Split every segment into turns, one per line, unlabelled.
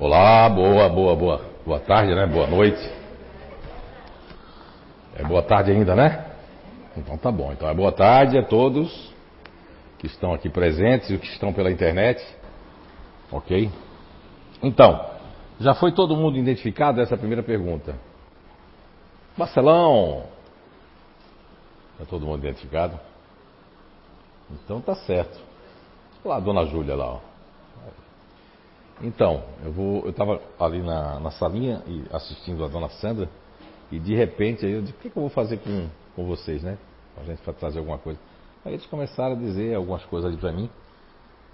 Olá, boa, boa, boa. Boa tarde, né? Boa noite. É boa tarde ainda, né? Então tá bom. Então é boa tarde a todos que estão aqui presentes e que estão pela internet. Ok? Então, já foi todo mundo identificado essa primeira pergunta? Marcelão! Está todo mundo identificado? Então tá certo. Olha lá dona Júlia lá, ó. Então, eu vou, eu estava ali na, na salinha e assistindo a dona Sandra e de repente eu disse, o que, que eu vou fazer com, com vocês, né? A gente para trazer alguma coisa. Aí eles começaram a dizer algumas coisas ali para mim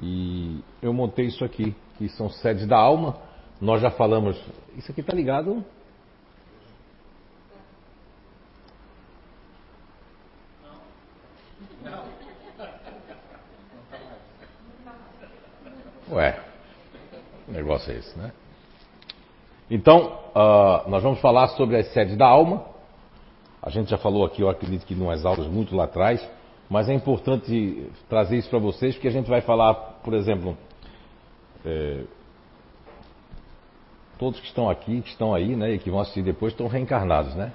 e eu montei isso aqui, que são sedes da alma. Nós já falamos, isso aqui tá ligado Ué, negócio é esse, né? Então, uh, nós vamos falar sobre as sedes da alma. A gente já falou aqui, eu acredito que umas aulas muito lá atrás, mas é importante trazer isso para vocês, porque a gente vai falar, por exemplo, é, todos que estão aqui, que estão aí, né, e que vão assistir depois, estão reencarnados, né?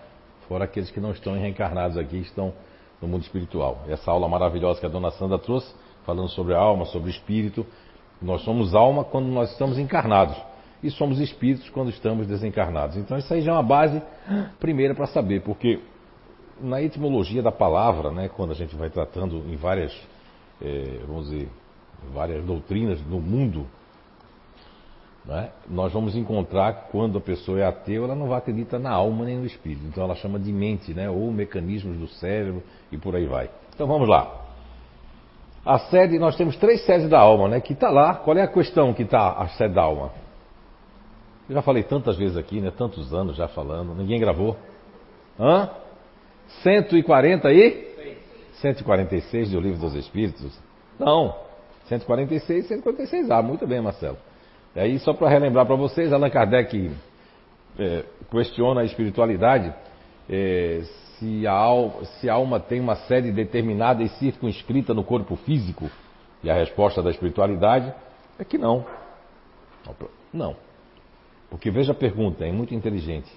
Fora aqueles que não estão reencarnados aqui, estão no mundo espiritual. Essa aula maravilhosa que a dona Sandra trouxe, falando sobre a alma, sobre o espírito, nós somos alma quando nós estamos encarnados e somos espíritos quando estamos desencarnados. Então isso aí já é uma base primeira para saber, porque na etimologia da palavra, né, quando a gente vai tratando em várias, é, vamos dizer, várias doutrinas no mundo, né, nós vamos encontrar quando a pessoa é ateu, ela não vai acreditar na alma nem no espírito. Então ela chama de mente, né, ou mecanismos do cérebro e por aí vai. Então vamos lá. A sede, nós temos três sedes da alma, né? Que está lá. Qual é a questão que está a sede da alma? Eu já falei tantas vezes aqui, né? Tantos anos já falando. Ninguém gravou. Hã? 140 e? 146 do Livro dos Espíritos? Não. 146 e 146A. Ah, muito bem, Marcelo. E aí, só para relembrar para vocês, Allan Kardec é, questiona a espiritualidade. É, se a, alma, se a alma tem uma sede determinada e circunscrita no corpo físico? E a resposta da espiritualidade é que não. Não. Porque veja a pergunta, é muito inteligente.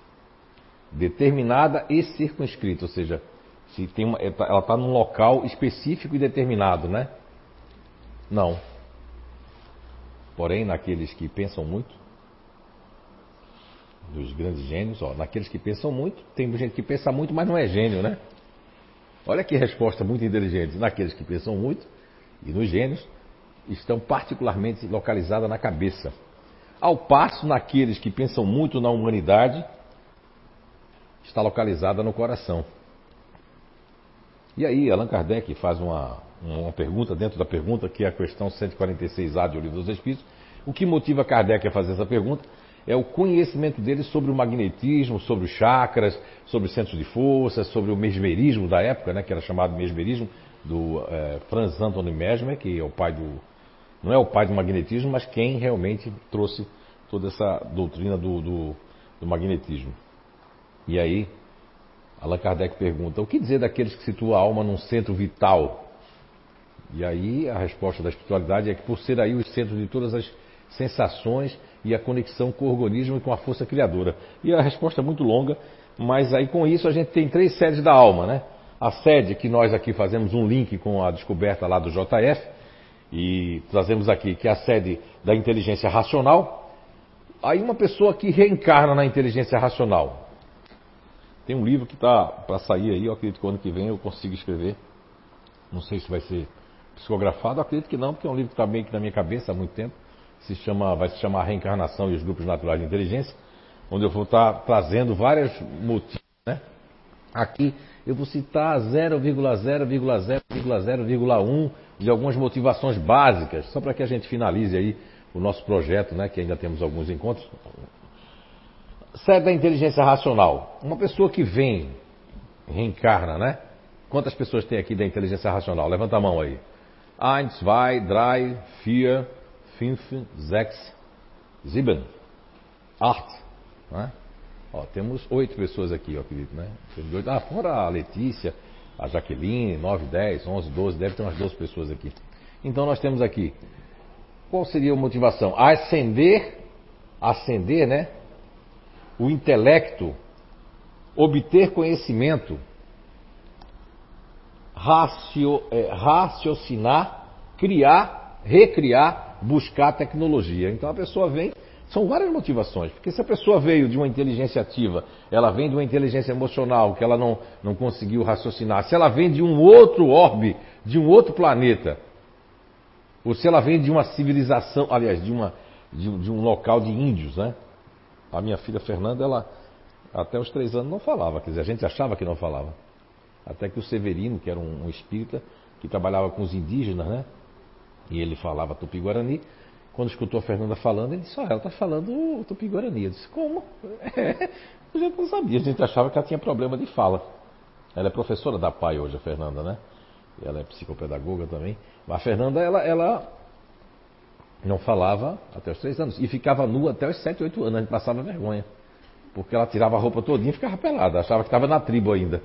Determinada e circunscrita, ou seja, se tem uma, ela está num local específico e determinado, né? Não. Porém, naqueles que pensam muito, dos grandes gênios, ó, naqueles que pensam muito, tem gente que pensa muito, mas não é gênio, né? Olha que resposta muito inteligente. Naqueles que pensam muito e nos gênios, estão particularmente localizadas na cabeça. Ao passo, naqueles que pensam muito na humanidade, está localizada no coração. E aí, Allan Kardec faz uma, uma pergunta dentro da pergunta, que é a questão 146A do Livro dos Espíritos. O que motiva Kardec a fazer essa pergunta? É o conhecimento dele sobre o magnetismo, sobre os chakras, sobre os centros de força, sobre o mesmerismo da época, né, que era chamado mesmerismo, do é, Franz Anton Mesmer, que é o pai do. não é o pai do magnetismo, mas quem realmente trouxe toda essa doutrina do, do, do magnetismo. E aí, Allan Kardec pergunta: o que dizer daqueles que situam a alma num centro vital? E aí a resposta da espiritualidade é que por ser aí o centro de todas as sensações e a conexão com o organismo e com a força criadora. E a resposta é muito longa, mas aí com isso a gente tem três sedes da alma, né? A sede que nós aqui fazemos um link com a descoberta lá do JF e trazemos aqui que é a sede da inteligência racional. Aí uma pessoa que reencarna na inteligência racional. Tem um livro que está para sair aí, eu acredito que ano que vem eu consigo escrever. Não sei se vai ser psicografado, acredito que não, porque é um livro que está meio que na minha cabeça há muito tempo se chama, vai se chamar Reencarnação e os Grupos Naturais de Inteligência, onde eu vou estar trazendo vários motivos. Né? Aqui eu vou citar 0,0,0,0,1 de algumas motivações básicas, só para que a gente finalize aí o nosso projeto, né, que ainda temos alguns encontros. Sede da inteligência racional. Uma pessoa que vem, reencarna, né? Quantas pessoas tem aqui da inteligência racional? Levanta a mão aí. Eins, zwei, drei, vier, fünf, sechs, sieben, acht. Né? Ó, temos oito pessoas aqui, eu acredito, né? Ah, fora a Letícia, a Jaqueline, 9, 10, 11, 12, deve ter umas 12 pessoas aqui. Então nós temos aqui, qual seria a motivação? Ascender ascender, né? O intelecto, obter conhecimento, racio, é, raciocinar, criar, recriar, buscar tecnologia. Então a pessoa vem, são várias motivações, porque se a pessoa veio de uma inteligência ativa, ela vem de uma inteligência emocional que ela não, não conseguiu raciocinar, se ela vem de um outro orbe, de um outro planeta, ou se ela vem de uma civilização, aliás, de, uma, de, de um local de índios, né? A minha filha Fernanda, ela até os três anos não falava, quer dizer, a gente achava que não falava. Até que o Severino, que era um, um espírita, que trabalhava com os indígenas, né? E ele falava tupi-guarani. Quando escutou a Fernanda falando, ele disse, ah, ela está falando tupi-guarani. Eu disse, como? É, a gente não sabia, a gente achava que ela tinha problema de fala. Ela é professora da PAI hoje, a Fernanda, né? Ela é psicopedagoga também. Mas a Fernanda, ela, ela não falava até os três anos. E ficava nua até os sete, oito anos. A gente passava vergonha. Porque ela tirava a roupa todinha e ficava pelada. Achava que estava na tribo ainda.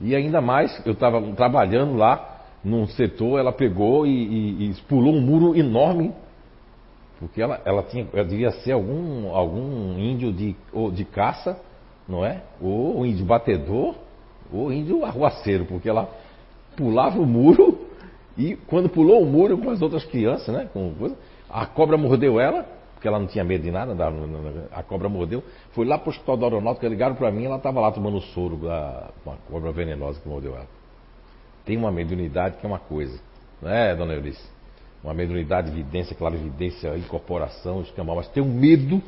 E ainda mais, eu estava trabalhando lá num setor, ela pegou e, e, e, pulou um muro enorme. Porque ela, ela, tinha, ela devia ser algum, algum índio de, ou de caça, não é? Ou índio batedor, ou índio arruaceiro, porque ela pulava o muro e quando pulou o muro com as outras crianças, né? Com, a cobra mordeu ela, porque ela não tinha medo de nada, a cobra mordeu. Foi lá para o hospital da aeronáutica, ligaram para mim ela estava lá tomando soro da uma cobra venenosa que mordeu ela. Tem uma mediunidade que é uma coisa, não é, dona Eurice? Uma mediunidade, evidência, clarividência, incorporação, escambau, mas tem um medo.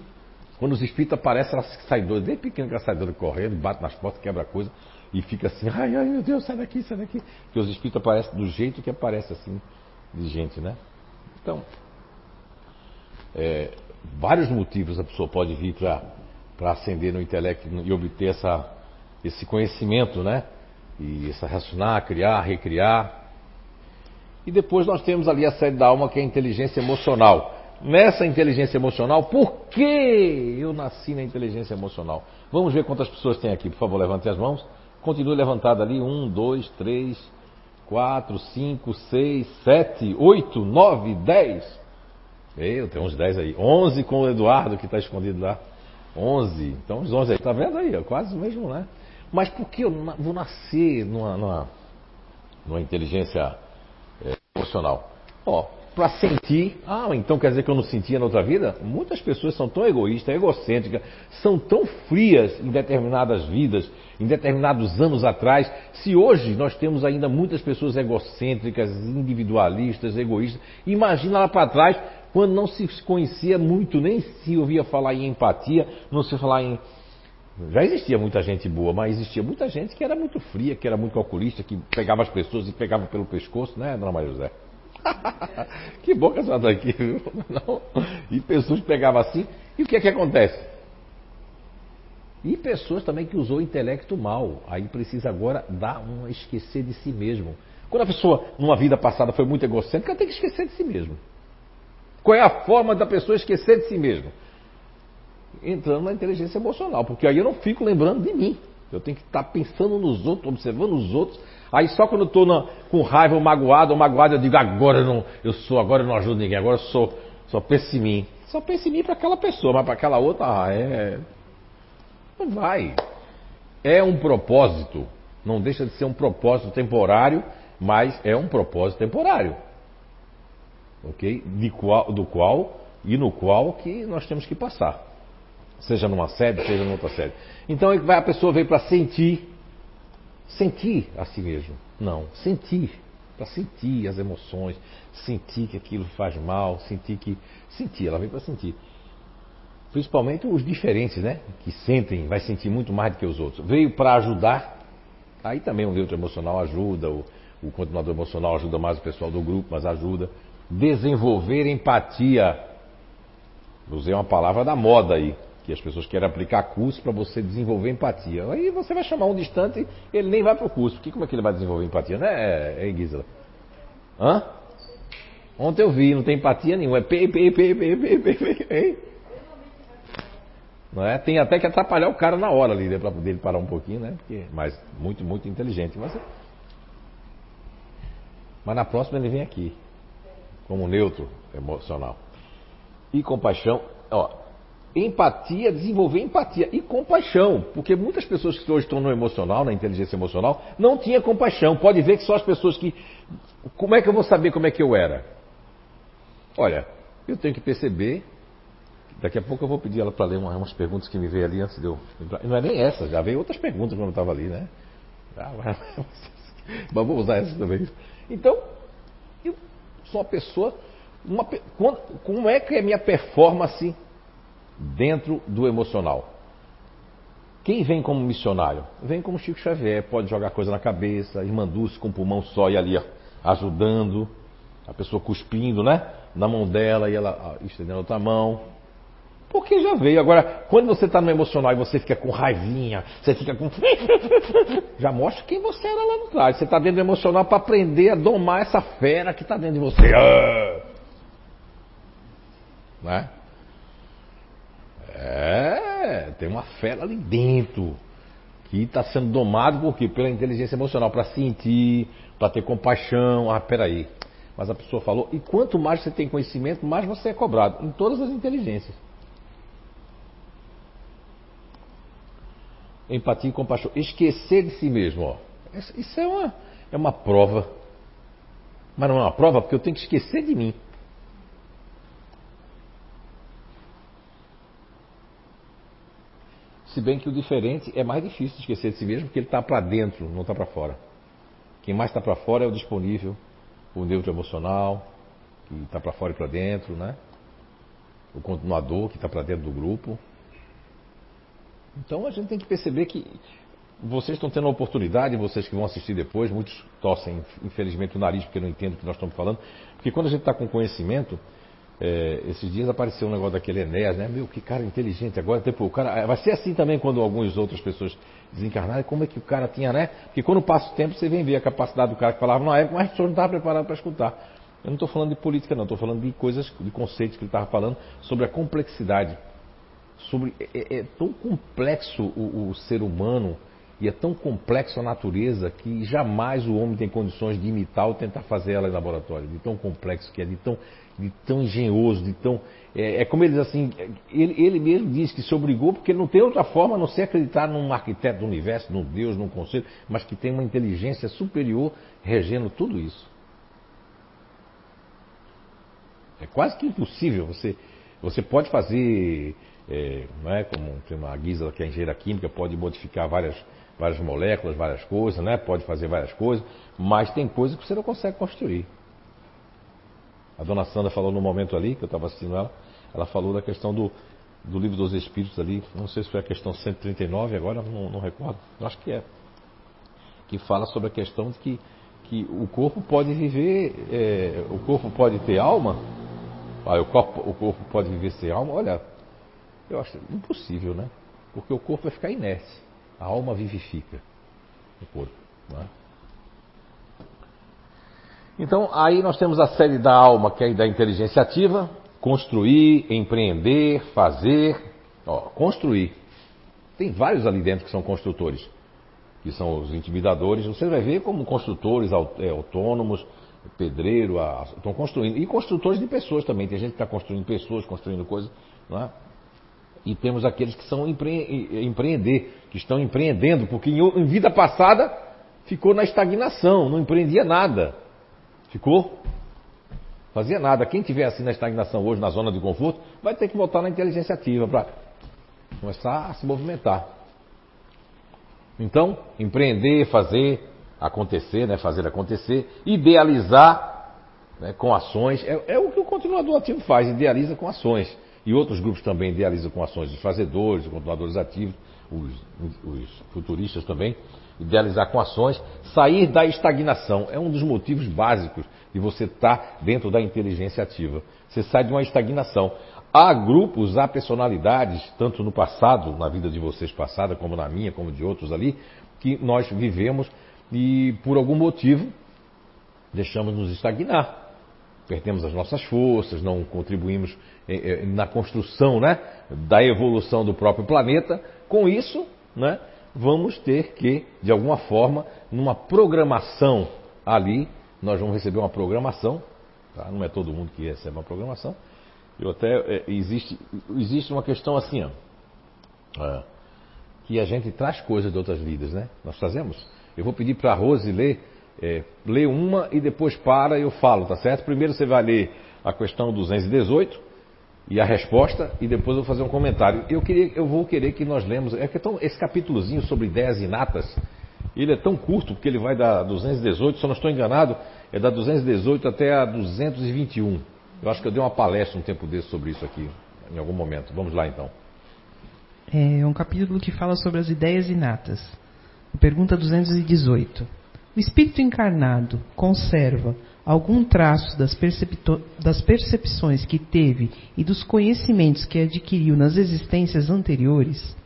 Quando os espíritos aparecem, ela sai doida, desde pequeno que ela sai doida correndo, bate nas portas, quebra coisa e fica assim, ai, ai meu Deus, sai daqui, sai daqui. Porque os espíritos aparecem do jeito que aparece assim, de gente, né? Então, é, vários motivos a pessoa pode vir para ascender no intelecto e obter essa, esse conhecimento, né? E essa racionar, criar, recriar. E depois nós temos ali a sede da alma que é a inteligência emocional. Nessa inteligência emocional, por que eu nasci na inteligência emocional? Vamos ver quantas pessoas tem aqui, por favor, levante as mãos. Continue levantado ali. Um, dois, três, quatro, cinco, seis, sete, oito, nove, dez. Eu tenho uns dez aí. Onze com o Eduardo que está escondido lá. Onze. Então os onze aí. Tá vendo aí? Quase o mesmo, né? Mas por que eu vou nascer numa, numa, numa inteligência é, emocional? Ó, para sentir. Ah, então quer dizer que eu não sentia na outra vida? Muitas pessoas são tão egoístas, egocêntricas, são tão frias em determinadas vidas, em determinados anos atrás. Se hoje nós temos ainda muitas pessoas egocêntricas, individualistas, egoístas, imagina lá para trás, quando não se conhecia muito, nem se ouvia falar em empatia, não se falar em. Já existia muita gente boa, mas existia muita gente que era muito fria, que era muito calculista, que pegava as pessoas e pegava pelo pescoço, né, dona Maria José? que bom que a senhora está aqui, viu? Não. E pessoas que pegavam assim. E o que é que acontece? E pessoas também que usou o intelecto mal. Aí precisa agora dar um esquecer de si mesmo. Quando a pessoa, numa vida passada, foi muito egocêntrica, ela tem que esquecer de si mesmo. Qual é a forma da pessoa esquecer de si mesmo? Entrando na inteligência emocional, porque aí eu não fico lembrando de mim. Eu tenho que estar pensando nos outros, observando os outros. Aí só quando eu estou com raiva ou magoado ou magoado, eu digo, agora eu não, eu sou, agora eu não ajudo ninguém, agora eu sou, só penso em mim. Só penso em mim para aquela pessoa, mas para aquela outra, ah, é. Não vai. É um propósito. Não deixa de ser um propósito temporário, mas é um propósito temporário. Ok? Qual, do qual e no qual que nós temos que passar. Seja numa sede, seja em outra sede. Então a pessoa veio para sentir, sentir a si mesmo. Não, sentir. Para sentir as emoções, sentir que aquilo faz mal, sentir que. Sentir, ela veio para sentir. Principalmente os diferentes, né? Que sentem, vai sentir muito mais do que os outros. Veio para ajudar. Aí também o neutro emocional ajuda, o, o continuador emocional ajuda mais o pessoal do grupo, mas ajuda. Desenvolver empatia. Usei uma palavra da moda aí que as pessoas querem aplicar curso para você desenvolver empatia. Aí você vai chamar um distante, ele nem vai para o curso. Porque como é que ele vai desenvolver empatia, né, é, é Gisela? Hã? Ontem eu vi, não tem empatia nenhuma. É pei, pei, pei, pei, pei, pei, pei. Não é? Tem até que atrapalhar o cara na hora ali, né, para poder parar um pouquinho, né? Porque, mas muito, muito inteligente. Mas, mas na próxima ele vem aqui, como neutro emocional. E compaixão, ó, empatia, desenvolver empatia e compaixão, porque muitas pessoas que hoje estão no emocional, na inteligência emocional, não tinha compaixão. Pode ver que só as pessoas que. Como é que eu vou saber como é que eu era? Olha, eu tenho que perceber. Daqui a pouco eu vou pedir ela para ler umas perguntas que me veio ali antes de eu. Não é nem essa, já veio outras perguntas quando eu estava ali, né? Ah, mas vou usar essa também. Então, eu sou uma pessoa. Uma, como é que é a minha performance dentro do emocional. Quem vem como missionário? Vem como Chico Xavier, pode jogar coisa na cabeça, irmã Dulce com o pulmão só e ali ajudando, a pessoa cuspindo, né? Na mão dela e ela estendendo a outra mão. Porque já veio. Agora, quando você está no emocional e você fica com raivinha, você fica com. já mostra quem você era lá no trás. Você está dentro do emocional para aprender a domar essa fera que está dentro de você. Ah! Né? É, tem uma fera ali dentro que está sendo domado por quê? Pela inteligência emocional, para sentir, para ter compaixão. Ah, peraí. Mas a pessoa falou, e quanto mais você tem conhecimento, mais você é cobrado, em todas as inteligências. Empatia e compaixão. Esquecer de si mesmo, ó. Isso é uma, é uma prova. Mas não é uma prova porque eu tenho que esquecer de mim. Se bem que o diferente é mais difícil de esquecer de si mesmo, porque ele está para dentro, não está para fora. Quem mais está para fora é o disponível, o neutro emocional, que está para fora e para dentro, né? O continuador, que está para dentro do grupo. Então a gente tem que perceber que vocês estão tendo a oportunidade, vocês que vão assistir depois, muitos torcem, infelizmente, o nariz porque não entendem o que nós estamos falando. Porque quando a gente está com conhecimento, é, esses dias apareceu um negócio daquele Enéas, né? Meu, que cara inteligente. Agora, tipo, o cara. Vai ser assim também quando algumas outras pessoas desencarnarem. Como é que o cara tinha, né? Porque quando passa o tempo, você vem ver a capacidade do cara que falava na época, mas a pessoa não estava preparada para escutar. Eu não estou falando de política, não. Estou falando de coisas, de conceitos que ele estava falando sobre a complexidade. Sobre. É, é, é tão complexo o, o ser humano e é tão complexo a natureza que jamais o homem tem condições de imitar ou tentar fazer ela em laboratório. De tão complexo que é, de tão, de tão engenhoso, de tão. É, é como ele diz assim, ele, ele, mesmo diz que se obrigou porque não tem outra forma a não ser acreditar num arquiteto do universo, num Deus, num conceito, mas que tem uma inteligência superior regendo tudo isso. É quase que impossível. Você, você pode fazer, é, não é, como tem uma guisa que é engenheira química, pode modificar várias várias moléculas, várias coisas, né? Pode fazer várias coisas, mas tem coisas que você não consegue construir. A dona Sandra falou no momento ali, que eu estava assistindo ela, ela falou da questão do, do livro dos Espíritos ali, não sei se foi a questão 139, agora não, não recordo, acho que é. Que fala sobre a questão de que, que o corpo pode viver, é, o corpo pode ter alma, ah, o, corpo, o corpo pode viver sem alma, olha, eu acho impossível, né? Porque o corpo vai ficar inerte. A alma vivifica o corpo. É? Então, aí nós temos a série da alma, que é da inteligência ativa, construir, empreender, fazer. Ó, construir. Tem vários ali dentro que são construtores, que são os intimidadores. Você vai ver como construtores é, autônomos, pedreiro, estão construindo. E construtores de pessoas também. Tem gente que está construindo pessoas, construindo coisas. Não é? E temos aqueles que são empre... empreender, que estão empreendendo, porque em vida passada ficou na estagnação, não empreendia nada. Ficou? Fazia nada. Quem tiver assim na estagnação hoje, na zona de conforto, vai ter que voltar na inteligência ativa para começar a se movimentar. Então, empreender, fazer acontecer, né, fazer acontecer, idealizar né, com ações, é, é o que o continuador ativo faz, idealiza com ações. E outros grupos também idealizam com ações de fazedores, continuadores ativos, os, os futuristas também, idealizar com ações, sair da estagnação. É um dos motivos básicos de você estar dentro da inteligência ativa. Você sai de uma estagnação. Há grupos, há personalidades, tanto no passado, na vida de vocês passada, como na minha, como de outros ali, que nós vivemos e por algum motivo deixamos nos estagnar perdemos as nossas forças, não contribuímos eh, eh, na construção né, da evolução do próprio planeta. Com isso, né, vamos ter que, de alguma forma, numa programação ali, nós vamos receber uma programação, tá? não é todo mundo que recebe uma programação, Eu até é, existe existe uma questão assim, ó, é, que a gente traz coisas de outras vidas, né? Nós trazemos. Eu vou pedir para a Rose ler, é, ler uma e depois para e eu falo, tá certo? Primeiro você vai ler a questão 218 e a resposta e depois eu vou fazer um comentário. Eu queria, eu vou querer que nós lemos, é que então, esse capítulozinho sobre ideias inatas, ele é tão curto porque ele vai da 218, se eu não estou enganado, é da 218 até a 221. Eu acho que eu dei uma palestra um tempo desse sobre isso aqui, em algum momento. Vamos lá então.
É um capítulo que fala sobre as ideias inatas. Pergunta 218. O espírito encarnado conserva algum traço das, das, percepções que teve e dos conhecimentos que adquiriu nas existências anteriores?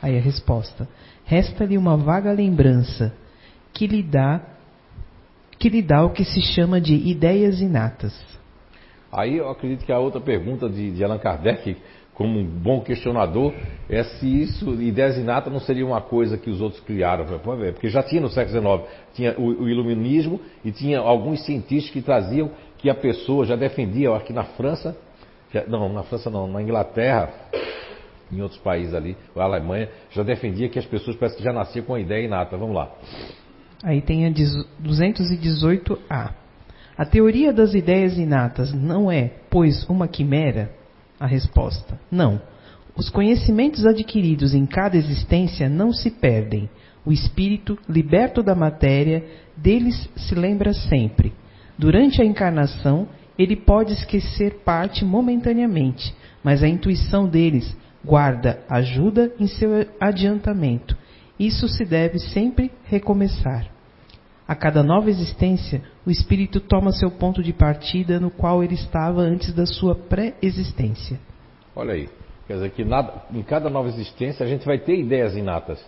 Aí a resposta: resta-lhe uma vaga lembrança que lhe dá que lhe dá o que se chama de ideias inatas.
Aí eu acredito que a outra pergunta de, de Allan Kardec, como um bom questionador, é se isso, ideias inatas, não seria uma coisa que os outros criaram. Porque já tinha no século XIX, tinha o, o iluminismo e tinha alguns cientistas que traziam que a pessoa já defendia, eu acho que na França, já, não, na França não, na Inglaterra, em outros países ali, a Alemanha, já defendia que as pessoas parece que já nasciam com a ideia inata. Vamos lá.
Aí tem a 218A. A teoria das ideias inatas não é, pois, uma quimera? A resposta: não. Os conhecimentos adquiridos em cada existência não se perdem. O espírito, liberto da matéria, deles se lembra sempre. Durante a encarnação, ele pode esquecer parte momentaneamente, mas a intuição deles guarda ajuda em seu adiantamento. Isso se deve sempre recomeçar. A cada nova existência, o espírito toma seu ponto de partida no qual ele estava antes da sua pré-existência.
Olha aí, quer dizer que nada, em cada nova existência a gente vai ter ideias inatas.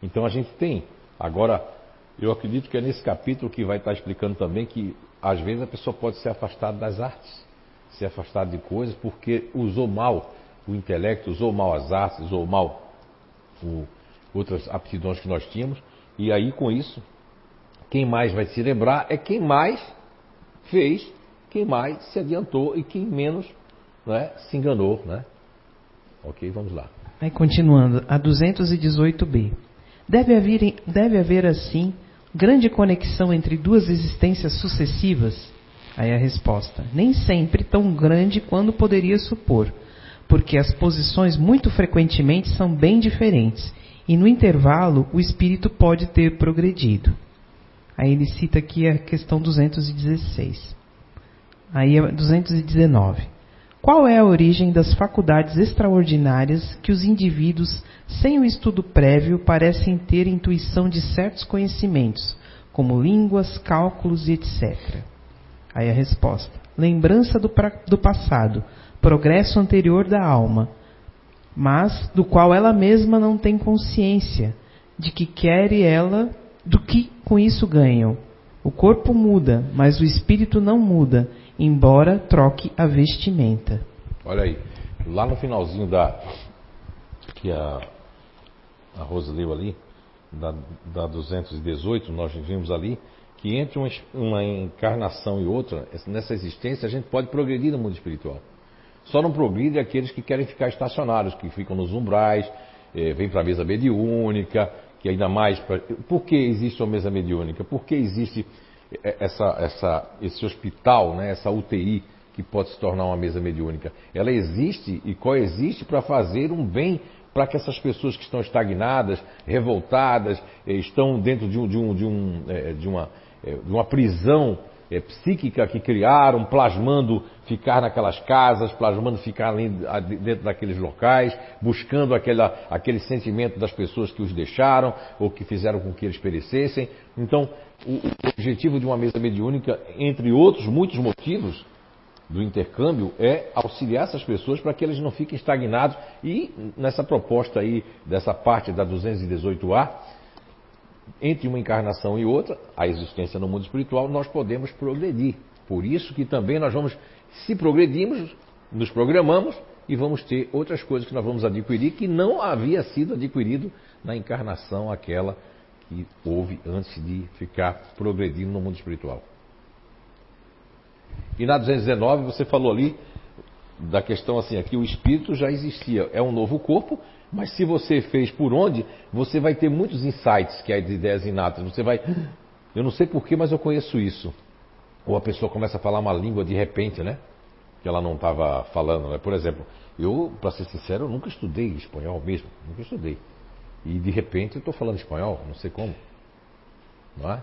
Então a gente tem. Agora, eu acredito que é nesse capítulo que vai estar explicando também que às vezes a pessoa pode ser afastada das artes, ser afastada de coisas porque usou mal o intelecto, usou mal as artes, usou mal o, outras aptidões que nós tínhamos, e aí com isso quem mais vai se lembrar é quem mais fez, quem mais se adiantou e quem menos né, se enganou. Né? Ok, vamos lá.
Continuando, a 218b. Deve haver, deve haver assim grande conexão entre duas existências sucessivas? Aí a resposta: nem sempre tão grande quanto poderia supor, porque as posições muito frequentemente são bem diferentes, e no intervalo o espírito pode ter progredido. Aí ele cita aqui a questão 216. Aí é 219. Qual é a origem das faculdades extraordinárias que os indivíduos, sem o estudo prévio, parecem ter intuição de certos conhecimentos, como línguas, cálculos e etc? Aí a resposta: lembrança do, pra, do passado, progresso anterior da alma, mas do qual ela mesma não tem consciência, de que quer ela do que com isso ganham? O corpo muda, mas o espírito não muda, embora troque a vestimenta.
Olha aí, lá no finalzinho da que a, a Rosa leu ali, da, da 218, nós vimos ali, que entre uma, uma encarnação e outra, nessa existência, a gente pode progredir no mundo espiritual. Só não progride aqueles que querem ficar estacionários, que ficam nos umbrais, eh, vêm para a mesa mediúnica, que ainda mais. Pra... Por que existe uma mesa mediúnica? Por que existe essa, essa, esse hospital, né, essa UTI que pode se tornar uma mesa mediúnica? Ela existe e coexiste para fazer um bem para que essas pessoas que estão estagnadas, revoltadas, eh, estão dentro de, um, de, um, de, um, eh, de uma, eh, de uma prisão é, psíquica que criaram, plasmando ficar naquelas casas, plasmando ficar dentro daqueles locais, buscando aquela, aquele sentimento das pessoas que os deixaram ou que fizeram com que eles perecessem. Então, o, o objetivo de uma mesa mediúnica, entre outros muitos motivos do intercâmbio, é auxiliar essas pessoas para que eles não fiquem estagnados. E nessa proposta aí, dessa parte da 218A, entre uma encarnação e outra, a existência no mundo espiritual, nós podemos progredir. Por isso que também nós vamos, se progredirmos, nos programamos e vamos ter outras coisas que nós vamos adquirir que não havia sido adquirido na encarnação aquela que houve antes de ficar progredindo no mundo espiritual. E na 219 você falou ali da questão assim, aqui o espírito já existia, é um novo corpo, mas se você fez por onde, você vai ter muitos insights, que é de ideias inatas. Você vai, eu não sei porquê, mas eu conheço isso. Ou a pessoa começa a falar uma língua de repente, né? Que ela não estava falando, né? Por exemplo, eu, para ser sincero, eu nunca estudei espanhol mesmo, nunca estudei. E de repente eu estou falando espanhol, não sei como. Não é?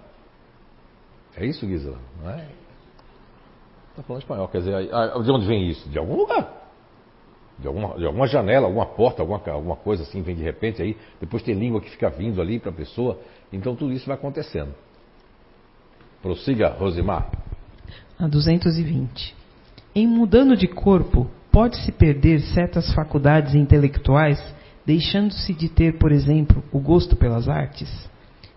É isso, Gisela? Não é? Está falando espanhol, quer dizer, de onde vem isso? De algum lugar. De alguma, de alguma janela, alguma porta, alguma, alguma coisa assim, vem de repente aí. Depois tem língua que fica vindo ali para a pessoa. Então tudo isso vai acontecendo. Prossiga, Rosimar.
A 220. Em mudando de corpo, pode-se perder certas faculdades intelectuais, deixando-se de ter, por exemplo, o gosto pelas artes?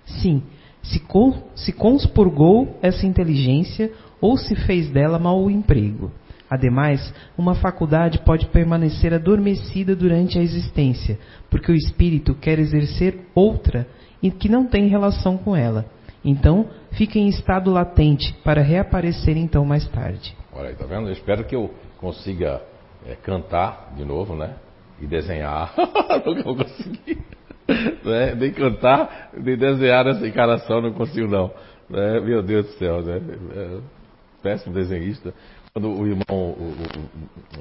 Sim, se, con se conspurgou essa inteligência ou se fez dela mau emprego. Ademais, uma faculdade pode permanecer adormecida durante a existência, porque o espírito quer exercer outra e que não tem relação com ela. Então, fica em estado latente para reaparecer então mais tarde.
Olha aí, tá vendo? Eu espero que eu consiga é, cantar de novo, né? E desenhar. Nunca vou conseguir. Né? Nem cantar, nem desenhar essa encaração, não consigo não. Né? Meu Deus do céu, né? É, péssimo desenhista. Quando o irmão, o,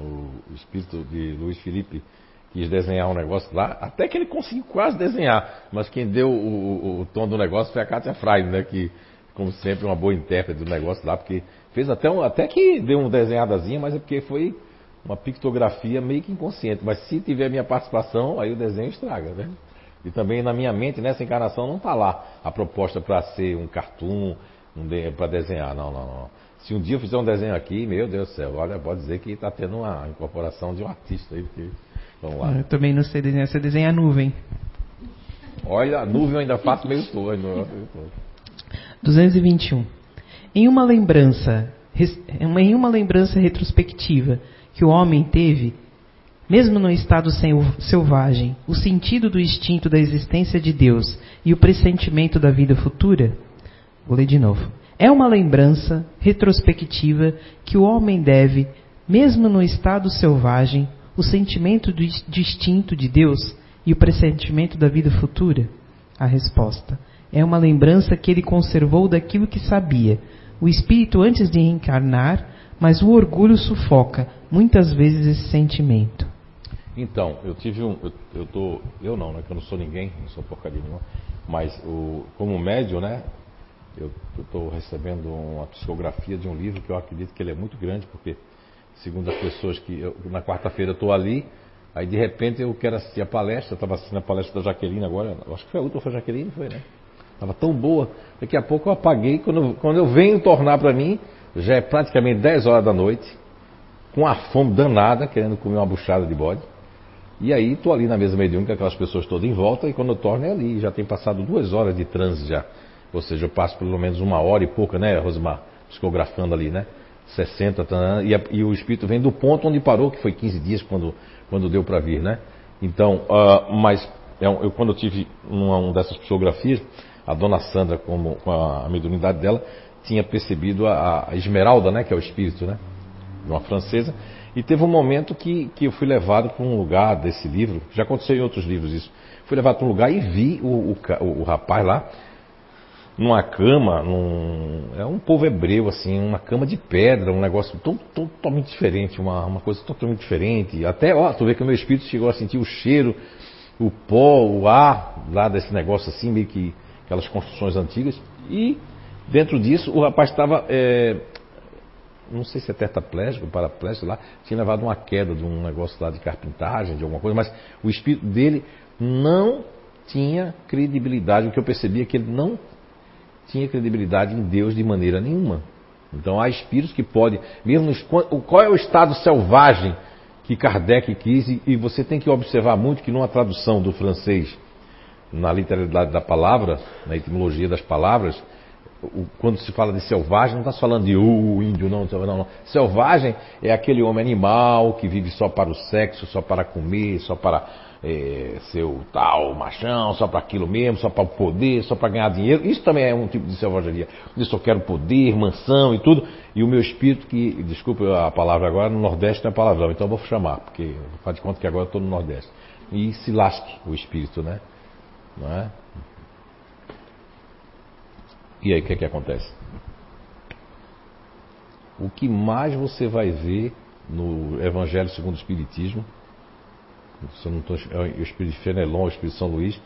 o, o, o espírito de Luiz Felipe quis desenhar um negócio lá, até que ele conseguiu quase desenhar, mas quem deu o, o, tom do negócio foi a Kátia Freire, né, que, como sempre, uma boa intérprete do negócio lá, porque fez até, um, até que deu uma desenhadazinha, mas é porque foi uma pictografia meio que inconsciente. Mas se tiver minha participação, aí o desenho estraga, né? E também na minha mente, nessa encarnação, não está lá a proposta para ser um cartoon, um de, para desenhar. Não, não, não. Se um dia eu fizer um desenho aqui, meu Deus do céu, olha, pode dizer que está tendo uma incorporação de um artista aí. Porque,
vamos lá. Eu também não sei desenhar, você desenha a nuvem.
Olha, a nuvem eu ainda faço meio todo.
221. Em uma lembrança, em uma lembrança retrospectiva que o homem teve, mesmo no estado selvagem, o sentido do instinto da existência de Deus e o pressentimento da vida futura? Vou ler de novo. É uma lembrança retrospectiva que o homem deve, mesmo no estado selvagem, o sentimento distinto de Deus e o pressentimento da vida futura? A resposta é uma lembrança que ele conservou daquilo que sabia, o espírito antes de reencarnar, mas o orgulho sufoca muitas vezes esse sentimento.
Então, eu tive um. Eu, eu, tô, eu não, né? Que eu não sou ninguém, não sou porcaria nenhuma. Mas o, como médio, né? Eu estou recebendo uma psicografia de um livro que eu acredito que ele é muito grande, porque, segundo as pessoas que. Eu, na quarta-feira eu estou ali, aí de repente eu quero assistir a palestra, estava assistindo a palestra da Jaqueline agora, acho que foi a última, foi a Jaqueline, foi, né? Estava tão boa. Daqui a pouco eu apaguei, quando, quando eu venho tornar para mim, já é praticamente 10 horas da noite, com a fome danada, querendo comer uma buchada de bode. E aí estou ali na mesa mediúnica, aquelas pessoas todas em volta, e quando eu torno é ali, já tem passado duas horas de trânsito já. Ou seja, eu passo pelo menos uma hora e pouca, né, Rosimar? Psicografando ali, né? 60, tá, e, a, e, o espírito vem do ponto onde parou, que foi 15 dias quando, quando deu para vir, né? Então, uh, mas é eu, quando eu tive uma, uma, dessas psicografias, a dona Sandra, como, com a, a mediunidade dela, tinha percebido a, a, Esmeralda, né, que é o espírito, né? Uma francesa. E teve um momento que, que eu fui levado para um lugar desse livro, já aconteceu em outros livros isso. Fui levado para um lugar e vi o, o, o rapaz lá numa cama, num, é um povo hebreu, assim, uma cama de pedra, um negócio totalmente diferente, uma, uma coisa totalmente diferente. Até, ó, tu vê que o meu espírito chegou a sentir o cheiro, o pó, o ar lá desse negócio assim, meio que aquelas construções antigas. E dentro disso o rapaz estava, é, não sei se é tetraplégico, paraplégico lá, tinha levado uma queda de um negócio lá de carpintagem, de alguma coisa, mas o espírito dele não tinha credibilidade. O que eu percebi é que ele não tinha credibilidade em Deus de maneira nenhuma. Então há espíritos que podem, mesmo qual é o estado selvagem que Kardec quis, e você tem que observar muito que numa tradução do francês, na literalidade da palavra, na etimologia das palavras, quando se fala de selvagem, não está falando de uh, índio, não, não, não. Selvagem é aquele homem animal que vive só para o sexo, só para comer, só para é, ser o tal machão, só para aquilo mesmo, só para o poder, só para ganhar dinheiro. Isso também é um tipo de selvageria. Eu só quero poder, mansão e tudo. E o meu espírito, que, desculpe a palavra agora, no Nordeste não é palavrão, então vou chamar, porque faz de conta que agora eu estou no Nordeste. E se lasque o espírito, né? Não é? E aí, o que é que acontece? O que mais você vai ver no Evangelho segundo o Espiritismo, se eu não tô, é o Espírito de Fenelon, o Espírito de São Luís,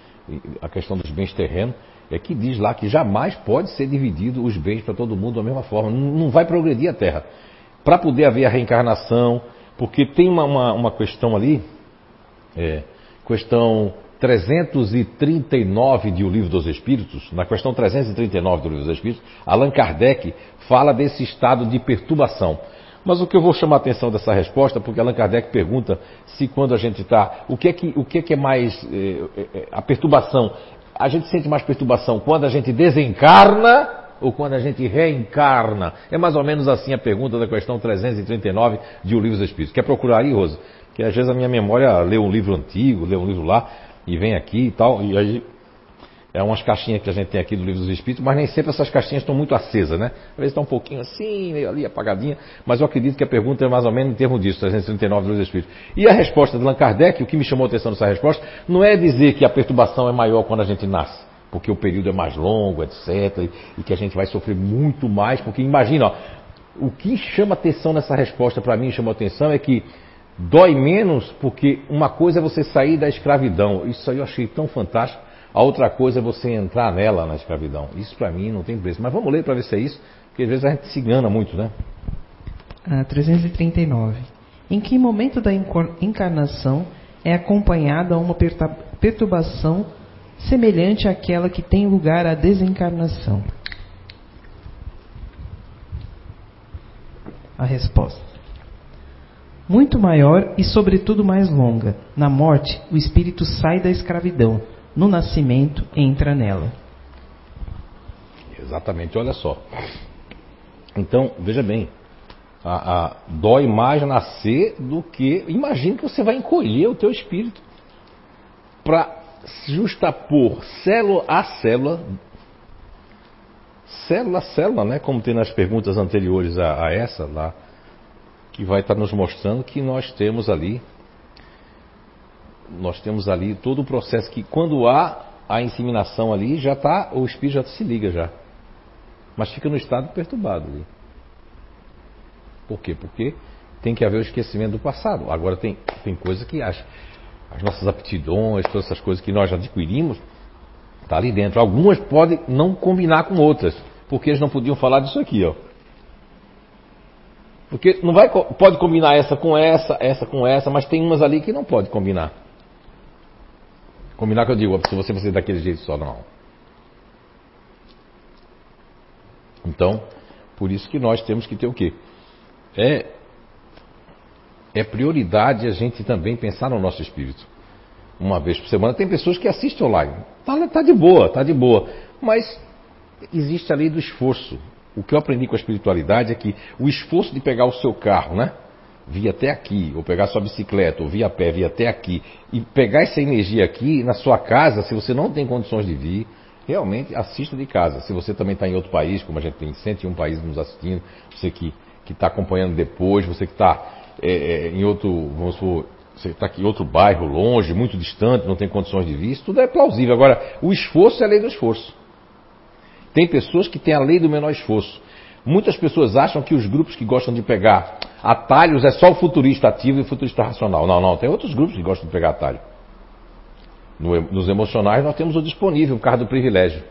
a questão dos bens terrenos, é que diz lá que jamais pode ser dividido os bens para todo mundo da mesma forma. Não vai progredir a Terra. Para poder haver a reencarnação, porque tem uma, uma, uma questão ali, é, questão 339 de O Livro dos Espíritos, na questão 339 do Livro dos Espíritos, Allan Kardec fala desse estado de perturbação. Mas o que eu vou chamar a atenção dessa resposta, porque Allan Kardec pergunta se quando a gente está. O que é que, o que, é, que é mais. É, a perturbação. A gente sente mais perturbação quando a gente desencarna ou quando a gente reencarna? É mais ou menos assim a pergunta da questão 339 de O Livro dos Espíritos. Quer procurar aí, Rosa? Que às vezes a minha memória lê um livro antigo, lê um livro lá e vem aqui e tal, e aí é umas caixinhas que a gente tem aqui do Livro dos Espíritos, mas nem sempre essas caixinhas estão muito acesas, né? Às vezes está um pouquinho assim, meio ali apagadinha, mas eu acredito que a pergunta é mais ou menos em termos disso, 339 do Livro dos Espíritos. E a resposta de Allan Kardec, o que me chamou a atenção nessa resposta, não é dizer que a perturbação é maior quando a gente nasce, porque o período é mais longo, etc., e que a gente vai sofrer muito mais, porque imagina, ó, o que chama atenção nessa resposta para mim, chamou atenção, é que Dói menos porque uma coisa é você sair da escravidão. Isso aí eu achei tão fantástico. A outra coisa é você entrar nela na escravidão. Isso para mim não tem preço. Mas vamos ler para ver se é isso, porque às vezes a gente se engana muito, né?
Ah, 339. Em que momento da encarnação é acompanhada uma perturbação semelhante àquela que tem lugar à desencarnação? A resposta muito maior e, sobretudo, mais longa. Na morte, o espírito sai da escravidão. No nascimento, entra nela.
Exatamente, olha só. Então, veja bem, a, a, dói mais nascer do que. Imagine que você vai encolher o teu espírito para justapor célula a célula, célula a célula, né? Como tem nas perguntas anteriores a, a essa lá que vai estar nos mostrando que nós temos ali, nós temos ali todo o processo que quando há a inseminação ali, já está, o espírito já se liga já. Mas fica no estado perturbado ali. Por quê? Porque tem que haver o esquecimento do passado. Agora tem, tem coisa que as, as nossas aptidões, todas essas coisas que nós adquirimos, está ali dentro. Algumas podem não combinar com outras, porque eles não podiam falar disso aqui, ó. Porque não vai, pode combinar essa com essa, essa com essa, mas tem umas ali que não pode combinar. Combinar que eu digo, se você fazer daquele jeito só, não. Então, por isso que nós temos que ter o quê? É, é prioridade a gente também pensar no nosso espírito. Uma vez por semana. Tem pessoas que assistem online. Tá, tá de boa, tá de boa. Mas existe a lei do esforço. O que eu aprendi com a espiritualidade é que o esforço de pegar o seu carro, né? Vir até aqui, ou pegar sua bicicleta, ou vir a pé, vir até aqui, e pegar essa energia aqui na sua casa, se você não tem condições de vir, realmente assista de casa. Se você também está em outro país, como a gente tem 101 países nos assistindo, você que está acompanhando depois, você que está é, é, em outro, vamos supor, você está aqui em outro bairro, longe, muito distante, não tem condições de vir, isso tudo é plausível. Agora, o esforço é a lei do esforço. Tem pessoas que têm a lei do menor esforço. Muitas pessoas acham que os grupos que gostam de pegar atalhos é só o futurista ativo e o futurista racional. Não, não, tem outros grupos que gostam de pegar atalho. No, nos emocionais nós temos o disponível, por causa do privilégio.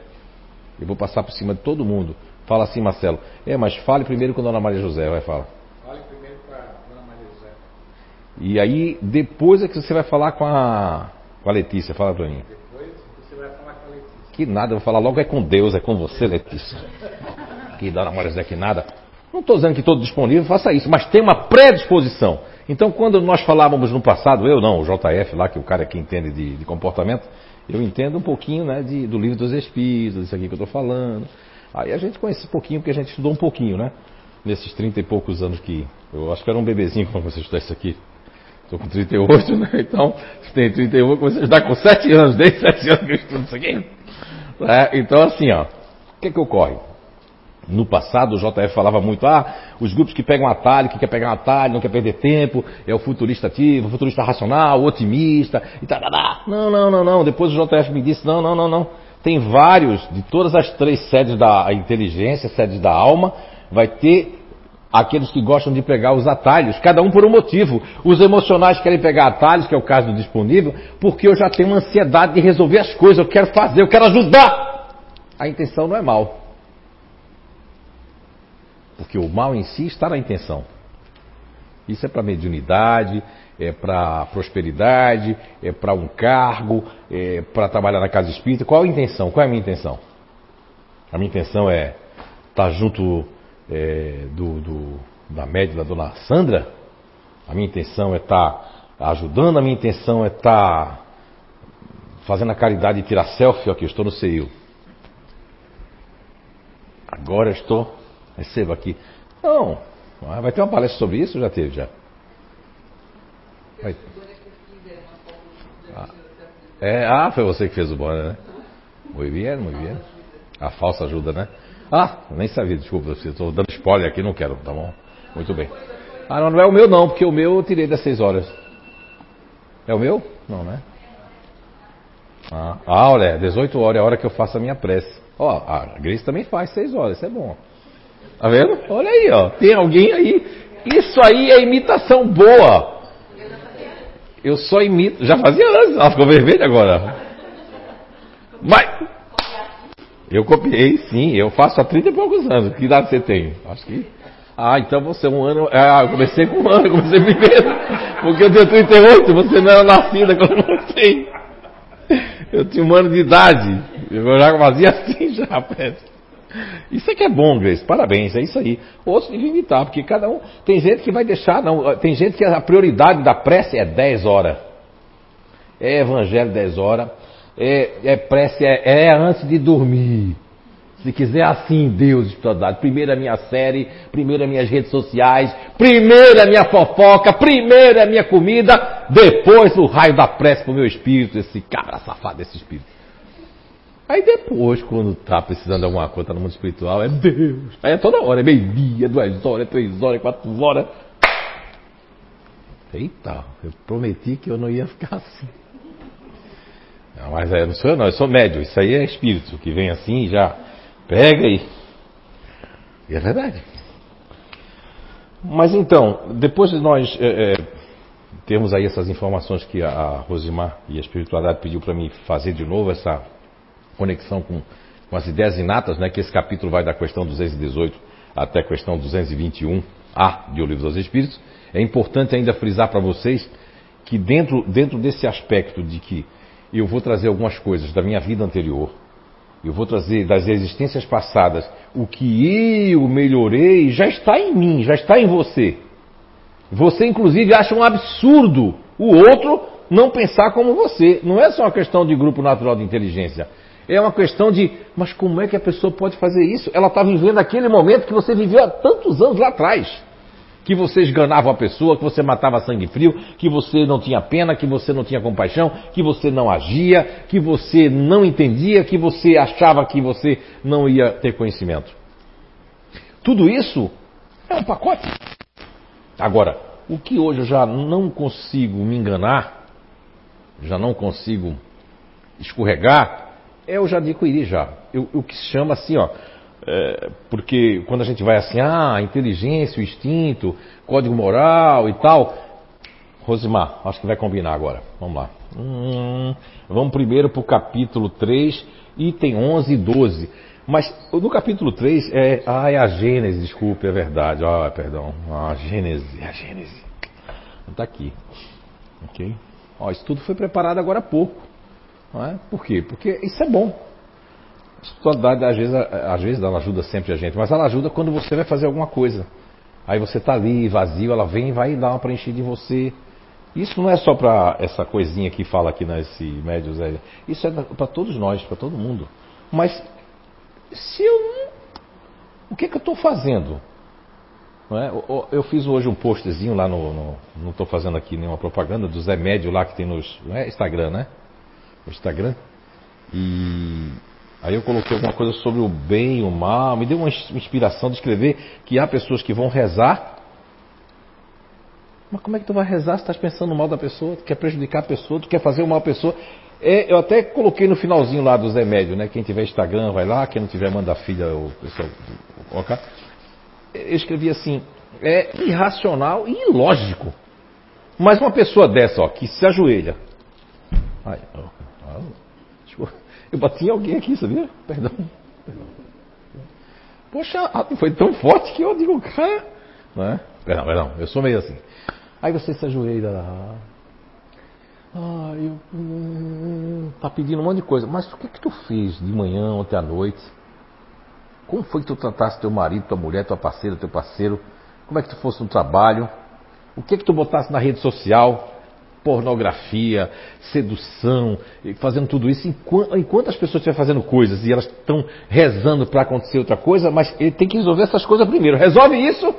Eu vou passar por cima de todo mundo. Fala assim, Marcelo. É, mas fale primeiro com a Dona Maria José, vai falar. Fale primeiro com a Dona Maria José. E aí, depois é que você vai falar com a, com a Letícia. Fala pra mim. Que nada, eu vou falar logo é com Deus, é com você, Letícia. Namoras é que nada. Não estou dizendo que todo disponível faça isso, mas tem uma predisposição. Então, quando nós falávamos no passado, eu não, o JF lá, que é o cara que entende de, de comportamento, eu entendo um pouquinho né, de, do livro dos Espíritos, isso aqui que eu estou falando. Aí a gente conhece um pouquinho, porque a gente estudou um pouquinho, né? Nesses 30 e poucos anos que. Eu acho que era um bebezinho quando você estudar isso aqui. Estou com 38, né? Então, tem 31, você está com 7 anos, desde 7 anos que eu estudo isso aqui. É, então, assim, ó, o que, que ocorre? No passado, o JF falava muito, ah, os grupos que pegam atalho, que quer pegar um atalho, não quer perder tempo, é o futurista ativo, o futurista racional, o otimista, e tal, Não, não, não, não. Depois o JF me disse, não, não, não, não. Tem vários, de todas as três sedes da inteligência, sedes da alma, vai ter aqueles que gostam de pegar os atalhos, cada um por um motivo. Os emocionais querem pegar atalhos, que é o caso do disponível, porque eu já tenho ansiedade de resolver as coisas, eu quero fazer, eu quero ajudar. A intenção não é mal. Porque o mal em si está na intenção. Isso é para mediunidade, é para prosperidade, é para um cargo, é para trabalhar na casa espírita. Qual a intenção? Qual é a minha intenção? A minha intenção é estar tá junto é, do, do, da média da dona Sandra. A minha intenção é estar tá ajudando, a minha intenção é estar tá fazendo a caridade e tirar selfie. Aqui, estou no CEIU. Agora estou receba aqui. Não, vai ter uma palestra sobre isso? Já teve, já. Vai. Ah, é, ah, foi você que fez o boné, né? Muito bem, muito bem. A falsa ajuda, né? Ah, nem sabia, desculpa, estou dando spoiler aqui, não quero, tá bom? Muito bem. Ah, não, não é o meu não, porque o meu eu tirei das 6 horas. É o meu? Não, né? Ah, ah olha, 18 horas é a hora que eu faço a minha prece. Ó, a Grace também faz 6 horas, isso é bom. Tá vendo? Olha aí, ó. Tem alguém aí. Isso aí é imitação boa. Eu só imito. Já fazia antes, ela ficou vermelha agora. Mas. Eu copiei, sim. Eu faço há 30 e poucos anos. Que idade você tem? Acho que. Ah, então você é um ano. Ah, eu comecei com um ano, eu comecei primeiro. Porque eu tenho 38, você não era nascida quando eu comecei. Eu tinha um ano de idade. Eu já fazia assim já, rapaz. Isso é que é bom, Grace. Parabéns, é isso aí. Outros devem imitar, porque cada um. Tem gente que vai deixar, não. Tem gente que a prioridade da prece é 10 horas. É evangelho 10 horas. É, é prece, é, é, antes de dormir. Se quiser assim, Deus espiritualidade. Primeiro a minha série, primeiro as minhas redes sociais, primeiro a minha fofoca, primeiro a minha comida, depois o raio da prece pro meu espírito, esse cara safado desse espírito. Aí depois, quando tá precisando de alguma coisa, tá no mundo espiritual, é Deus. Aí é toda hora, é meio-dia, duas horas, três horas, quatro horas. Eita, eu prometi que eu não ia ficar assim. Não, mas é, não sou eu não, eu sou médio. Isso aí é espírito que vem assim e já pega aí. E é verdade. Mas então, depois de nós é, é, termos aí essas informações que a Rosimar e a espiritualidade pediu para mim fazer de novo essa conexão com, com as ideias inatas, né, que esse capítulo vai da questão 218 até a questão 221a de O Livro dos Espíritos, é importante ainda frisar para vocês que dentro, dentro desse aspecto de que eu vou trazer algumas coisas da minha vida anterior, eu vou trazer das existências passadas o que eu melhorei, já está em mim, já está em você. Você, inclusive, acha um absurdo o outro não pensar como você. Não é só uma questão de grupo natural de inteligência. É uma questão de, mas como é que a pessoa pode fazer isso? Ela está vivendo aquele momento que você viveu há tantos anos lá atrás. Que você esganava a pessoa, que você matava sangue frio, que você não tinha pena, que você não tinha compaixão, que você não agia, que você não entendia, que você achava que você não ia ter conhecimento. Tudo isso é um pacote. Agora, o que hoje eu já não consigo me enganar, já não consigo escorregar, o já adquiri já. o que se chama assim, ó. É, porque quando a gente vai assim, ah, inteligência, o instinto, código moral e tal. Rosimar, acho que vai combinar agora. Vamos lá. Hum, vamos primeiro para o capítulo 3, item 11 e 12. Mas no capítulo 3 é. Ah, é a Gênese, desculpe, é verdade. Ah, perdão. A Gênese, a Gênese. Está aqui. Ok? Ó, isso tudo foi preparado agora há pouco. Não é? Por quê? Porque isso é bom. A espiritualidade, às vezes, às vezes, ela ajuda sempre a gente, mas ela ajuda quando você vai fazer alguma coisa. Aí você está ali vazio, ela vem e vai dar uma preenchida em você. Isso não é só para essa coisinha que fala aqui nesse médios, é, isso é para todos nós, para todo mundo. Mas se eu O que, é que eu estou fazendo? É? Eu fiz hoje um postzinho lá no. no não estou fazendo aqui nenhuma propaganda do Zé Médio lá que tem no é Instagram, né? Instagram. E aí eu coloquei alguma coisa sobre o bem e o mal. Me deu uma inspiração de escrever que há pessoas que vão rezar. Mas como é que tu vai rezar se estás pensando no mal da pessoa? Tu quer prejudicar a pessoa, tu quer fazer o mal à pessoa? É, eu até coloquei no finalzinho lá do Zé Médio, né? Quem tiver Instagram vai lá, quem não tiver manda a filha, o pessoal colocar. Eu escrevi assim, é irracional e ilógico. Mas uma pessoa dessa, ó, que se ajoelha. Ai, ó, eu bati em alguém aqui, sabia? Perdão. Poxa, foi tão forte que eu digo, cara. Não é? Perdão, perdão, eu sou meio assim. Aí você se ajoelha. Ah, eu. Hum, tá pedindo um monte de coisa. Mas o que que tu fez de manhã, ontem à noite? Como foi que tu tratasse teu marido, tua mulher, tua parceira, teu parceiro? Como é que tu fosse no trabalho? O que que tu botasse na rede social? Pornografia, sedução, fazendo tudo isso enquanto, enquanto as pessoas estiverem fazendo coisas e elas estão rezando para acontecer outra coisa, mas ele tem que resolver essas coisas primeiro. Resolve isso,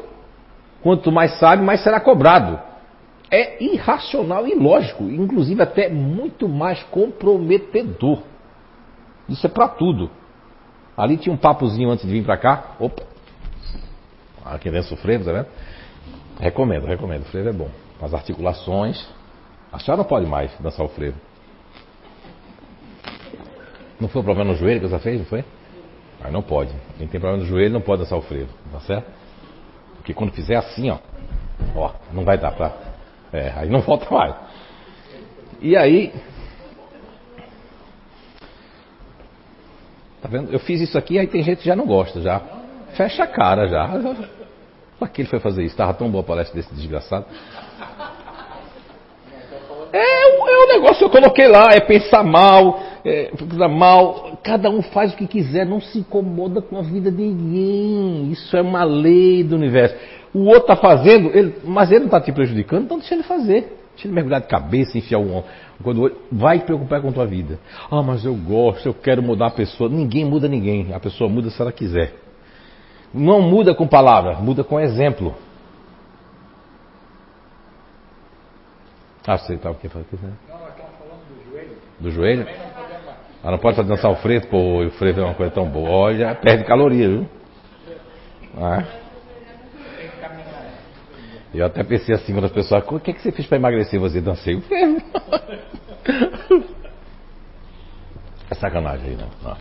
quanto mais sabe, mais será cobrado é irracional e ilógico, inclusive até muito mais comprometedor. Isso é para tudo. Ali tinha um papozinho antes de vir para cá. Opa! Aqui dentro o frevo, tá vendo? Recomendo, recomendo. O frevo é bom. As articulações. A senhora não pode mais dançar o frevo. Não foi um problema no joelho que você fez, não foi? Aí não pode. Quem tem problema no joelho não pode dançar o frevo, tá certo? Porque quando fizer assim, ó, ó, não vai dar pra é, aí não volta mais. E aí. Tá vendo? Eu fiz isso aqui, aí tem gente que já não gosta, já. Fecha a cara já. Pra que ele foi fazer isso? Tava tão boa a palestra desse desgraçado. Um negócio eu coloquei lá, é pensar mal, é, pensar mal. Cada um faz o que quiser, não se incomoda com a vida de ninguém. Isso é uma lei do universo. O outro está fazendo, ele, mas ele não está te prejudicando, então deixa ele fazer. Deixa ele mergulhar de cabeça, enfiar o quando vai te preocupar com a tua vida. Ah, mas eu gosto, eu quero mudar a pessoa. Ninguém muda ninguém. A pessoa muda se ela quiser. Não muda com palavra, muda com exemplo. Você estava aqui falando né? Não, nós estamos falando do joelho. Do joelho? Ah, não pode dançar o frevo, pô, o frevo é uma coisa tão boa. Olha, perde caloria, viu? Ah. Eu até pensei assim quando as pessoas, o que, é que você fez para emagrecer? Você dancei o ferro. é sacanagem aí, não. não.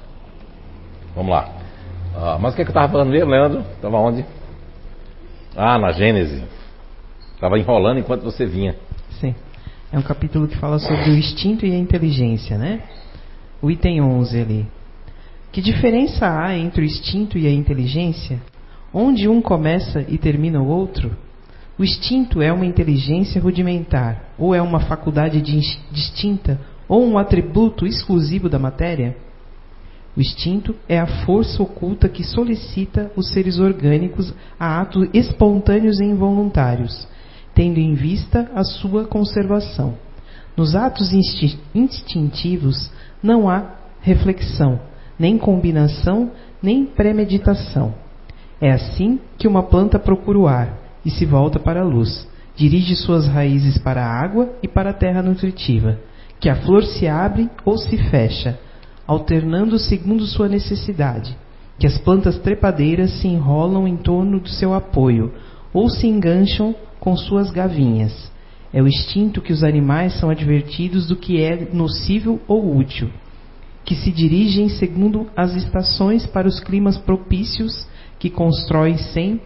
Vamos lá. Ah, mas o que, é que eu estava falando mesmo, Leandro? Estava onde? Ah, na Gênese. Estava enrolando enquanto você vinha.
É um capítulo que fala sobre o instinto e a inteligência, né? O item 11 ali. Que diferença há entre o instinto e a inteligência? Onde um começa e termina o outro? O instinto é uma inteligência rudimentar, ou é uma faculdade distinta, ou um atributo exclusivo da matéria? O instinto é a força oculta que solicita os seres orgânicos a atos espontâneos e involuntários, tendo em vista a sua conservação. Nos atos instintivos não há reflexão, nem combinação, nem premeditação. É assim que uma planta procura o ar e se volta para a luz. Dirige suas raízes para a água e para a terra nutritiva, que a flor se abre ou se fecha, alternando segundo sua necessidade, que as plantas trepadeiras se enrolam em torno do seu apoio ou se engancham com suas gavinhas. É o instinto que os animais são advertidos do que é nocível ou útil, que se dirigem segundo as estações para os climas propícios, que constroem sem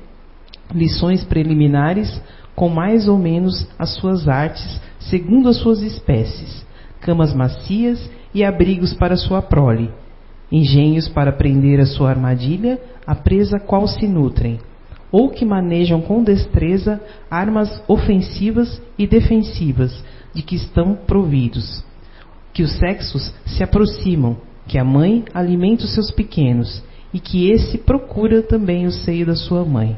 lições preliminares com mais ou menos as suas artes, segundo as suas espécies, camas macias e abrigos para sua prole, engenhos para prender a sua armadilha, a presa qual se nutrem, ou que manejam com destreza armas ofensivas e defensivas de que estão providos. Que os sexos se aproximam, que a mãe alimenta os seus pequenos, e que esse procura também o seio da sua mãe.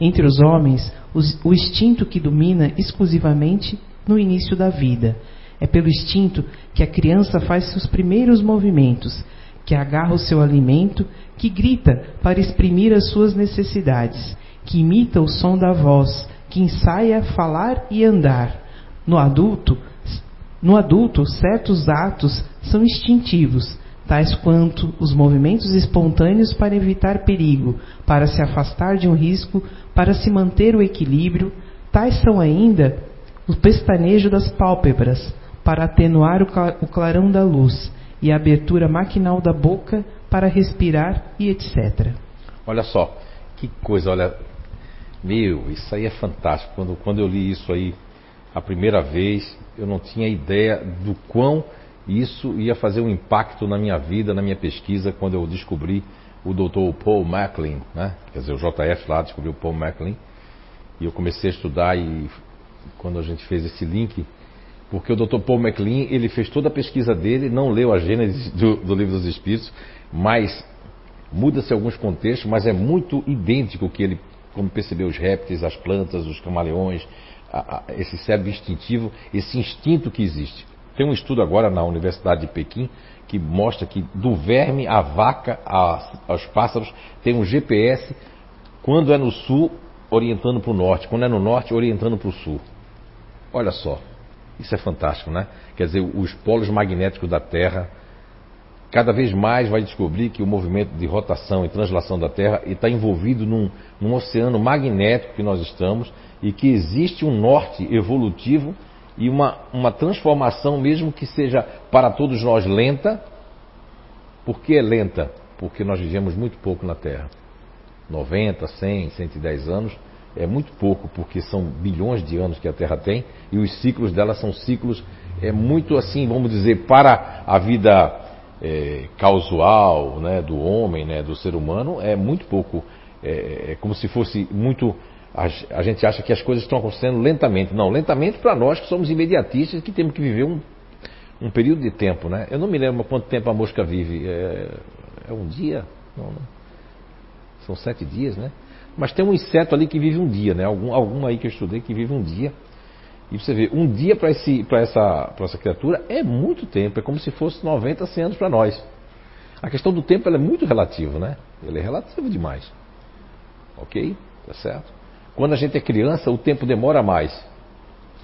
Entre os homens, o instinto que domina exclusivamente no início da vida. É pelo instinto que a criança faz seus primeiros movimentos, que agarra o seu alimento, que grita para exprimir as suas necessidades, que imita o som da voz, que ensaia falar e andar. No adulto, no adulto, certos atos são instintivos, tais quanto os movimentos espontâneos para evitar perigo, para se afastar de um risco, para se manter o equilíbrio, tais são ainda o pestanejo das pálpebras, para atenuar o clarão da luz, e a abertura maquinal da boca para respirar e etc.
Olha só, que coisa, olha, meu, isso aí é fantástico. Quando, quando eu li isso aí a primeira vez, eu não tinha ideia do quão isso ia fazer um impacto na minha vida, na minha pesquisa, quando eu descobri o Dr. Paul MacLean, né? quer dizer, o JF lá descobriu o Paul MacLean, e eu comecei a estudar e quando a gente fez esse link, porque o Dr. Paul MacLean, ele fez toda a pesquisa dele, não leu a Gênesis do, do Livro dos Espíritos, mas muda-se alguns contextos, mas é muito idêntico que ele, como percebeu os répteis, as plantas, os camaleões, a, a, esse cérebro instintivo, esse instinto que existe. Tem um estudo agora na Universidade de Pequim que mostra que do verme à vaca a, aos pássaros tem um GPS quando é no sul orientando para o norte, quando é no norte orientando para o sul. Olha só, isso é fantástico, né? Quer dizer, os polos magnéticos da Terra cada vez mais vai descobrir que o movimento de rotação e translação da Terra está envolvido num, num oceano magnético que nós estamos e que existe um norte evolutivo e uma, uma transformação, mesmo que seja para todos nós lenta. Por que é lenta? Porque nós vivemos muito pouco na Terra. 90, 100, 110 anos é muito pouco, porque são bilhões de anos que a Terra tem e os ciclos dela são ciclos é muito assim, vamos dizer, para a vida é, causal né, do homem, né, do ser humano, é muito pouco. É, é como se fosse muito. A, a, gente acha que as coisas estão acontecendo lentamente. Não, lentamente para nós que somos imediatistas que temos que viver um, um período de tempo. Né? Eu não me lembro quanto tempo a mosca vive. É, é um dia? Não, não. São sete dias, né? Mas tem um inseto ali que vive um dia, né? Algum, algum aí que eu estudei que vive um dia. E você vê, um dia para essa, essa criatura é muito tempo, é como se fosse 90, 100 anos para nós. A questão do tempo é muito relativa, né? Ele é relativo demais. Ok? Tá certo? Quando a gente é criança, o tempo demora mais.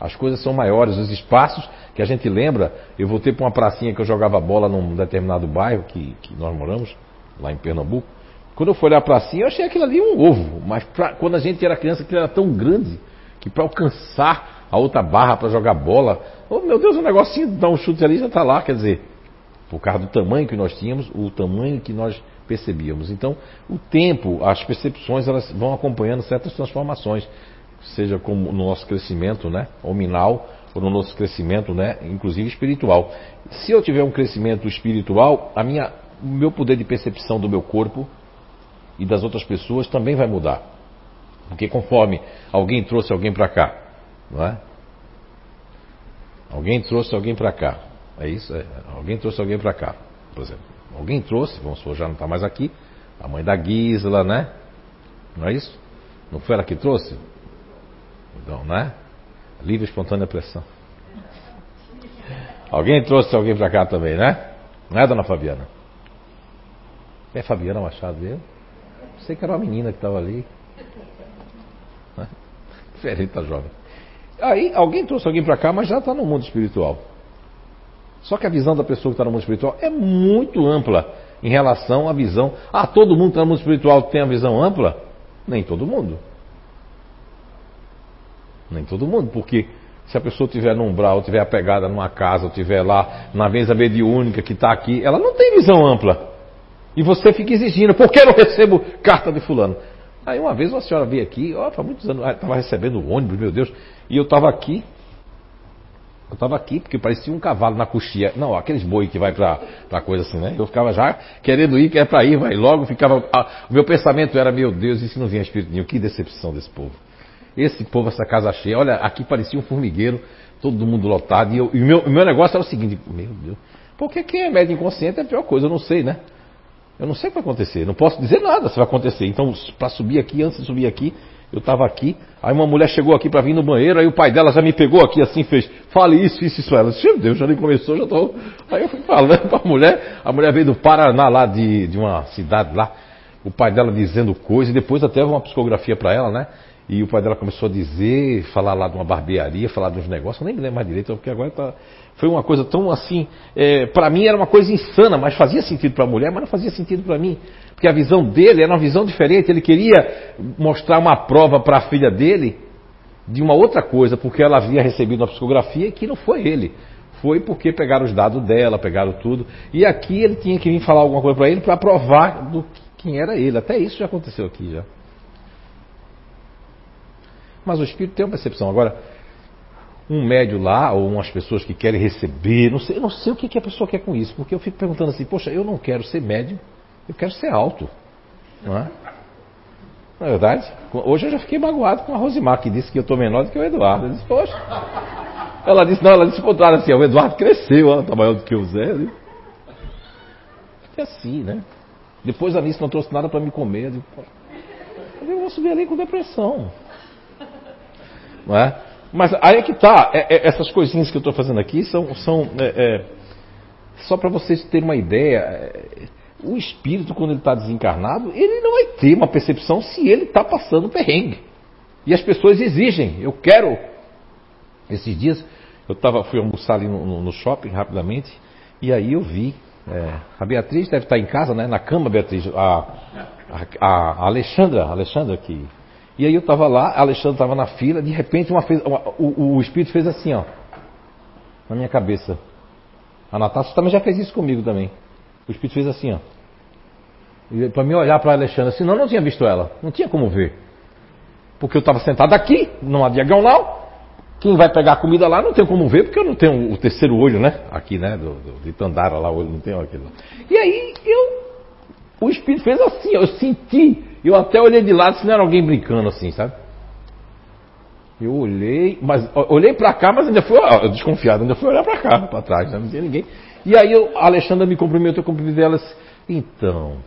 As coisas são maiores, os espaços que a gente lembra. Eu voltei para uma pracinha que eu jogava bola num determinado bairro que, que nós moramos, lá em Pernambuco. Quando eu fui olhar para cima, eu achei aquilo ali um ovo. Mas pra, quando a gente era criança, aquilo era tão grande que para alcançar a outra barra para jogar bola, oh meu Deus, um negocinho, dar um chute ali já está lá. Quer dizer, por causa do tamanho que nós tínhamos, o tamanho que nós percebíamos. Então, o tempo, as percepções, elas vão acompanhando certas transformações, seja como no nosso crescimento, né, hominal, ou no nosso crescimento, né, inclusive espiritual. Se eu tiver um crescimento espiritual, a minha, o meu poder de percepção do meu corpo e das outras pessoas também vai mudar. Porque conforme alguém trouxe alguém para cá, não é? Alguém trouxe alguém para cá. É isso? É. Alguém trouxe alguém para cá. Por exemplo, alguém trouxe, vamos supor, já não está mais aqui, a mãe da Gisela, né? Não é isso? Não foi ela que trouxe? Então, né? Livre espontânea pressão. Alguém trouxe alguém para cá também, né? Não é, dona Fabiana? É Fabiana Machado mesmo? Sei que era uma menina que estava ali. Diferente da jovem. Aí alguém trouxe alguém para cá, mas já está no mundo espiritual. Só que a visão da pessoa que está no mundo espiritual é muito ampla em relação à visão. Ah, todo mundo que está no mundo espiritual tem a visão ampla? Nem todo mundo. Nem todo mundo, porque se a pessoa estiver num umbral, estiver apegada numa casa, ou estiver lá na mesa mediúnica que está aqui, ela não tem visão ampla. E você fica exigindo, por que eu não recebo carta de fulano? Aí uma vez uma senhora veio aqui, ó, faz muitos anos, estava recebendo o ônibus, meu Deus, e eu estava aqui, eu estava aqui porque parecia um cavalo na coxia. Não, aqueles boi que vai para pra coisa assim, né? Eu ficava já querendo ir, quer para ir, vai logo, ficava. Ah, o meu pensamento era, meu Deus, e se não vinha espírito nenhum? Que decepção desse povo. Esse povo, essa casa cheia, olha, aqui parecia um formigueiro, todo mundo lotado, e, eu, e o meu negócio era o seguinte, meu Deus, porque quem é médio inconsciente é a pior coisa, eu não sei, né? Eu não sei o que vai acontecer, não posso dizer nada se vai acontecer. Então, para subir aqui, antes de subir aqui, Eu estava aqui, aí uma mulher chegou aqui para vir no banheiro, aí o pai dela já me pegou aqui assim, fez, fale isso, isso, isso. Ela disse, meu Deus, já nem começou, já estou. Aí eu fui falando para a mulher, a mulher veio do Paraná, lá de, de uma cidade lá, o pai dela dizendo coisas, e depois até uma psicografia para ela, né? E o pai dela começou a dizer, falar lá de uma barbearia, falar de uns negócios, eu nem me lembro mais direito, porque agora tá, foi uma coisa tão assim, é, para mim era uma coisa insana, mas fazia sentido para a mulher, mas não fazia sentido para mim. Porque a visão dele era uma visão diferente, ele queria mostrar uma prova para a filha dele de uma outra coisa, porque ela havia recebido uma psicografia que não foi ele. Foi porque pegaram os dados dela, pegaram tudo. E aqui ele tinha que vir falar alguma coisa para ele para provar do quem era ele. Até isso já aconteceu aqui já. Mas o espírito tem uma percepção. Agora, um médio lá, ou umas pessoas que querem receber, não sei, não sei o que, que a pessoa quer com isso, porque eu fico perguntando assim, poxa, eu não quero ser médio, eu quero ser alto. Não é? Não é verdade? Hoje eu já fiquei magoado com a Rosimar, que disse que eu estou menor do que o Eduardo. Eu disse, poxa. Ela disse, não, ela disse o contrário, assim, o Eduardo cresceu, ela está maior do que o Zé. Né? Fiquei assim, né? Depois a Anice não trouxe nada para me comer. Eu, digo, eu vou subir ali com depressão. Não é? Mas aí é que tá. É, é, essas coisinhas que eu estou fazendo aqui são, são é, é só para vocês terem uma ideia. É, o espírito, quando ele está desencarnado, ele não vai ter uma percepção se ele está passando perrengue. E as pessoas exigem. Eu quero. Esses dias eu tava, fui almoçar ali no, no shopping rapidamente e aí eu vi é, a Beatriz deve estar em casa, né? Na cama, Beatriz. A, a, a Alexandra, Alexandra que e aí eu estava lá, Alexandre estava na fila, de repente uma fez, uma, o, o, espírito fez assim, ó, na minha cabeça. A Natasha também já fez isso comigo também. O espírito fez assim, ó. Para me olhar para a Alexandra, senão eu não tinha visto ela, não tinha como ver. Porque eu estava sentado aqui, numa diagonal. Quem vai pegar a comida lá não tem como ver, porque eu não tenho o terceiro olho, né? Aqui, né? Do, do, de Tandara lá, o olho não tem aquilo. E aí eu. O espírito fez assim, eu senti eu até olhei de lado se não era alguém brincando assim, sabe? Eu olhei, mas olhei para cá, mas ainda fui ó, desconfiado, ainda fui olhar para cá, para trás, não tinha ninguém. E aí eu, a Alexandra me cumprimentou, eu cumprimentei ela assim, então,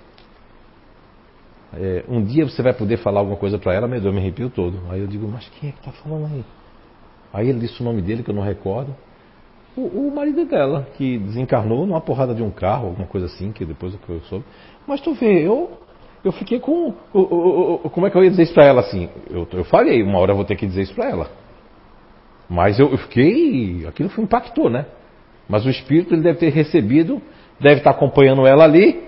é, um dia você vai poder falar alguma coisa para ela, meu Deus, me arrepio todo. Aí eu digo, mas quem é que está falando aí? Aí ele disse o nome dele, que eu não recordo. O, o, marido dela, que desencarnou numa porrada de um carro, alguma coisa assim, que depois eu soube. Mas tu vê, eu eu fiquei com. O, como é que eu ia dizer isso para ela assim? Eu, eu falei, uma hora eu vou ter que dizer isso para ela. Mas eu, eu fiquei. Aquilo foi, impactou, né? Mas o espírito ele deve ter recebido, deve estar acompanhando ela ali.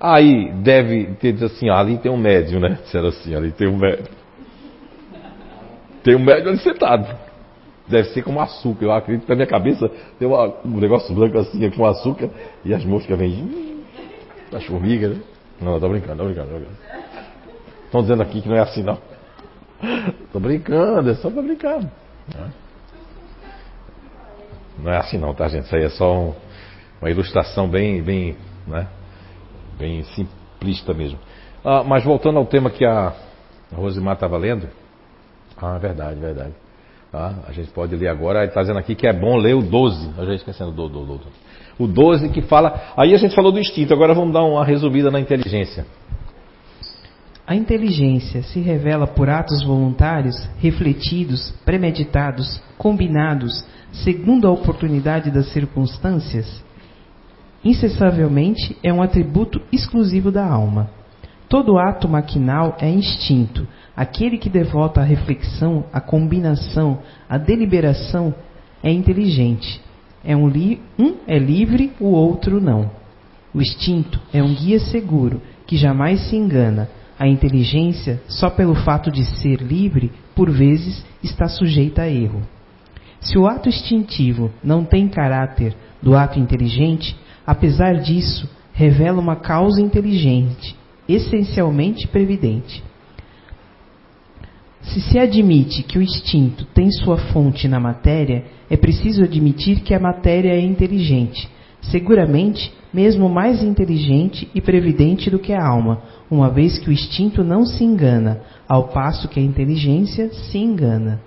Aí deve ter dito assim: ah, ali tem um médium, né? Disseram assim: ali tem um médium. Tem um médium ali sentado. Deve ser como açúcar. Eu acredito que na minha cabeça tem uma, um negócio branco assim, com açúcar, e as moscas vêm. As formigas, né? Não, tô brincando, tô brincando, tô brincando. Estão dizendo aqui que não é assim não. Tô brincando, é só pra brincar. Não é assim não, tá gente? Isso aí é só um, uma ilustração bem, bem, né? Bem simplista mesmo. Ah, mas voltando ao tema que a Rosimar estava lendo. Ah, verdade, verdade. Ah, a gente pode ler agora, está dizendo aqui que é bom ler o 12. Eu já esquecendo do, do, do, do o 12 que fala. Aí a gente falou do instinto, agora vamos dar uma resumida na inteligência.
A inteligência se revela por atos voluntários, refletidos, premeditados, combinados, segundo a oportunidade das circunstâncias? Incessavelmente é um atributo exclusivo da alma. Todo ato maquinal é instinto. Aquele que devota à reflexão, à combinação, à deliberação é inteligente. É um, li um é livre, o outro não. O instinto é um guia seguro que jamais se engana. A inteligência, só pelo fato de ser livre, por vezes está sujeita a erro. Se o ato instintivo não tem caráter do ato inteligente, apesar disso, revela uma causa inteligente, essencialmente previdente. Se se admite que o instinto tem sua fonte na matéria, é preciso admitir que a matéria é inteligente, seguramente mesmo mais inteligente e previdente do que a alma, uma vez que o instinto não se engana, ao passo que a inteligência se engana.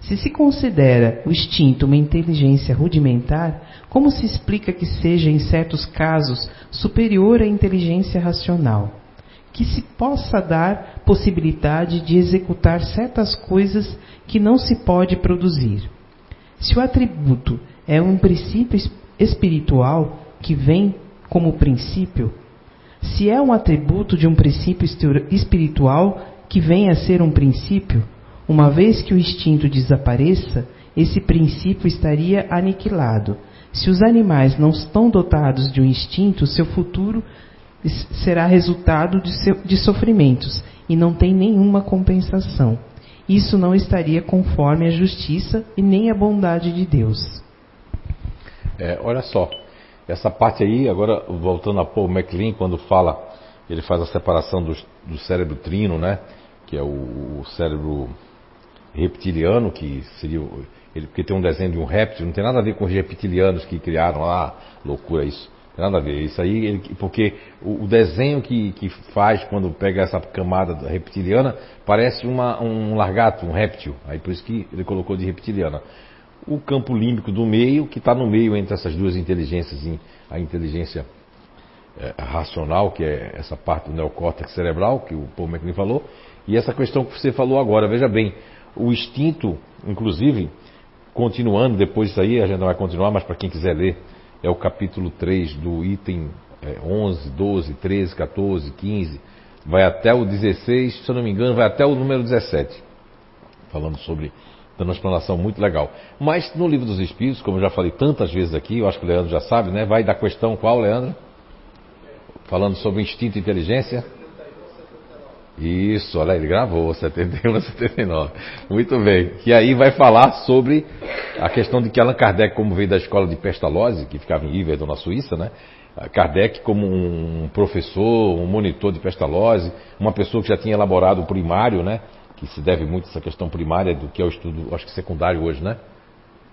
Se se considera o instinto uma inteligência rudimentar, como se explica que seja, em certos casos, superior à inteligência racional? Que se possa dar possibilidade de executar certas coisas que não se pode produzir. Se o atributo é um princípio espiritual que vem como princípio, se é um atributo de um princípio espiritual que vem a ser um princípio, uma vez que o instinto desapareça, esse princípio estaria aniquilado. Se os animais não estão dotados de um instinto, seu futuro será resultado de, seu, de sofrimentos e não tem nenhuma compensação. Isso não estaria conforme a justiça e nem a bondade de Deus.
É, olha só, essa parte aí, agora voltando a Paul MacLean, quando fala, ele faz a separação do, do cérebro trino, né? Que é o, o cérebro reptiliano, que seria. Ele, porque tem um desenho de um réptil, não tem nada a ver com os reptilianos que criaram lá, loucura isso. Nada a ver. Isso aí, ele, porque o, o desenho que, que, faz quando pega essa camada reptiliana parece uma, um largato, um réptil. Aí por isso que ele colocou de reptiliana. O campo límbico do meio, que está no meio entre essas duas inteligências, a inteligência é, racional, que é essa parte do neocórtex cerebral, que o Paul McLean falou, e essa questão que você falou agora. Veja bem, o instinto, inclusive, continuando depois disso aí, a gente vai continuar, mas para quem quiser ler é o capítulo 3 do item 11, 12, 13, 14, 15, vai até o 16, se eu não me engano, vai até o número 17, falando sobre, dando uma explanação muito legal. Mas no livro dos Espíritos, como eu já falei tantas vezes aqui, eu acho que o Leandro já sabe, né? Vai da questão qual, Leandro? Falando sobre instinto e inteligência. Isso, olha, ele gravou, 71 a 79. Muito bem. E aí vai falar sobre a questão de que Allan Kardec, como veio da escola de Pestalozzi, que ficava em Iverdon, na Suíça, né? Kardec como um professor, um monitor de Pestalozzi, uma pessoa que já tinha elaborado o primário, né? Que se deve muito a essa questão primária do que é o estudo, acho que secundário hoje, né?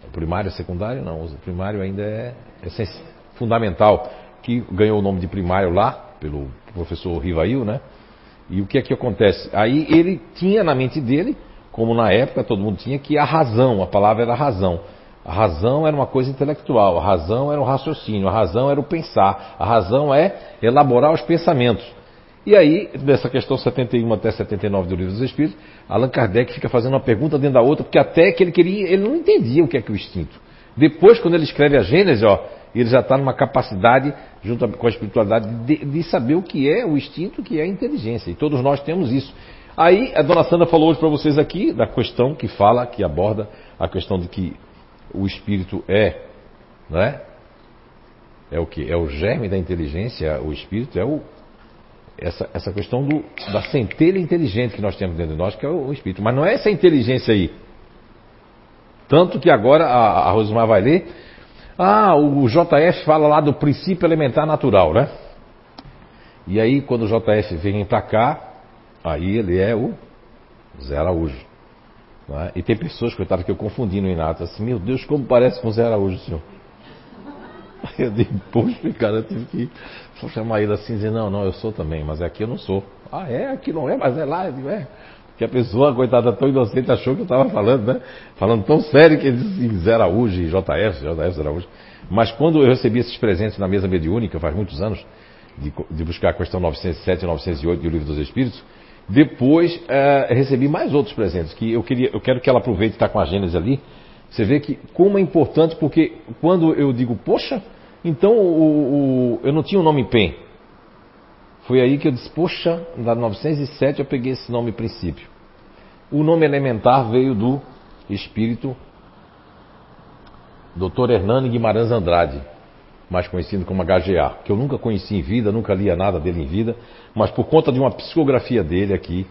O primário é secundário? Não, o primário ainda é, é fundamental, que ganhou o nome de primário lá, pelo professor Rivail, né? E o que é que acontece? Aí ele tinha na mente dele, como na época todo mundo tinha, que a razão, a palavra era razão. A razão era uma coisa intelectual, a razão era o raciocínio, a razão era o pensar, a razão é elaborar os pensamentos. E aí, dessa questão 71 até 79 do Livro dos Espíritos, Allan Kardec fica fazendo uma pergunta dentro da outra, porque até que ele queria, ele não entendia o que é que o instinto. Depois, quando ele escreve a Gênesis, ó, ele já está numa capacidade, junto com a espiritualidade, de, de, saber o que é o instinto, o que é a inteligência. E todos nós temos isso. Aí a dona Sandra falou hoje para vocês aqui da questão que fala, que aborda a questão de que o espírito é, não é? É o que? É o germe da inteligência, o espírito é o, essa, essa questão do, da centelha inteligente que nós temos dentro de nós, que é o, o espírito. Mas não é essa inteligência aí. Tanto que agora a, a Rosemar vai ler ah, o JF fala lá do princípio elementar natural, né? E aí, quando o JF vem para cá, aí ele é o Zé Araújo. É? E tem pessoas, coitadas, que eu confundi no Inato, assim, meu Deus, como parece com o Zé Araújo, senhor. Aí eu dei, poxa, cara, eu tive que chamar ele assim dizer, não, não, eu sou também, mas aqui eu não sou. Ah, é? Aqui não é, mas é lá. É que a pessoa, coitada, tão inocente, achou que eu estava falando, né? Falando tão sério que ele disse Zé Araújo e JF, JF Araújo. Mas quando eu recebi esses presentes na mesa mediúnica, faz muitos anos, de, de buscar a questão 907 e 908 do Livro dos Espíritos, depois é, recebi mais outros presentes, que eu, queria, eu quero que ela aproveite estar com a Gênesis ali. Você vê que como é importante, porque quando eu digo, poxa, então o, o, eu não tinha o nome PEN. Foi aí que eu disse, poxa, na 907 eu peguei esse nome princípio. O nome elementar veio do espírito Dr. Hernani Guimarães Andrade, mais conhecido como HGA, que eu nunca conheci em vida, nunca lia nada dele em vida, mas por conta de uma psicografia dele aqui,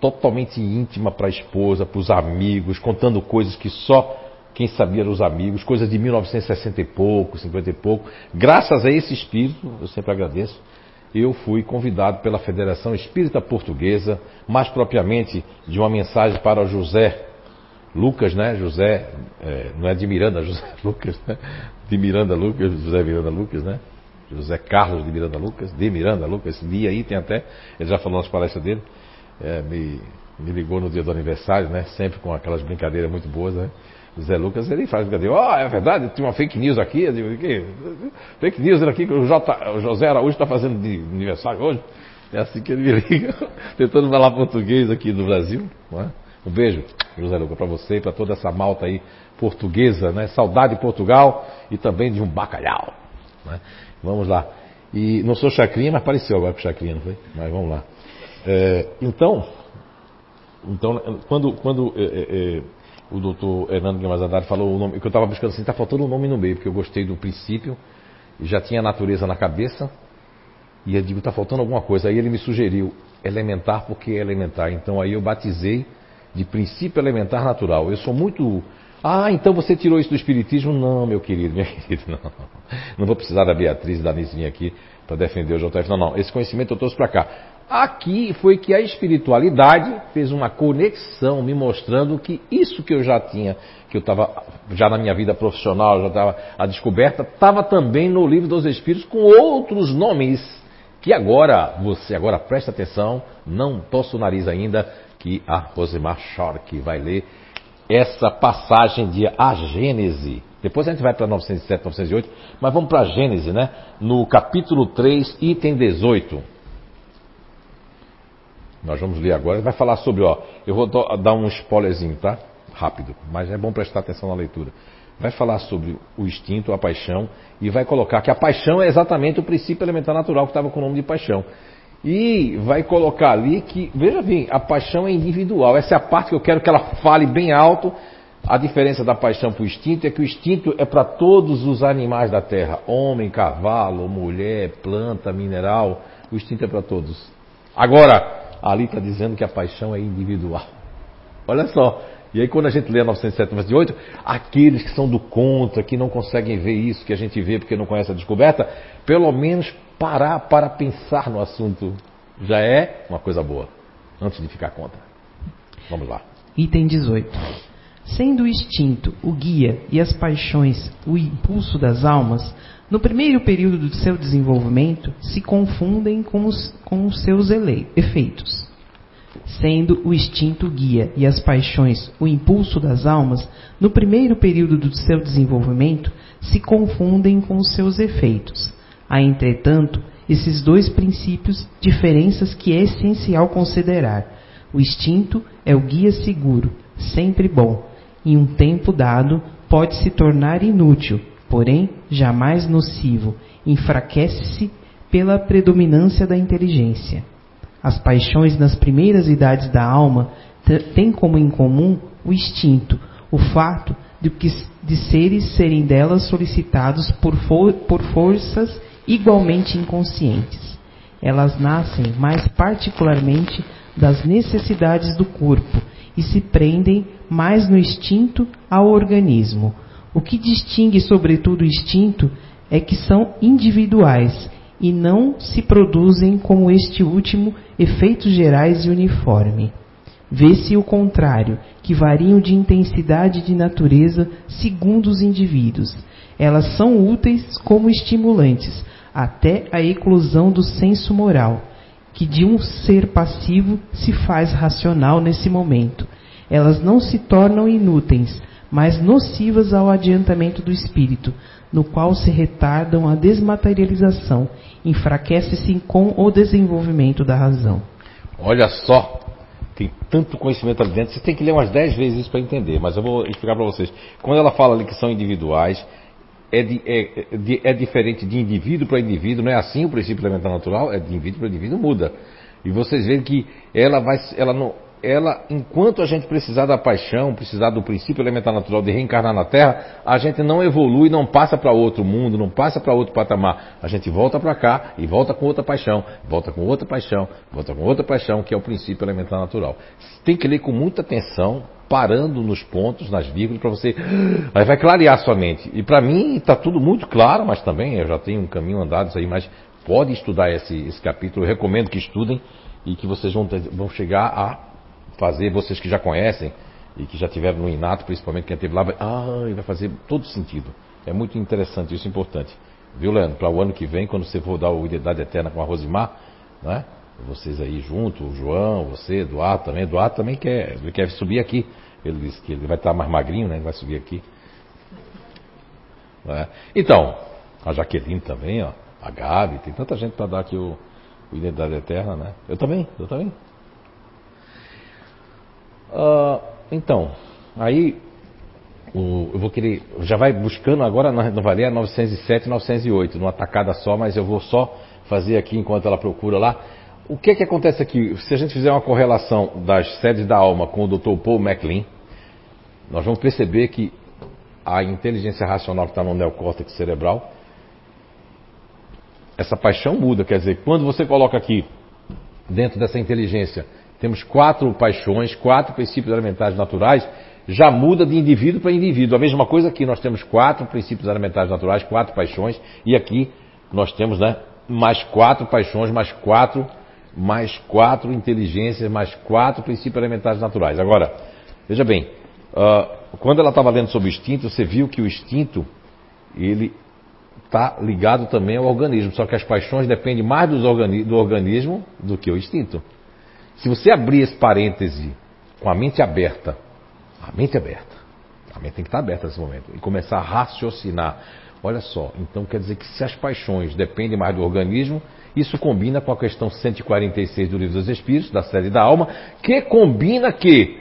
totalmente íntima para a esposa, para os amigos, contando coisas que só quem sabia eram os amigos, coisas de 1960 e pouco, 50 e pouco. Graças a esse espírito, eu sempre agradeço, eu fui convidado pela Federação Espírita Portuguesa, mais propriamente de uma mensagem para José Lucas, né? José, é, não é de Miranda, José Lucas, né? De Miranda Lucas, José Miranda Lucas, né? José Carlos de Miranda Lucas, de Miranda Lucas, esse dia aí tem até, ele já falou nas palestras dele, é, me, me ligou no dia do aniversário, né? Sempre com aquelas brincadeiras muito boas, né? Zé Lucas, ele faz brincadeira. Ó, oh, é verdade, tem uma fake news aqui. Eu digo, que? Fake news aqui que o, J, o José Araújo está fazendo de aniversário hoje. É assim que ele me liga, tentando falar português aqui no Brasil. É? Um beijo, José Luca, para você e para toda essa malta aí portuguesa, né? Saudade de Portugal e também de um bacalhau. Né? Vamos lá. E não sou chacrinha, mas pareceu agora com chacrinha, não foi? Mas vamos lá. É, então, então, quando, quando é, é, é o doutor Hernando Guimarães Haddad falou o nome, que eu estava buscando assim, está faltando um nome no meio, porque eu gostei do princípio, já tinha a natureza na cabeça, e eu digo, está faltando alguma coisa. Aí ele me sugeriu elementar, porque é elementar. Então aí eu batizei de princípio elementar natural. Eu sou muito. Ah, então você tirou isso do Espiritismo? Não, meu querido, minha querida, não. Não vou precisar da Beatriz e da Nizinha aqui para defender o JF. Não, não. Esse conhecimento eu trouxe para cá. Aqui foi que a espiritualidade fez uma conexão me mostrando que isso que eu já tinha, que eu estava já na minha vida profissional, já estava a descoberta, estava também no livro dos Espíritos com outros nomes que agora você agora presta atenção, não torça o nariz ainda que a Rosemar Schork vai ler essa passagem de A Gênese. Depois a gente vai para 907, 908, mas vamos para a Gênese, né? No capítulo 3, item 18. Nós vamos ler agora. Vai falar sobre, ó, eu vou dar um spoilerzinho, tá? Rápido, mas é bom prestar atenção na leitura. Vai falar sobre o instinto, a paixão, e vai colocar que a paixão é exatamente o princípio elementar natural que estava com o nome de paixão. E vai colocar ali que, veja bem, a paixão é individual. Essa é a parte que eu quero que ela fale bem alto. A diferença da paixão para o instinto é que o instinto é para todos os animais da terra: homem, cavalo, mulher, planta, mineral. O instinto é para todos. Agora, ali está dizendo que a paixão é individual. Olha só. E aí quando a gente lê a 907, aqueles que são do contra, que não conseguem ver isso que a gente vê porque não conhece a descoberta, pelo menos parar para pensar no assunto já é uma coisa boa, antes de ficar contra. Vamos lá.
Item 18. Sendo o instinto o guia e as paixões o impulso das almas, no primeiro período do seu desenvolvimento, se confundem com os, com os seus efeitos. Sendo o instinto guia e as paixões o impulso das almas, no primeiro período do seu desenvolvimento, se confundem com os seus efeitos. Há, entretanto, esses dois princípios diferenças que é essencial considerar. O instinto é o guia seguro, sempre bom. Em um tempo dado, pode se tornar inútil, porém jamais nocivo, enfraquece-se pela predominância da inteligência. As paixões nas primeiras idades da alma têm como em comum o instinto, o fato de, que, de seres serem delas solicitados por, for, por forças igualmente inconscientes. Elas nascem mais particularmente das necessidades do corpo e se prendem mais no instinto ao organismo, o que distingue, sobretudo, o instinto é que são individuais e não se produzem como este último efeitos gerais e uniforme. Vê-se o contrário, que variam de intensidade de natureza segundo os indivíduos. Elas são úteis como estimulantes, até a eclosão do senso moral, que de um ser passivo se faz racional nesse momento. Elas não se tornam inúteis, mas nocivas ao adiantamento do espírito, no qual se retardam a desmaterialização, enfraquece-se com o desenvolvimento da razão.
Olha só, tem tanto conhecimento ali dentro, você tem que ler umas dez vezes isso para entender, mas eu vou explicar para vocês. Quando ela fala ali que são individuais, é, de, é, de, é diferente de indivíduo para indivíduo, não é assim o princípio elementar natural? É de indivíduo para indivíduo, muda. E vocês veem que ela vai, ela não, ela, enquanto a gente precisar da paixão, precisar do princípio elementar natural de reencarnar na Terra, a gente não evolui, não passa para outro mundo, não passa para outro patamar. A gente volta para cá e volta com outra paixão, volta com outra paixão, volta com outra paixão, que é o princípio elementar natural. Tem que ler com muita atenção, parando nos pontos, nas vírgulas, para você. Aí vai clarear sua mente. E para mim está tudo muito claro, mas também eu já tenho um caminho andado isso aí, mas pode estudar esse, esse capítulo. Eu recomendo que estudem e que vocês vão, vão chegar a fazer, vocês que já conhecem e que já tiveram no Inato, principalmente quem esteve lá, vai, ah, vai fazer todo sentido. É muito interessante, isso é importante. Viu, Leandro? Para o ano que vem, quando você for dar o Identidade Eterna com a Rosimar, né? Vocês aí junto, o João, você, Eduardo também. Eduardo também quer, ele quer subir aqui. Ele disse que ele vai estar mais magrinho, né? Ele vai subir aqui. Né? Então, a Jaqueline também, ó. A Gabi, tem tanta gente para dar aqui o, Identidade Eterna, né? Eu também, eu também. Uh, então, aí o, eu vou querer, já vai buscando agora não vai ler a 907 e 908, numa tacada só, mas eu vou só fazer aqui enquanto ela procura lá. O que é que acontece aqui? Se a gente fizer uma correlação das sedes da alma com o Dr. Paul MacLean, nós vamos perceber que a inteligência racional que está no neocórtex cerebral, essa paixão muda. Quer dizer, quando você coloca aqui, dentro dessa inteligência, temos quatro paixões, quatro princípios elementares naturais, já muda de indivíduo para indivíduo. A mesma coisa aqui, nós temos quatro princípios elementares naturais, quatro paixões, e aqui nós temos né, mais quatro paixões, mais quatro, mais quatro inteligências, mais quatro princípios elementares naturais. Agora, veja bem, uh, quando ela estava lendo sobre o instinto, você viu que o instinto, ele está ligado também ao organismo, só que as paixões dependem mais do organismo do que o instinto. Se você abrir esse parêntese com a mente aberta, a mente aberta, a mente tem que estar aberta nesse momento, e começar a raciocinar. Olha só, então quer dizer que se as paixões dependem mais do organismo, isso combina com a questão 146 do Livro dos Espíritos, da série da alma, que combina que,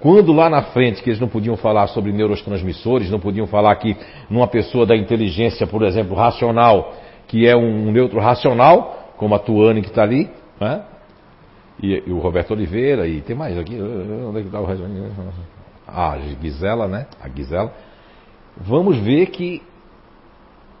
quando lá na frente, que eles não podiam falar sobre neurotransmissores, não podiam falar que numa pessoa da inteligência, por exemplo, racional, que é um neutro racional, como a Tuane que está ali, né? E, e, o Roberto Oliveira, e tem mais aqui. Onde é que está o resto? A Gisela, né? A Gisela. Vamos ver que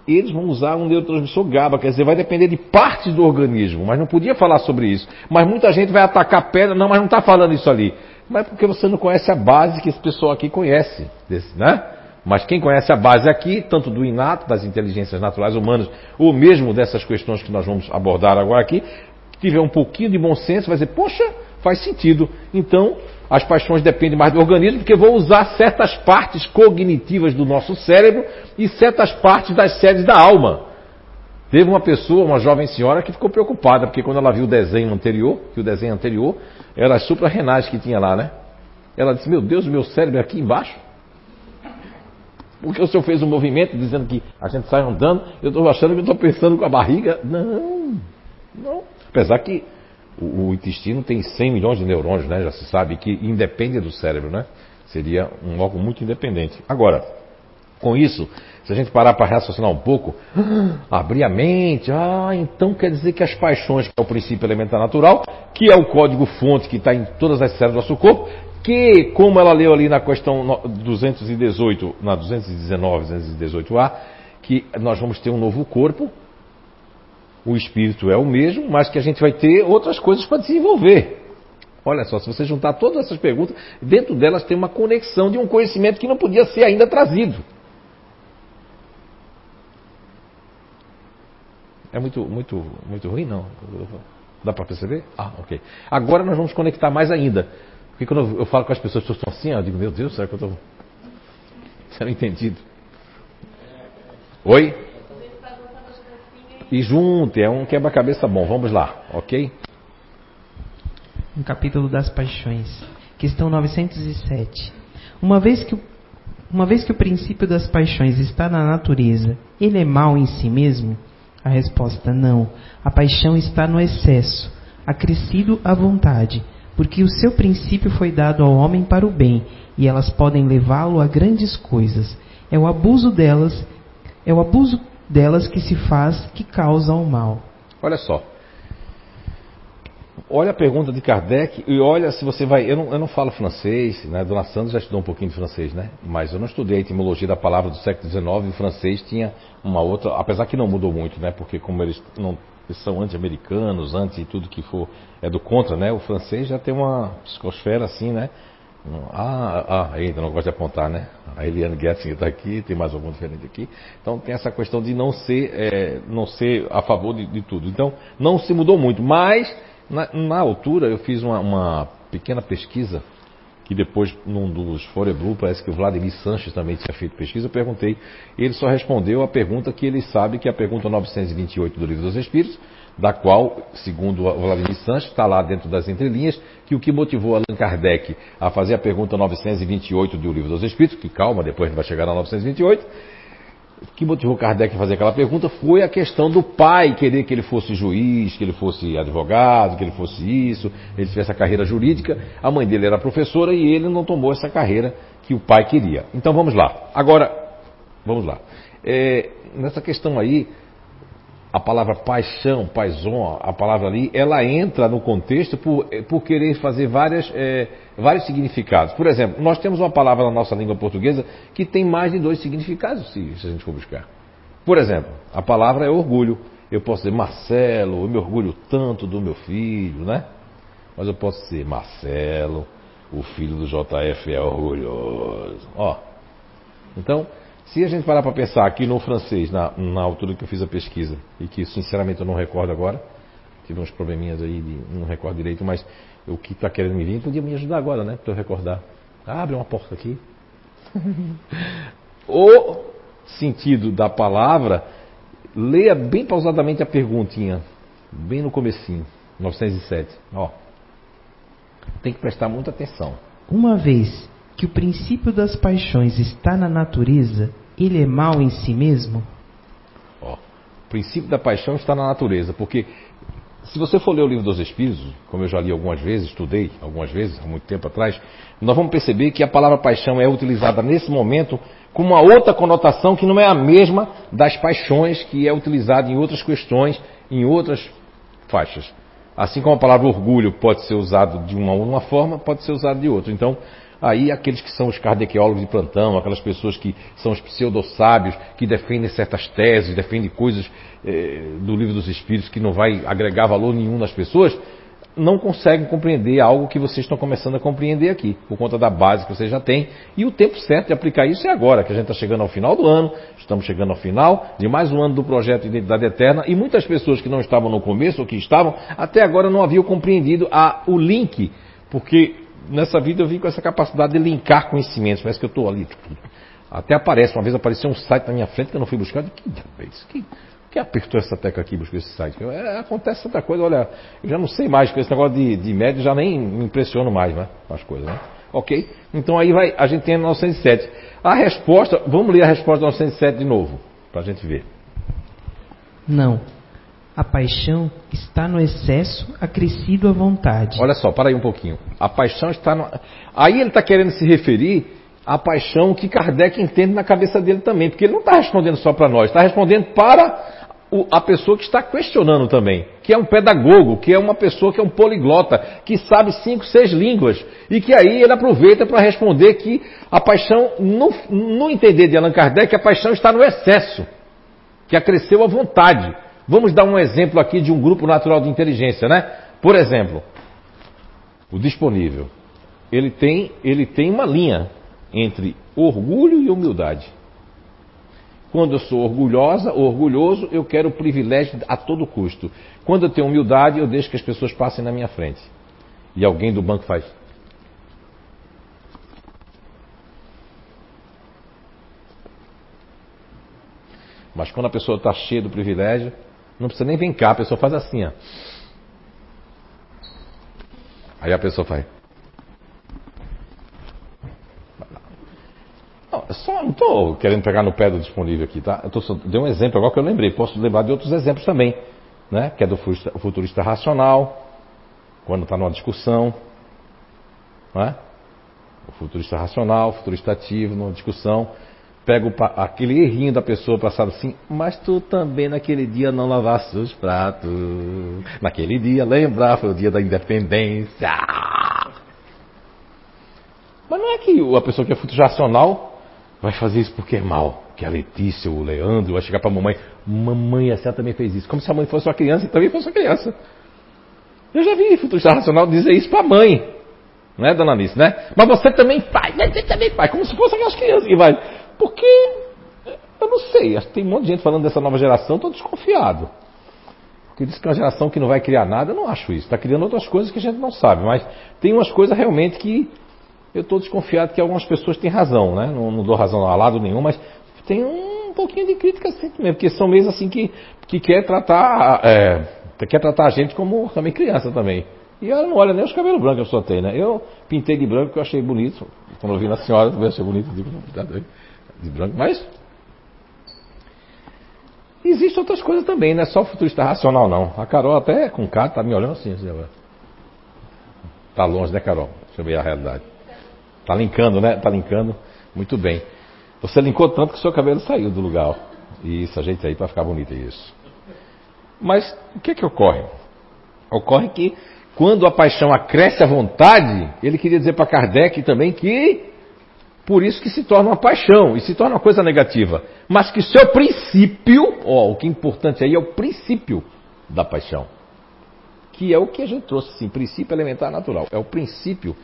eles vão usar um neurotransmissor GABA, quer dizer, vai depender de partes do organismo, mas não podia falar sobre isso. Mas muita gente vai atacar pedra, não, mas não está falando isso ali. Mas porque você não conhece a base que esse pessoal aqui conhece, desse, né? Mas quem conhece a base aqui, tanto do inato, das inteligências naturais humanas, ou mesmo dessas questões que nós vamos abordar agora aqui, tiver um pouquinho de bom senso, vai dizer, poxa, faz sentido. Então, as paixões dependem mais do organismo, porque vou usar certas partes cognitivas do nosso cérebro e certas partes das sedes da alma. Teve uma pessoa, uma jovem senhora, que ficou preocupada, porque quando ela viu o desenho anterior, que o desenho anterior era as suprarrenais que tinha lá, né? Ela disse, meu Deus, o meu cérebro é aqui embaixo. Porque o senhor fez um movimento dizendo que a gente sai andando, eu estou achando que eu estou pensando com a barriga. Não, não. Apesar que o, intestino tem 100 milhões de neurônios, né? Já se sabe que independe do cérebro, né? Seria um órgão muito independente. Agora, com isso, se a gente parar para raciocinar um pouco, abrir a mente, ah, então quer dizer que as paixões, que é o princípio elementar natural, que é o código-fonte que está em todas as células do nosso corpo, que, como ela leu ali na questão 218, na 219, 218A, que nós vamos ter um novo corpo, o espírito é o mesmo, mas que a gente vai ter outras coisas para desenvolver. Olha só, se você juntar todas essas perguntas, dentro delas tem uma conexão de um conhecimento que não podia ser ainda trazido. É muito, muito, muito ruim, não? Dá para perceber? Ah, ok. Agora nós vamos conectar mais ainda. Porque quando eu falo com as pessoas que estão assim, eu digo, meu Deus, será que eu estou sendo entendido? Oi? E junte, é um quebra-cabeça bom. Vamos lá, ok?
No capítulo das paixões, questão 907. Uma vez que uma vez que o princípio das paixões está na natureza, ele é mal em si mesmo? A resposta não. A paixão está no excesso, acrescido à vontade, porque o seu princípio foi dado ao homem para o bem, e elas podem levá-lo a grandes coisas. É o abuso delas, é o abuso delas que se faz que causam o mal.
Olha só. Olha a pergunta de Kardec e olha se você vai. Eu não, eu não falo francês, né? Dona Sandra já estudou um pouquinho de francês, né? Mas eu não estudei a etimologia da palavra do século XIX e o francês tinha uma outra. Apesar que não mudou muito, né? Porque como eles, não, eles são anti-americanos, anti tudo que for é do contra, né? O francês já tem uma psicosfera assim, né? Ah, ah, ainda não gosta de apontar, né? A Eliane Getzinger está aqui, tem mais algum diferente aqui. Então tem essa questão de não ser, é, não ser a favor de, de, tudo. Então não se mudou muito, mas na, na altura eu fiz uma, uma, pequena pesquisa que depois num dos Foreblue parece que o Vladimir Sanches também tinha feito pesquisa. Eu perguntei, ele só respondeu a pergunta que ele sabe que é a pergunta 928 do Livro dos Espíritos da qual, segundo o Vladimir Sanches, está lá dentro das entrelinhas, que o que motivou Allan Kardec a fazer a pergunta 928 do Livro dos Espíritos, que calma, depois a gente vai chegar na 928, o que motivou Kardec a fazer aquela pergunta foi a questão do pai querer que ele fosse juiz, que ele fosse advogado, que ele fosse isso, ele tivesse a carreira jurídica. A mãe dele era professora e ele não tomou essa carreira que o pai queria. Então vamos lá. Agora, vamos lá. É, nessa questão aí, a palavra paixão, paixão, a palavra ali, ela entra no contexto por, por querer fazer várias, é, vários significados. Por exemplo, nós temos uma palavra na nossa língua portuguesa que tem mais de dois significados, se, se a gente for buscar. Por exemplo, a palavra é orgulho. Eu posso dizer Marcelo, eu me orgulho tanto do meu filho, né? Mas eu posso dizer Marcelo, o filho do JF é orgulhoso. Ó. Então, se a gente parar para pensar aqui no francês, na, na altura que eu fiz a pesquisa, e que sinceramente eu não recordo agora, tive uns probleminhas aí, de, não recordo direito, mas o que está querendo me vir podia me ajudar agora, né? Para eu recordar. abre uma porta aqui. o sentido da palavra, leia bem pausadamente a perguntinha, bem no comecinho, 907. Ó, tem que prestar muita atenção.
Uma vez que o princípio das paixões está na natureza, ele é mal em si mesmo?
Ó, o princípio da paixão está na natureza, porque se você for ler o livro dos Espíritos, como eu já li algumas vezes, estudei algumas vezes, há muito tempo atrás, nós vamos perceber que a palavra paixão é utilizada nesse momento com uma outra conotação que não é a mesma das paixões que é utilizada em outras questões, em outras faixas. Assim como a palavra orgulho pode ser usada de uma, uma forma, pode ser usada de outra. Então, Aí aqueles que são os cardequeólogos de plantão, aquelas pessoas que são os pseudo-sábios, que defendem certas teses, defendem coisas eh, do livro dos Espíritos que não vai agregar valor nenhum nas pessoas, não conseguem compreender algo que vocês estão começando a compreender aqui, por conta da base que vocês já têm. E o tempo certo de aplicar isso é agora, que a gente está chegando ao final do ano, estamos chegando ao final de mais um ano do projeto Identidade Eterna, e muitas pessoas que não estavam no começo, ou que estavam, até agora não haviam compreendido a, o link, porque nessa vida eu vim com essa capacidade de linkar conhecimentos. Parece que eu estou ali. Até aparece, uma vez apareceu um site na minha frente que eu não fui buscar. Que diabos que, que apertou essa tecla aqui buscou esse site? É, acontece tanta coisa, olha, eu já não sei mais, com esse negócio de, de médio já nem me impressiono mais, né? As coisas, né? Ok? Então aí vai, a gente tem a 907. A resposta, vamos ler a resposta da 907 de novo, para a gente ver.
Não. A paixão está no excesso acrescido à vontade.
Olha só, para aí um pouquinho. A paixão está no. Aí ele está querendo se referir à paixão que Kardec entende na cabeça dele também, porque ele não está respondendo só para nós, está respondendo para a pessoa que está questionando também, que é um pedagogo, que é uma pessoa que é um poliglota, que sabe cinco, seis línguas, e que aí ele aproveita para responder que a paixão, no, no entender de Allan Kardec, a paixão está no excesso, que acresceu a vontade. Vamos dar um exemplo aqui de um grupo natural de inteligência, né? Por exemplo, o disponível. Ele tem, ele tem uma linha entre orgulho e humildade. Quando eu sou orgulhosa, orgulhoso, eu quero o privilégio a todo custo. Quando eu tenho humildade, eu deixo que as pessoas passem na minha frente. E alguém do banco faz. Mas quando a pessoa está cheia do privilégio, não precisa nem vir cá, a pessoa faz assim, ó. Aí a pessoa faz. Não, só não estou querendo pegar no pé do disponível aqui, tá? Eu tô dei um exemplo agora que eu lembrei. Posso lembrar de outros exemplos também, né? Que é do futurista racional, quando está numa discussão, né? O futurista racional, o futurista ativo, numa discussão pega aquele errinho da pessoa passado assim, mas tu também naquele dia não lavaste os pratos. Naquele dia, lembrar, foi o dia da independência. Mas não é que a pessoa que é futuro racional vai fazer isso porque é mal. Que a Letícia, o Leandro, vai chegar para a mamãe, mamãe, a também fez isso. Como se a mãe fosse uma criança e também fosse uma criança. Eu já vi futuro racional dizer isso para a mãe. Não é, dona Alice, né? Mas você também faz, você também faz, como se fosse aquelas crianças que vai. Porque, eu não sei, acho que tem um monte de gente falando dessa nova geração, estou desconfiado. Porque diz que é uma geração que não vai criar nada, eu não acho isso. Está criando outras coisas que a gente não sabe, mas tem umas coisas realmente que eu estou desconfiado que algumas pessoas têm razão, né? Não, não, dou razão a lado nenhum, mas tem um pouquinho de crítica assim mesmo, porque são mesmo assim que, que quer tratar, é, quer tratar a gente como também criança também. E ela não olha nem os cabelos brancos que a pessoa tem, né? Eu pintei de branco porque eu achei bonito. Quando eu vi na senhora, também achei bonito. De branco, mas Existem outras coisas também, não é só futurista racional, não. A Carol até com cara tá me olhando assim, assim agora. Tá longe, né, Carol? Deixa eu ver a realidade. Tá linkando, né? Tá linkando. Muito bem. Você linkou tanto que seu cabelo saiu do lugar. Isso, ajeita aí para ficar bonito isso. Mas o que que ocorre? Ocorre que quando a paixão acresce a vontade, ele queria dizer para Kardec também que por isso que se torna uma paixão e se torna uma coisa negativa. Mas que seu princípio, ó, o que é importante aí é o princípio da paixão. Que é o que a gente trouxe, assim, princípio elementar natural. É o princípio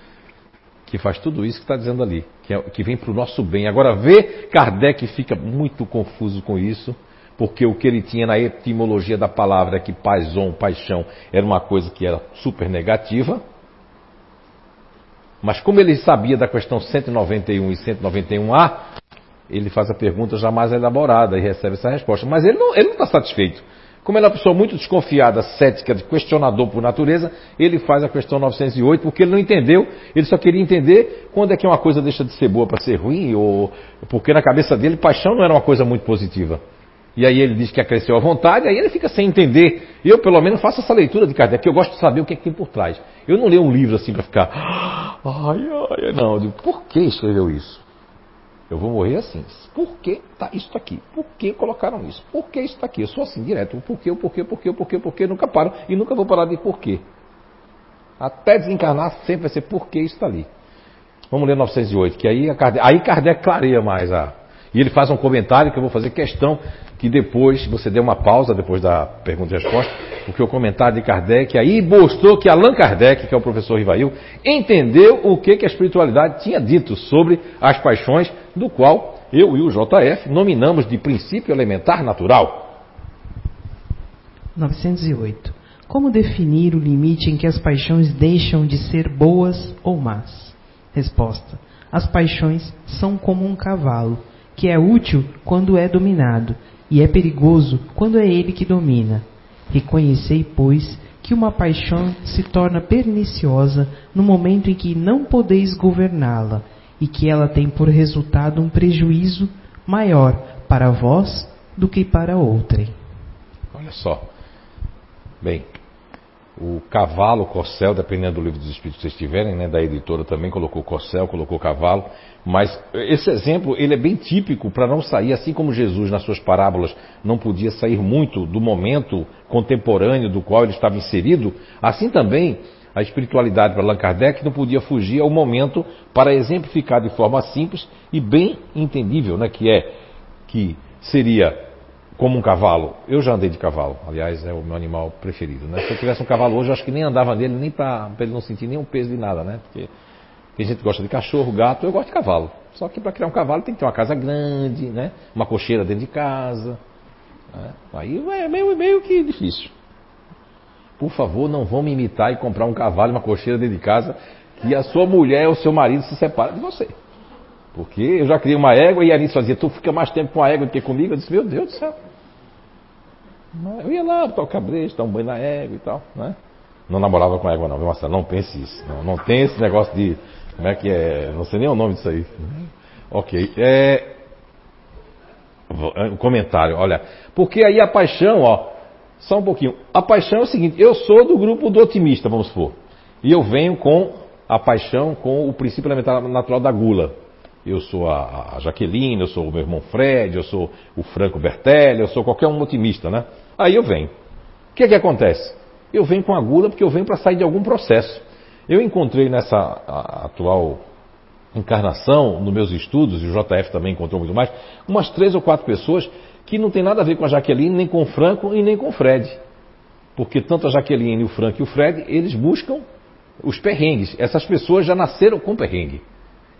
que faz tudo isso que está dizendo ali, que, é, que vem para o nosso bem. Agora, vê, Kardec fica muito confuso com isso, porque o que ele tinha na etimologia da palavra é que paixão, paixão, era uma coisa que era super negativa. Mas como ele sabia da questão 191 e 191A, ele faz a pergunta já mais elaborada e recebe essa resposta. Mas ele não está satisfeito. Como ele é uma pessoa muito desconfiada, cética, questionador por natureza, ele faz a questão 908 porque ele não entendeu, ele só queria entender quando é que uma coisa deixa de ser boa para ser ruim, ou porque na cabeça dele paixão não era uma coisa muito positiva. E aí ele diz que acresceu a vontade, aí ele fica sem entender. Eu, pelo menos, faço essa leitura de Kardec, que eu gosto de saber o que, é que tem por trás. Eu não leio um livro assim para ficar. Ai, ai, não. Eu digo, por que escreveu isso? Eu vou morrer assim. Por que tá isso aqui? Por que colocaram isso? Por que isso está aqui? Eu sou assim direto. O porquê, o porquê, o porquê, o porquê, o porquê, nunca paro e nunca vou parar de porquê. Até desencarnar sempre vai ser porquê isso está ali. Vamos ler 908, que aí, Kardec, aí Kardec clareia mais a. E ele faz um comentário que eu vou fazer questão que depois você dê uma pausa depois da pergunta e resposta, porque o comentário de Kardec aí mostrou que Allan Kardec, que é o professor Rivail, entendeu o que, que a espiritualidade tinha dito sobre as paixões, do qual eu e o JF nominamos de princípio elementar natural.
908. Como definir o limite em que as paixões deixam de ser boas ou más? Resposta: As paixões são como um cavalo, que é útil quando é dominado e é perigoso quando é ele que domina. Reconhecei, pois, que uma paixão se torna perniciosa no momento em que não podeis governá-la e que ela tem por resultado um prejuízo maior para vós do que para outrem.
Olha só. Bem, o cavalo, corcel, dependendo do livro dos espíritos que vocês tiverem, né, da editora também colocou corcel, colocou cavalo, mas esse exemplo ele é bem típico para não sair, assim como Jesus nas suas parábolas não podia sair muito do momento contemporâneo do qual ele estava inserido, assim também a espiritualidade para Allan Kardec não podia fugir ao momento para exemplificar de forma simples e bem entendível, né, que é que seria como um cavalo. Eu já andei de cavalo, aliás, é o meu animal preferido. Né? Se eu tivesse um cavalo hoje, eu acho que nem andava nele, nem para ele não sentir nenhum peso de nada, né? Porque tem gente que gosta de cachorro, gato, eu gosto de cavalo. Só que para criar um cavalo tem que ter uma casa grande, né? Uma cocheira dentro de casa. Né? Aí é meio, meio que difícil. Por favor, não vão me imitar e comprar um cavalo uma cocheira dentro de casa que a sua mulher ou seu marido se separa de você. Porque eu já criei uma égua e a Anitta fazia, tu fica mais tempo com a égua do que comigo. Eu disse, meu Deus do céu. Eu ia lá tocar brejo, dar um banho na égua e tal, né? Não namorava com a égua não, viu Marcelo? Não pense isso. Não, não tem esse negócio de. Como é que é? Não sei nem o nome disso aí. Ok. É. Um comentário, olha. Porque aí a paixão, ó. Só um pouquinho. A paixão é o seguinte: eu sou do grupo do otimista, vamos supor. E eu venho com a paixão, com o princípio elementar natural da gula eu sou a, a Jaqueline, eu sou o meu irmão Fred, eu sou o Franco Bertelli, eu sou qualquer um otimista, né? Aí eu venho. O que é que acontece? Eu venho com a gula porque eu venho para sair de algum processo. Eu encontrei nessa atual encarnação, nos meus estudos, e o JF também encontrou muito mais, umas três ou quatro pessoas que não tem nada a ver com a Jaqueline, nem com o Franco e nem com o Fred. Porque tanto a Jaqueline, o Franco e o Fred, eles buscam os perrengues. Essas pessoas já nasceram com perrengue.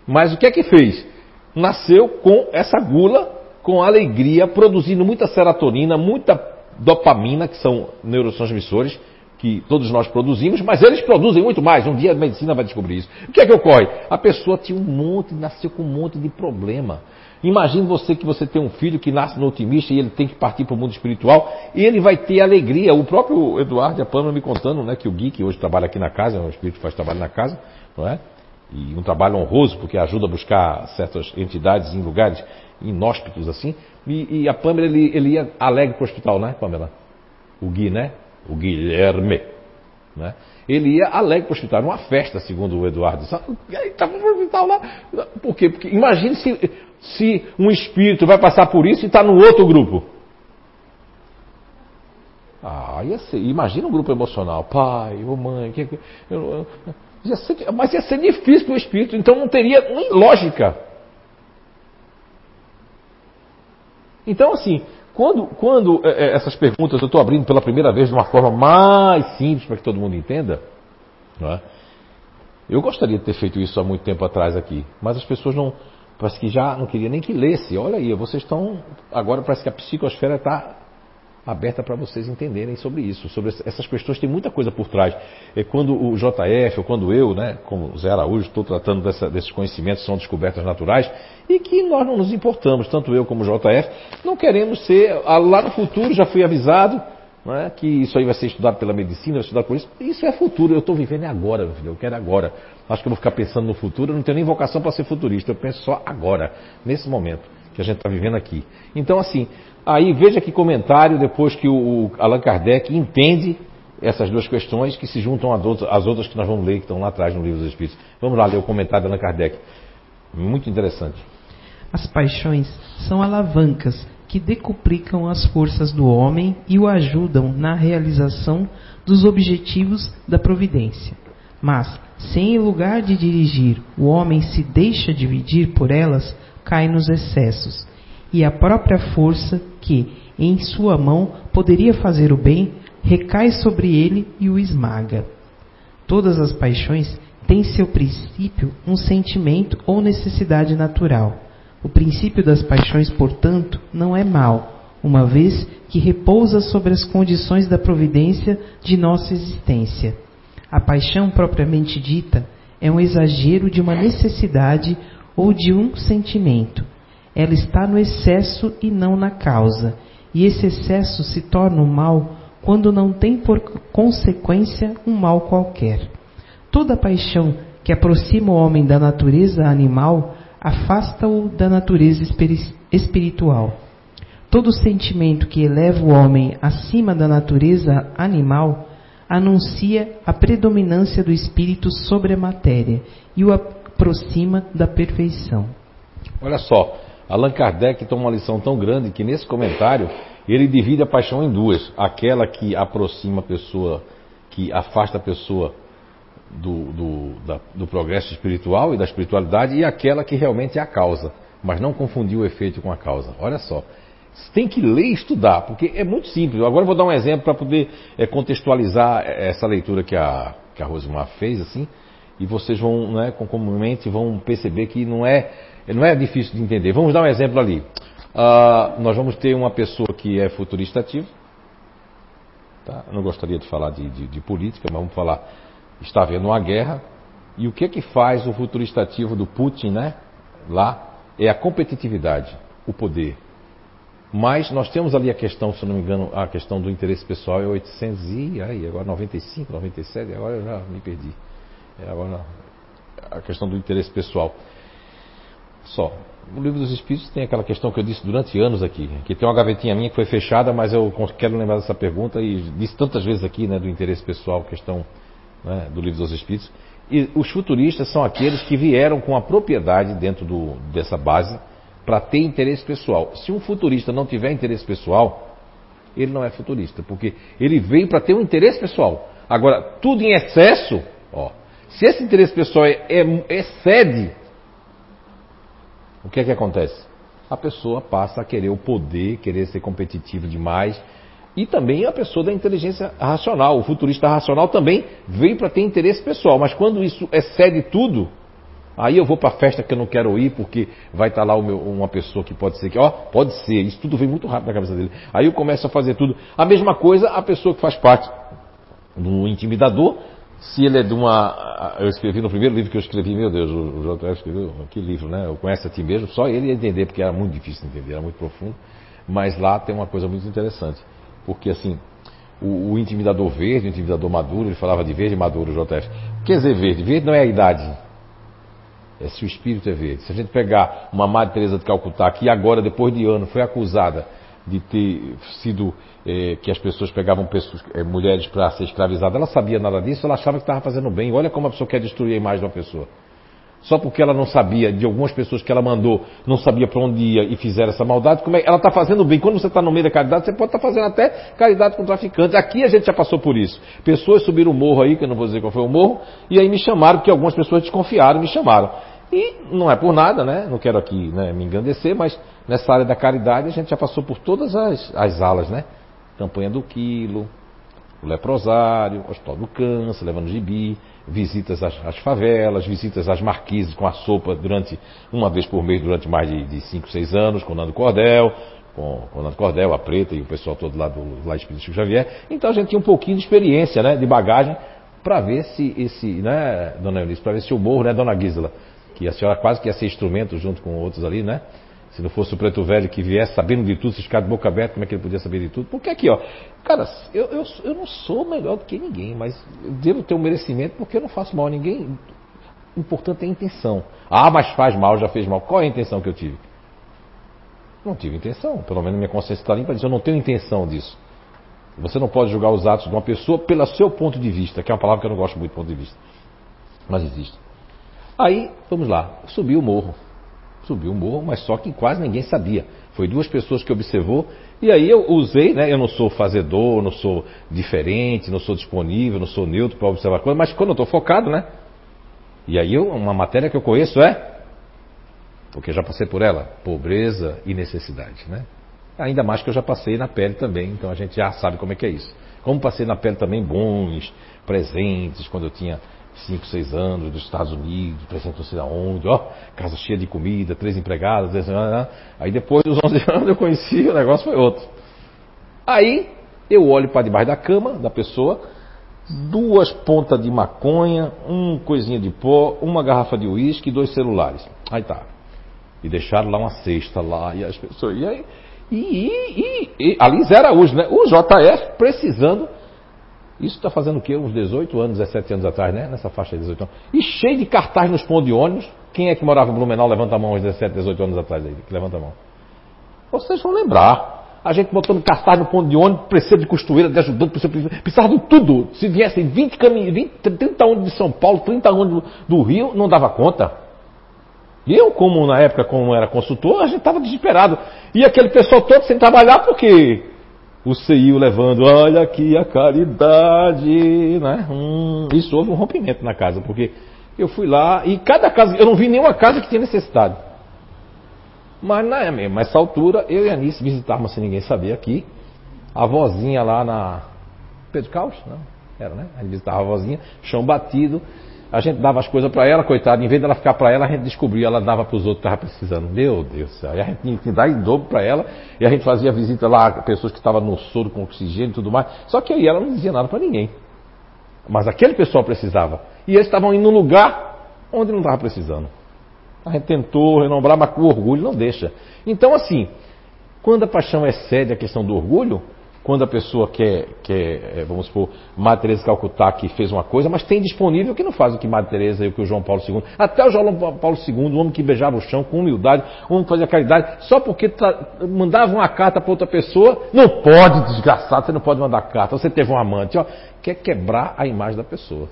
Mas o que é que fez? Nasceu com essa gula, com alegria, produzindo muita serotonina, muita dopamina, que são neurotransmissores que todos nós produzimos, mas eles produzem muito mais. Um dia a medicina vai descobrir isso. O que é que ocorre? A pessoa tinha um monte, nasceu com um monte de problema. Imagine você que você tem um filho que nasce no otimista e ele tem que partir para o mundo espiritual e ele vai ter alegria. O próprio Eduardo e a Pamela me contando né, que o Gui, que hoje trabalha aqui na casa, é um espírito que faz trabalho na casa, não é? e um trabalho honroso, porque ajuda a buscar certas entidades em lugares inóspitos assim. E, e a Pamela, ele, ele ia alegre para o hospital, né, Pamela? O Gui, né? O Guilherme. Né? Ele ia alegre para o hospital, uma festa, segundo o Eduardo. Ele estava no hospital lá. Por quê? Porque imagine se, se um espírito vai passar por isso e está no outro grupo. Ah, ia ser, imagina um grupo emocional, pai, ou mãe, que, eu, ia ser, mas ia ser difícil para o espírito, então não teria lógica. Então, assim, quando, quando é, é, essas perguntas eu estou abrindo pela primeira vez de uma forma mais simples para que todo mundo entenda, é? eu gostaria de ter feito isso há muito tempo atrás aqui, mas as pessoas não, parece que já não queria nem que lesse. Olha aí, vocês estão, agora parece que a psicosfera está aberta para vocês entenderem sobre isso, sobre essas questões, tem muita coisa por trás. É quando o JF, ou quando eu, né, como Zé Araújo, estou tratando dessa, desses conhecimentos, são descobertas naturais, e que nós não nos importamos, tanto eu como o JF, não queremos ser, ah, lá no futuro já fui avisado, é, que isso aí vai ser estudado pela medicina, vai estudar por isso, isso é futuro, eu estou vivendo agora, meu filho, eu quero agora. Acho que eu vou ficar pensando no futuro, eu não tenho nem vocação para ser futurista, eu penso só agora, nesse momento que a gente está vivendo aqui. Então, assim, Aí veja que comentário depois que o Allan Kardec entende essas duas questões que se juntam às outras que nós vamos ler, que estão lá atrás no livro dos Espíritos. Vamos lá ler o comentário de Allan Kardec. Muito interessante.
As paixões são alavancas que decuplicam as forças do homem e o ajudam na realização dos objetivos da providência. Mas, se em lugar de dirigir, o homem se deixa dividir por elas, cai nos excessos e a própria força que, em sua mão, poderia fazer o bem, recai sobre ele e o esmaga. Todas as paixões têm seu princípio um sentimento ou necessidade natural. O princípio das paixões, portanto, não é mal, uma vez que repousa sobre as condições da providência de nossa existência. A paixão propriamente dita é um exagero de uma necessidade ou de um sentimento, ela está no excesso e não na causa. E esse excesso se torna um mal quando não tem por consequência um mal qualquer. Toda paixão que aproxima o homem da natureza animal afasta-o da natureza espiritual. Todo sentimento que eleva o homem acima da natureza animal anuncia a predominância do espírito sobre a matéria e o aproxima da perfeição.
Olha só, Allan Kardec toma uma lição tão grande que nesse comentário ele divide a paixão em duas: aquela que aproxima a pessoa, que afasta a pessoa do, do, da, do progresso espiritual e da espiritualidade, e aquela que realmente é a causa, mas não confundir o efeito com a causa. Olha só. Você tem que ler e estudar, porque é muito simples. Agora eu vou dar um exemplo para poder é, contextualizar essa leitura que a, que a Rosimar fez, assim, e vocês vão, né, comumente vão perceber que não é não é difícil de entender. Vamos dar um exemplo ali. Uh, nós vamos ter uma pessoa que é futurista ativo. Tá? Eu não gostaria de falar de, de, de, política, mas vamos falar. Está havendo uma guerra. E o que é que faz o futurista ativo do Putin, né? Lá é a competitividade, o poder. Mas nós temos ali a questão, se não me engano, a questão do interesse pessoal é 800 e aí, agora 95, 97, agora eu já me perdi. É agora a questão do interesse pessoal. Só. O livro dos Espíritos tem aquela questão que eu disse durante anos aqui, que tem uma gavetinha minha que foi fechada, mas eu quero lembrar dessa pergunta e disse tantas vezes aqui, né, do interesse pessoal, questão né, do livro dos Espíritos. E os futuristas são aqueles que vieram com a propriedade dentro do, dessa base para ter interesse pessoal. Se um futurista não tiver interesse pessoal, ele não é futurista, porque ele veio para ter um interesse pessoal. Agora, tudo em excesso, ó, se esse interesse pessoal é, é, excede o que é que acontece? A pessoa passa a querer o poder, querer ser competitivo demais. E também a pessoa da inteligência racional, o futurista racional também veio para ter interesse pessoal. Mas quando isso excede tudo, aí eu vou para a festa que eu não quero ir porque vai estar tá lá meu, uma pessoa que pode ser que, ó, pode ser, isso tudo vem muito rápido na cabeça dele. Aí eu começo a fazer tudo. A mesma coisa a pessoa que faz parte do intimidador se ele é de uma. Eu escrevi no primeiro livro que eu escrevi, meu Deus, o JF escreveu, que livro, né? Eu conheço a ti mesmo, só ele ia entender, porque era muito difícil de entender, era muito profundo. Mas lá tem uma coisa muito interessante, porque assim, o, o intimidador verde, o intimidador maduro, ele falava de verde maduro, o JF. Quer dizer verde? Verde não é a idade. é se o espírito é verde. Se a gente pegar uma Madre Teresa de Calcutá, que agora, depois de ano, foi acusada de ter sido é, que as pessoas pegavam pessoas, é, mulheres para ser escravizadas, ela sabia nada disso, ela achava que estava fazendo bem. Olha como a pessoa quer destruir a imagem de uma pessoa. Só porque ela não sabia, de algumas pessoas que ela mandou, não sabia para onde ia e fizeram essa maldade, como é, ela está fazendo bem. Quando você está no meio da caridade, você pode estar tá fazendo até caridade com traficantes. Aqui a gente já passou por isso. Pessoas subiram o morro aí, que eu não vou dizer qual foi o morro, e aí me chamaram, porque algumas pessoas desconfiaram, me chamaram. E não é por nada, né? Não quero aqui né, me engrandecer, mas nessa área da caridade a gente já passou por todas as, as alas, né? Campanha do quilo, o leprosário, hospital do câncer, levando gibi, visitas às, às, favelas, visitas às marquises com a sopa durante, uma vez por mês durante mais de 5, 6 anos, com o Nando Cordel, com, com o Nando Cordel, a Preta e o pessoal todo lá do lá Espírito Chico Xavier. Então a gente tinha um pouquinho de experiência, né, de bagagem, para ver se esse, né, dona Eunice, para ver se o morro, né, dona Gisela, que a senhora quase que ia ser instrumento junto com outros ali, né, se não fosse o preto velho que viesse sabendo de tudo, se ficar de boca aberta, como é que ele podia saber de tudo? Porque aqui, ó, cara, eu, eu, eu não sou melhor do que ninguém, mas eu devo ter um merecimento porque eu não faço mal a ninguém. O importante é a intenção. Ah, mas faz mal, já fez mal. Qual é a intenção que eu tive? Não tive intenção. Pelo menos minha consciência está limpa, eu não tenho intenção disso. Você não pode julgar os atos de uma pessoa pelo seu ponto de vista, que é uma palavra que eu não gosto muito ponto de vista. Mas existe. Aí, vamos lá, subi o morro subiu o morro, mas só que quase ninguém sabia. Foi duas pessoas que observou, e aí eu usei, né? Eu não sou fazedor, não sou diferente, não sou disponível, não sou neutro para observar coisas, mas quando eu estou focado, né? E aí eu, uma matéria que eu conheço é, porque já passei por ela, pobreza e necessidade, né? Ainda mais que eu já passei na pele também, então a gente já sabe como é que é isso. Como passei na pele também bons, presentes, quando eu tinha 5, 6 anos, dos Estados Unidos, sei aonde, ó, casa cheia de comida, três empregadas, desse, aí depois dos 11 anos eu conheci, o negócio foi outro. Aí eu olho para debaixo da cama da pessoa, duas pontas de maconha, um coisinha de pó, uma garrafa de uísque e dois celulares. Aí tá. E deixaram lá uma cesta lá, e as pessoas. E aí. E, e, e, e ali Araújo, né? O JF precisando isso está fazendo o quê? Uns 18 anos, 17 anos atrás, né? Nessa faixa de 18 anos. E cheio de cartaz nos pontos de ônibus. Quem é que morava em Blumenau? Levanta a mão uns 17, 18 anos atrás aí. Levanta a mão. Vocês vão lembrar. A gente botando cartaz no ponto de ônibus, precisa de costureira, de ajudante, precisa, precisava de tudo. Se viessem 20 caminhos, 20, 30 ônibus de São Paulo, 30 ônibus do Rio, não dava conta. E eu, como na época, como era consultor, a gente estava desesperado. E aquele pessoal todo sem trabalhar, porque o CIO levando, olha aqui a caridade, né? Hum, isso houve um rompimento na casa, porque eu fui lá e cada casa, eu não vi nenhuma casa que tinha necessidade. Mas na nessa altura, eu e a Anice visitávamos sem ninguém saber aqui, a vozinha lá na Pedro Caos, não? Era, né? A gente visitava a vozinha, chão batido, a gente dava as coisas para ela, coitada, em vez dela ficar para ela, a gente descobria, ela dava para os outros que estavam precisando. Meu Deus do céu. E a gente tinha que dar em dobro para ela, e a gente fazia visita lá pessoas que estavam no soro com oxigênio e tudo mais. Só que aí ela não dizia nada para ninguém. Mas aquele pessoal precisava. E eles estavam indo no lugar onde não estava precisando. A gente tentou renombrar, mas com orgulho não deixa. Então, assim, quando a paixão excede a questão do orgulho, quando a pessoa quer, quer é, vamos supor, Madre Teresa Calcutá que fez uma coisa, mas tem disponível que não faz o que Madre Teresa e o que o João Paulo II. Até o João Paulo II, o homem que beijava o chão com humildade, o homem que fazia caridade, só porque mandava uma carta para outra pessoa, não pode, desgraçado, você não pode mandar carta. Você teve um amante, ó, quer quebrar a imagem da pessoa.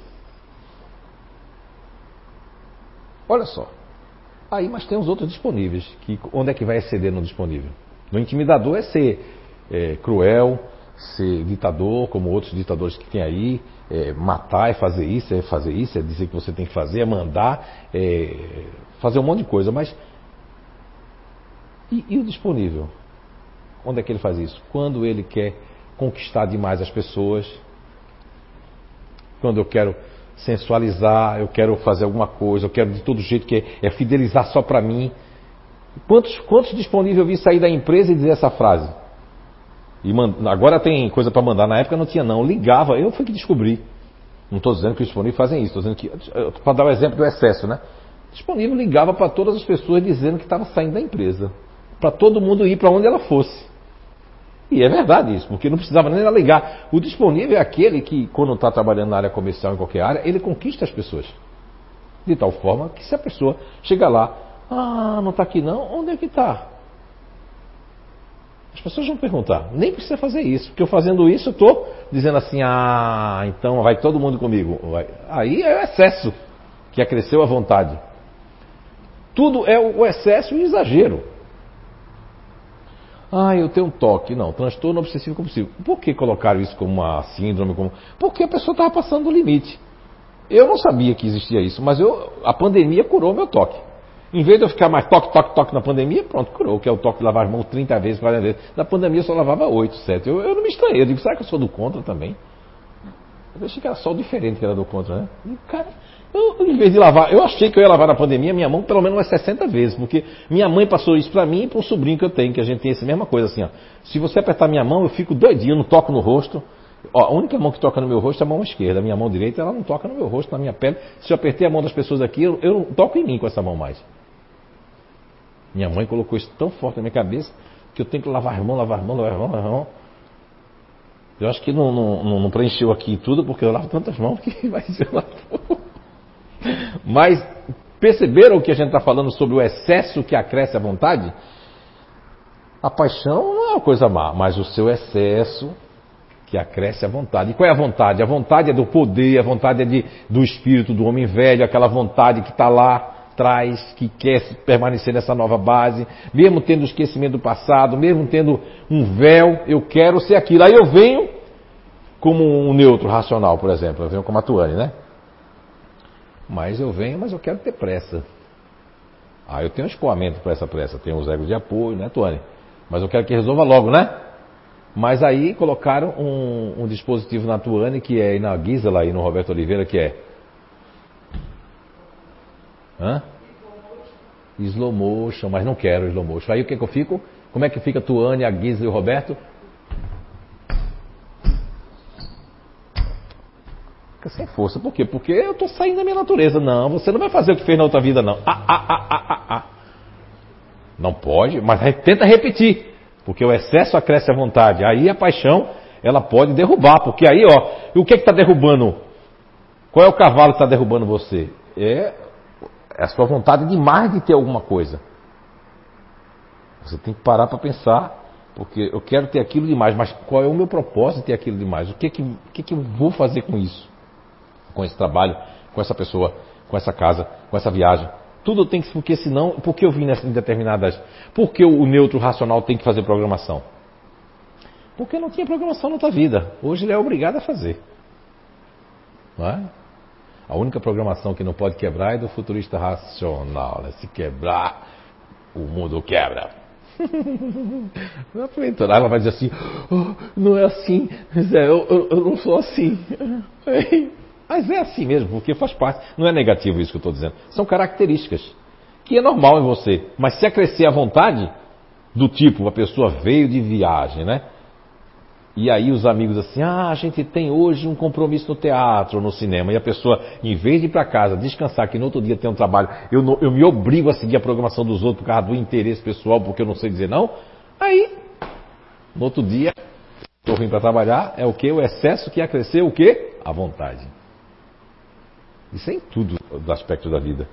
Olha só. Aí, mas tem os outros disponíveis. Que, onde é que vai exceder no disponível? No intimidador é ser é, cruel, ser ditador, como outros ditadores que tem aí, é, matar é fazer isso, é fazer isso, é dizer que você tem que fazer, é mandar, é fazer um monte de coisa, mas. E, e o disponível? Onde é que ele faz isso? Quando ele quer conquistar demais as pessoas, quando eu quero sensualizar, eu quero fazer alguma coisa, eu quero de todo jeito que é, é fidelizar só para mim. Quantos, quantos disponíveis eu vi sair da empresa e dizer essa frase? E agora tem coisa para mandar, na época não tinha não, ligava, eu fui que descobri. Não estou dizendo que os disponíveis fazem isso, estou dizendo que, para dar o exemplo do excesso, né? Disponível ligava para todas as pessoas dizendo que estava saindo da empresa, para todo mundo ir para onde ela fosse. E é verdade isso, porque não precisava nem ligar. O disponível é aquele que, quando está trabalhando na área comercial, em qualquer área, ele conquista as pessoas. De tal forma que se a pessoa chega lá, ah, não está aqui não, onde é que está? As pessoas vão perguntar, nem precisa fazer isso, porque eu fazendo isso, eu estou dizendo assim, ah, então vai todo mundo comigo. Aí é o excesso que acresceu a vontade. Tudo é o excesso e o exagero. Ah, eu tenho um toque. Não, transtorno obsessivo compulsivo. Por que colocaram isso como uma síndrome? Como... Porque a pessoa estava passando do limite. Eu não sabia que existia isso, mas eu, a pandemia curou meu toque. Em vez de eu ficar mais toque, toque, toque na pandemia, pronto, curou, que é o toque de lavar as mãos 30 vezes, 40 vezes. Na pandemia eu só lavava 8, 7. Eu, eu não me estranhei. Eu digo, será que eu sou do contra também? Eu achei que era só o diferente que era do contra, né? E, cara, eu, em vez de lavar, eu achei que eu ia lavar na pandemia minha mão pelo menos umas 60 vezes, porque minha mãe passou isso para mim e para um sobrinho que eu tenho, que a gente tem essa mesma coisa assim, ó. Se você apertar minha mão, eu fico doidinho, não toco no rosto. Ó, a única mão que toca no meu rosto é a mão esquerda. A minha mão direita, ela não toca no meu rosto, na minha pele. Se eu apertei a mão das pessoas aqui, eu, eu não toco em mim com essa mão mais. Minha mãe colocou isso tão forte na minha cabeça que eu tenho que lavar as mãos, lavar as mãos, lavar as mãos, lavar as mãos. Eu acho que não, não, não preencheu aqui tudo, porque eu lavo tantas mãos que vai ser lá. Mas perceberam que a gente está falando sobre o excesso que acresce a vontade? A paixão não é uma coisa má, mas o seu excesso que acresce a vontade. E qual é a vontade? A vontade é do poder, a vontade é de, do espírito do homem velho, aquela vontade que está lá atrás, que quer permanecer nessa nova base, mesmo tendo esquecimento do passado, mesmo tendo um véu, eu quero ser aquilo. Aí eu venho como um neutro racional, por exemplo, eu venho como a Tuane, né? Mas eu venho, mas eu quero ter pressa. Ah, eu tenho um escoamento para essa pressa, tenho os egos de apoio, né, Tuane? Mas eu quero que resolva logo, né? Mas aí colocaram um, um dispositivo na Tuane que é na Gisela e no Roberto Oliveira, que é Hã? Slow motion, mas não quero slow motion. Aí o que, que eu fico? Como é que fica a Tuane, a Guisa e o Roberto? Fica sem força. Por quê? Porque eu estou saindo da minha natureza. Não, você não vai fazer o que fez na outra vida, não. Ah, ah, ah, ah, ah, ah. Não pode, mas tenta repetir. Porque o excesso acresce a vontade. Aí a paixão, ela pode derrubar. Porque aí, ó, o que está derrubando? Qual é o cavalo que está derrubando você? É é a sua vontade demais de ter alguma coisa. Você tem que parar para pensar, porque eu quero ter aquilo demais, mas qual é o meu propósito de ter aquilo demais? O que, que, o que, que eu vou fazer com isso? Com esse trabalho, com essa pessoa, com essa casa, com essa viagem? Tudo tem que, porque senão, por que eu vim nessas determinadas. Por que o neutro racional tem que fazer programação? Porque não tinha programação na tua vida. Hoje ele é obrigado a fazer. Não é? A única programação que não pode quebrar é do futurista racional. Né? Se quebrar, o mundo quebra. Então, ela vai dizer assim: oh, não é assim, eu, eu, eu, não sou assim. Mas é assim mesmo, porque faz parte. Não é negativo isso que eu estou dizendo. São características que é normal em você. Mas se acrescer a vontade, do tipo, a pessoa veio de viagem, né? E aí os amigos assim, ah, a gente tem hoje um compromisso no teatro, no cinema. E a pessoa, em vez de ir para casa, descansar, que no outro dia tem um trabalho, eu, não, eu me obrigo a seguir a programação dos outros por causa do interesse pessoal, porque eu não sei dizer não. Aí, no outro dia, estou vindo para trabalhar, é o que? O excesso que ia crescer, o que? A vontade. Isso é em tudo do aspecto da vida.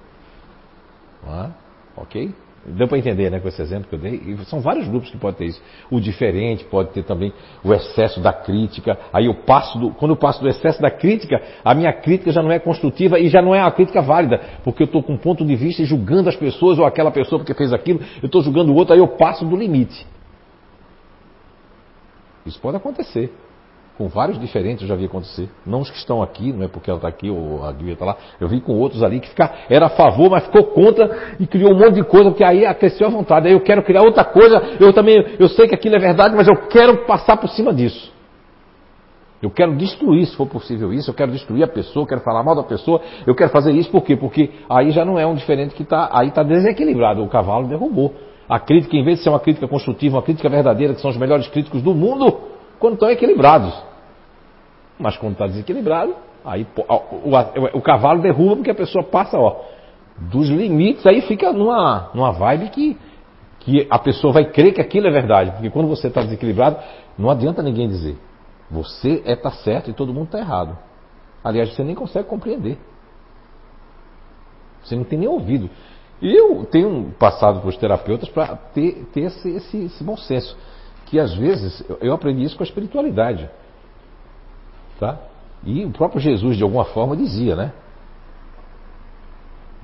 Ah, ok? Deu para entender, né, com esse exemplo que eu dei? E são vários grupos que podem ter isso. O diferente pode ter também o excesso da crítica. Aí eu passo do, quando eu passo do excesso da crítica, a minha crítica já não é construtiva e já não é a crítica válida, porque eu estou com um ponto de vista e julgando as pessoas ou aquela pessoa porque fez aquilo, eu estou julgando o outro, aí eu passo do limite. Isso pode acontecer com vários diferentes eu já vi acontecer. Não os que estão aqui, não é porque ela está aqui ou a Guia está lá. Eu vi com outros ali que fica, era a favor, mas ficou contra e criou um monte de coisa, porque aí aqueceu a vontade. Aí eu quero criar outra coisa, eu também, eu sei que aquilo é verdade, mas eu quero passar por cima disso. Eu quero destruir, se for possível isso, eu quero destruir a pessoa, eu quero falar mal da pessoa, eu quero fazer isso por quê? Porque aí já não é um diferente que está, aí está desequilibrado, o cavalo derrubou. A crítica, em vez de ser uma crítica construtiva, uma crítica verdadeira, que são os melhores críticos do mundo, quando estão equilibrados. Mas quando está desequilibrado, aí o, o, o, cavalo derruba porque a pessoa passa ó, dos limites, aí fica numa, numa vibe que, que a pessoa vai crer que aquilo é verdade. Porque quando você está desequilibrado, não adianta ninguém dizer. Você é tá certo e todo mundo está errado. Aliás, você nem consegue compreender. Você não tem nem ouvido. E eu tenho passado para os terapeutas para ter, ter esse, esse, esse, bom senso. Que às vezes eu aprendi isso com a espiritualidade. Tá? E o próprio Jesus, de alguma forma, dizia, né?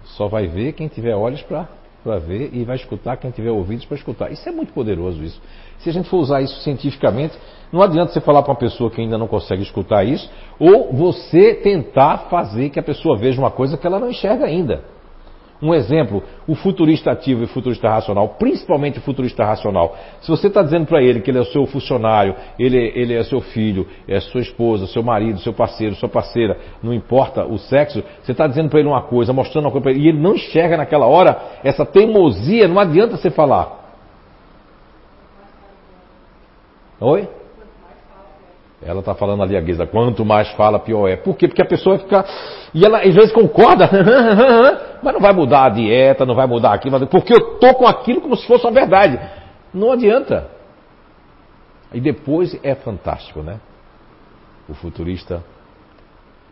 Só vai ver quem tiver olhos para ver e vai escutar quem tiver ouvidos para escutar. Isso é muito poderoso isso. Se a gente for usar isso cientificamente, não adianta você falar para uma pessoa que ainda não consegue escutar isso, ou você tentar fazer que a pessoa veja uma coisa que ela não enxerga ainda. Um exemplo, o futurista ativo e o futurista racional, principalmente o futurista racional. Se você está dizendo para ele que ele é o seu funcionário, ele, ele é seu filho, é sua esposa, seu marido, seu parceiro, sua parceira, não importa o sexo, você está dizendo para ele uma coisa, mostrando uma coisa para ele, e ele não enxerga naquela hora, essa teimosia, não adianta você falar. Oi? Ela está falando ali a guisa, quanto mais fala, pior é. Por quê? Porque a pessoa vai ficar. E ela às vezes concorda, mas não vai mudar a dieta, não vai mudar aquilo, porque eu estou com aquilo como se fosse uma verdade. Não adianta. E depois é fantástico, né? O futurista,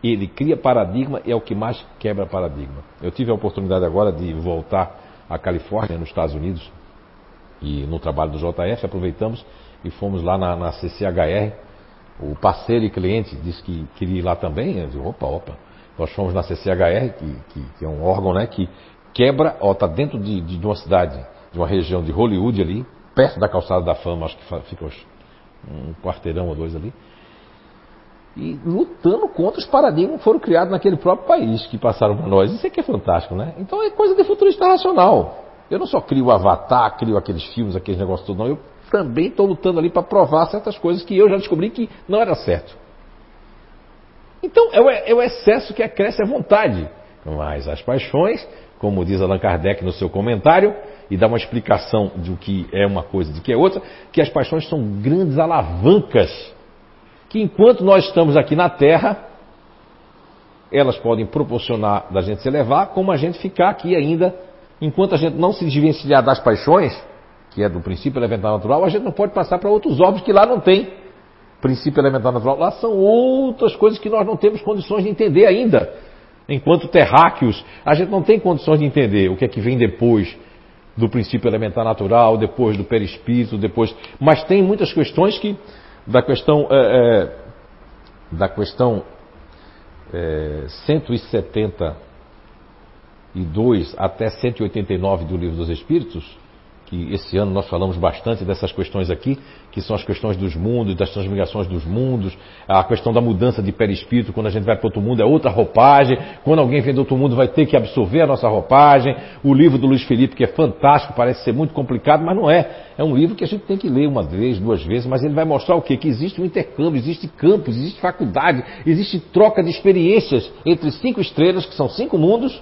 ele cria paradigma e é o que mais quebra paradigma. Eu tive a oportunidade agora de voltar à Califórnia, nos Estados Unidos, e no trabalho do JF, aproveitamos e fomos lá na, na CCHR. O parceiro e cliente disse que queria ir lá também. Eu disse, opa, opa. Nós fomos na CCHR, que, que, que é um órgão né, que quebra, ó, está dentro de, de, uma cidade, de uma região de Hollywood ali, perto da calçada da fama, acho que fica um quarteirão ou dois ali. E lutando contra os paradigmas que foram criados naquele próprio país que passaram para nós. Isso aqui é fantástico, né? Então é coisa de futurista racional. Eu não só crio o Avatar, crio aqueles filmes, aqueles negócios todos, não. Eu também estou lutando ali para provar certas coisas que eu já descobri que não era certo. Então é o, é o excesso que acresce a vontade. Mas as paixões, como diz Allan Kardec no seu comentário, e dá uma explicação de o que é uma coisa e de que é outra, que as paixões são grandes alavancas que enquanto nós estamos aqui na Terra, elas podem proporcionar da gente se elevar, como a gente ficar aqui ainda, enquanto a gente não se desvencilhar das paixões, que é do princípio elementar natural, a gente não pode passar para outros óbvios que lá não tem. Princípio elementar natural, lá são outras coisas que nós não temos condições de entender ainda. Enquanto terráqueos, a gente não tem condições de entender o que é que vem depois do princípio elementar natural, depois do perispírito, depois. Mas tem muitas questões que, da questão, é, é, da questão é, 172 até 189 do Livro dos Espíritos, que esse ano nós falamos bastante dessas questões aqui, que são as questões dos mundos, das transmigrações dos mundos, a questão da mudança de perispírito, quando a gente vai para outro mundo é outra roupagem, quando alguém vem de outro mundo vai ter que absorver a nossa roupagem, o livro do Luiz Felipe, que é fantástico, parece ser muito complicado, mas não é. É um livro que a gente tem que ler uma vez, duas vezes, mas ele vai mostrar o quê? Que existe um intercâmbio, existe campus, existe faculdade, existe troca de experiências entre cinco estrelas, que são cinco mundos,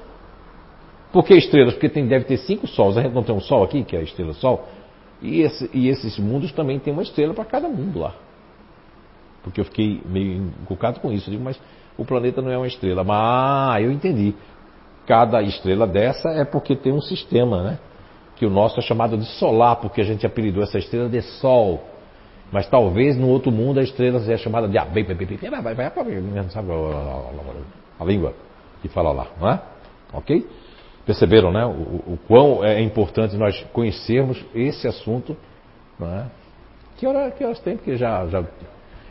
por que estrelas? Porque tem, deve ter cinco sols. A gente não tem um sol aqui, que é a estrela Sol. E, esse, e esses mundos também tem uma estrela para cada mundo lá. Porque eu fiquei meio encucado com isso. Eu digo, mas o planeta não é uma estrela. Mas ah, eu entendi. Cada estrela dessa é porque tem um sistema, né? Que o nosso é chamado de solar, porque a gente apelidou essa estrela de Sol. Mas talvez no outro mundo a estrela seja chamada de a língua que fala lá, não é? Ok? Perceberam, né? O, o, quão é importante nós conhecermos esse assunto. Não é? Que, que horas tem? Porque já, já.